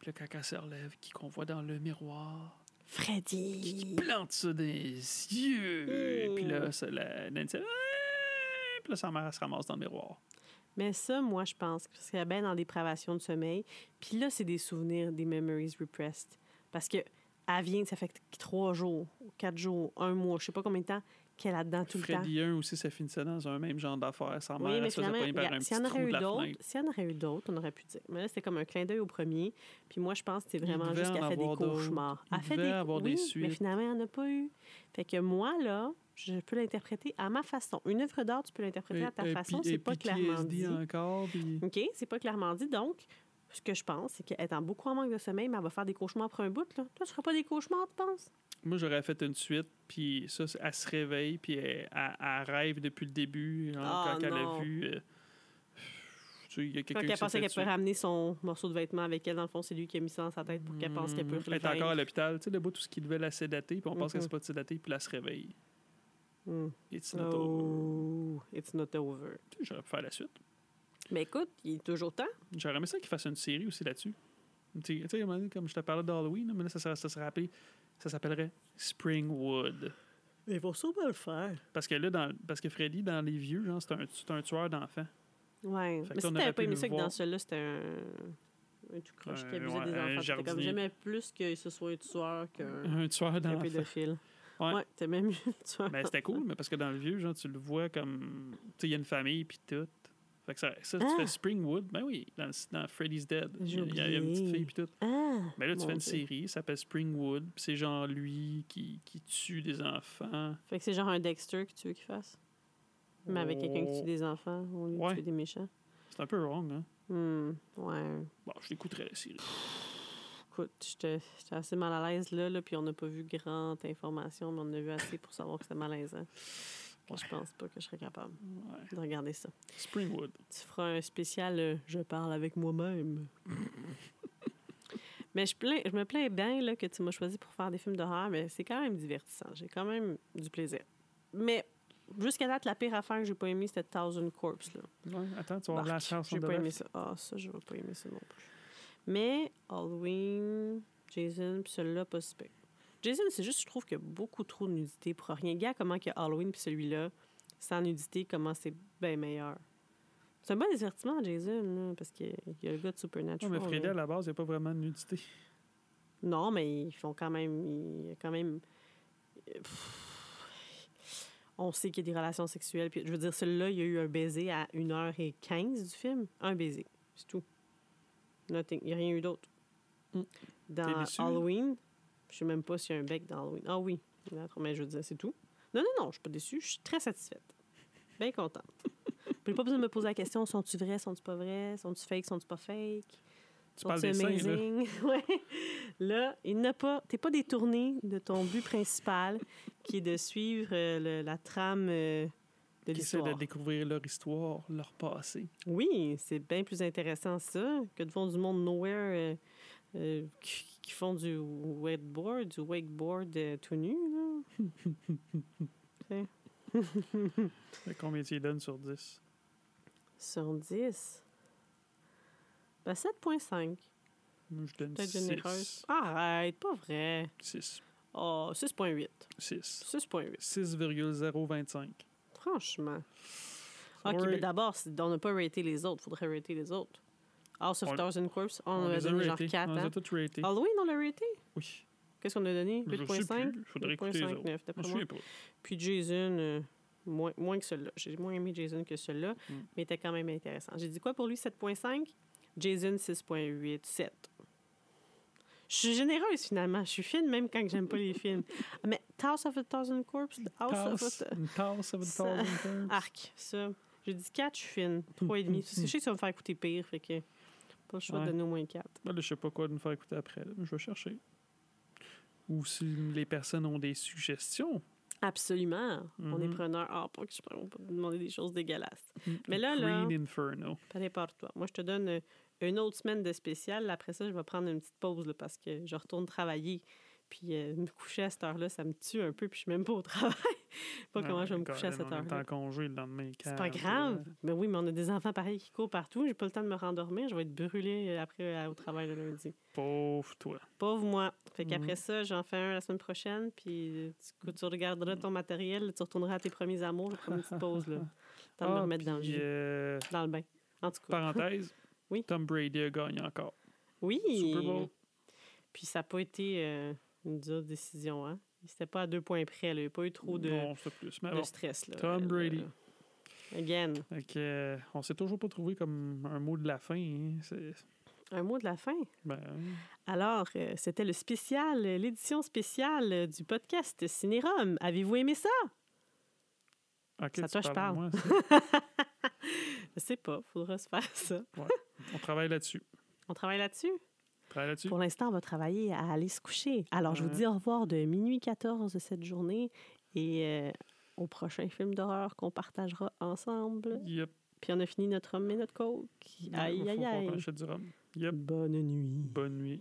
Puis là, quand elle se relève, qui qu'on voit dans le miroir, qui Freddy! plante ça dans les yeux. Mm. Puis là, ça, la, Nancy, Ah! puis là, sa mère, elle se ramasse dans le miroir. Mais ça, moi, je pense que c'est bien dans dépravation de sommeil. Puis là, c'est des souvenirs, des memories repressed. Parce que elle vient, ça fait trois jours, quatre jours, un mois, je sais pas combien de temps qu'elle est là-dedans tout le temps. Freddy 1 aussi, ça finissait dans un même genre d'affaires. Sa mère, Oui, mais se faisait par regarde, un s'il y petit en trou aurait de eu la fenêtre. s'il y en aurait eu d'autres, on aurait pu dire. Mais là, c'était comme un clin d'œil au premier. Puis moi, je pense que c'est Il vraiment juste qu'elle fait des cauchemars. Elle fait des avoir des oui, suites. Mais finalement, il n'y en a pas eu. Fait que moi, là, je peux l'interpréter à ma façon. Une œuvre d'art, tu peux l'interpréter à ta Et- façon. C'est pas clairement dit. encore, puis... OK, c'est pas clairement dit. Donc, ce que je pense, c'est en beaucoup en manque de sommeil, mais elle va faire des cauchemars pour un bout. Là. Toi, tu feras pas des cauchemars, tu penses? Moi, j'aurais fait une suite, puis ça, elle se réveille, puis elle, elle- elle rêve depuis le début, genre, Ah, quand elle a vu... euh, tu sais, il y a quelqu'un elle qui s'est pensait qu'elle pouvait tuer. ramener son morceau de vêtement avec elle, dans le fond, c'est lui qui a mis ça dans sa tête pour qu'elle pense qu'elle peut Mhm. Elle est encore à l'hôpital, tu sais, le bout, tout ce qui devait la sédater, puis on pense Mhm. que c'est pas de sédater, puis elle se réveille. Hmm. It's not over. Oh, it's not over. Sais, J'aurais pu faire la suite. Mais écoute, il est toujours temps. J'aurais aimé ça qu'il fasse une série aussi là-dessus. Tu sais, comme je te parlais d'Halloween, mais là, ça, serait- ça serait appelé... Ça s'appellerait Springwood. Mais il va sûrement le faire. Parce que là, dans, parce que Freddy, dans les vieux, genre, c'est un, c'est un tueur d'enfants. Ouais. Fait Mais si t'avais pas aimé ça que dans celui-là, c'était un... un tout croche qui Un- abusait ouais, des un enfants. C'était comme jardinier. j'aimais plus que ce soit un tueur qu'un Un tueur d'enfants. pédophile. Ouais. Ouais, t'aimais mieux le tueur. Ben, c'était cool, mais parce que dans le vieux, genre, tu le vois comme. Tu sais, il y a une famille, puis tout. Fait que ça, ça Ah! tu fais Springwood, ben oui, dans, dans Freddy's Dead. Il y, a- il y a une petite fille, puis tout. Ah! Mais là, tu mon fais une Dieu. série, ça s'appelle Springwood, puis c'est genre lui qui, qui tue des enfants. Fait que c'est genre un Dexter que tu veux qu'il fasse? Mais avec quelqu'un qui tue des enfants au lieu de Ouais. tuer des méchants? C'est un peu wrong, hein? Hmm, ouais. Bon, je l'écouterai la série. Écoute, j'étais j'étais assez mal à l'aise là, là puis on n'a pas vu grande information, mais on a vu assez pour savoir que c'était malaisant. Je pense pas que je serais capable Ouais. de regarder ça. Springwood. Tu feras un spécial euh, Je parle avec moi-même. [LAUGHS] mais je, plains- je me plains bien là, que tu m'as choisi pour faire des films d'horreur, mais c'est quand même divertissant. J'ai quand même du plaisir. Mais jusqu'à date, la pire affaire que j'ai pas aimée, c'était Thousand Corpse. Là. Ouais, attends, tu vas voir la chance J'ai pas aimé ça. Ah, ça, je vais pas aimer ça non plus. Mais Halloween, Jason, puis celui-là, pas super. Jason, c'est juste, je trouve qu'il y a beaucoup trop de nudité pour rien. Gars, comment que Halloween puis celui-là, sans nudité, comment c'est bien meilleur? C'est un bon divertissement, Jason, là, parce qu'il y a le gars de Supernatural. mais Freddy, là. à la base, il n'y a pas vraiment de nudité. Non, mais ils font quand même. Il y a quand même. pff, On sait qu'il y a des relations sexuelles. Puis, je veux dire, celui-là, il y a eu un baiser à 1h15 du film. Un baiser. C'est tout. Nothing. Il n'y a rien eu d'autre. Mm. Dans? Halloween, je sais même pas s'il y a un bec dans Halloween. Ah oui. Mais je veux dire, c'est tout. Non, non, non, je suis pas déçue. Je suis très satisfaite. Bien contente. [LAUGHS] J'ai pas besoin de me poser la question sont-tu vrais, sont-tu pas vrais, sont-tu fake, sont-tu pas fake? Tu parles des seins, là. amazing? [LAUGHS] ouais. Là, il n'a pas. T'es pas détourné de ton but principal, qui est de suivre euh, le- la trame euh, de Qui l'histoire. de découvrir leur histoire, leur passé. Oui, c'est bien plus intéressant ça que de du monde nowhere euh, euh, qui, qui font du wakeboard, du wakeboard euh, tout nu. Là. [LAUGHS] Combien tu y donnes sur 10? Sur 10. Ben 7.5. Moi, je donne Peut-être 6. généreuse. Arrête, pas vrai. 6. Oh, 6.8. 6. 6.8. 6,025. Franchement. OK, Ouais. mais d'abord, on n'a pas raté les autres. faudrait rater les autres. House of On- Thousand Corpse, on, On a donné genre ratés. 4. On les a tous ratés. Halloween, on l'a raté? Oui. Qu'est-ce qu'on a donné? Je sais 8.5? plus. Faudrait écouter les autres. 8.59, Je d'après me moi. Puis Jason, euh, moins, moins que celui-là. J'ai moins aimé Jason que celui-là, Mm. mais était quand même intéressant. J'ai dit quoi pour lui? 7.5? Jason, 6.8. 7. Je suis généreuse, finalement. Je suis fine, même quand j'aime pas les films. [LAUGHS] Mais House of a Thousand Corpse, House of a... tasse of a thousand curves. Arc, ça. J'ai dit 4, je suis fine. 3,5. Parce que je sais que ça va me faire écouter pire, fait que pas le choix Ouais. de donner au moins 4. Ben là, je sais pas quoi nous faire écouter après. là, mais Je vais chercher. Ou si les personnes ont des suggestions. Absolument. On est Mhm. preneur. Ah, pas que je peux pas demander des choses dégueulasses. Mais là, là- Green Inferno. Prépare-toi. Moi, je te donne euh, une autre semaine de spécial. Après ça, je vais prendre une petite pause là, parce que je retourne travailler. Puis euh, me coucher à cette heure-là, ça me tue un peu. Puis je suis même pas au [LAUGHS] travail. [LAUGHS] pas comment je vais me coucher à cette On est en congé le lendemain. C'est pas grave. Mais oui, mais on a des enfants pareils qui courent partout. J'ai pas le temps de me rendormir. Je vais être brûlée euh, après euh, au travail le lundi. Pauvre toi. Pauvre moi. Fait qu'après Mhm. ça, j'en fais un la semaine prochaine. Puis euh, tu, tu regarderas ton matériel. Tu retourneras à tes premiers amours. Je prendre une petite pause. Là. [LAUGHS] Temps de me Ah, remettre dans le, puis, jus, euh, dans le bain. En tout cas. parenthèse. [LAUGHS] Oui. Tom Brady a gagné encore. Oui. Super Bowl. Puis ça n'a pas été euh, une dure décision. Hein? C'était pas à deux points près. là. Il n'y a pas eu trop de, Non, c'est plus. Mais de bon. stress. Là. Tom Euh, Brady. Again. Que, euh, on s'est toujours pas trouvé comme un mot de la fin. hein. C'est- Un mot de la fin? Ben, Alors, euh, c'était le spécial, l'édition spéciale du podcast Cinérum. Avez-vous aimé ça? tu toi je parle. moi, ça? [LAUGHS] Je sais pas, faudra se faire ça. On travaille là-dessus? On travaille là-dessus? Pour l'instant, on va travailler à aller se coucher. Alors, je vous dis au revoir de minuit 14 de cette journée et euh, au prochain film d'horreur qu'on partagera ensemble. Yep. Puis on a fini notre homme et notre coke. Aïe, aïe, aïe. rhum. Bonne nuit. Bonne nuit.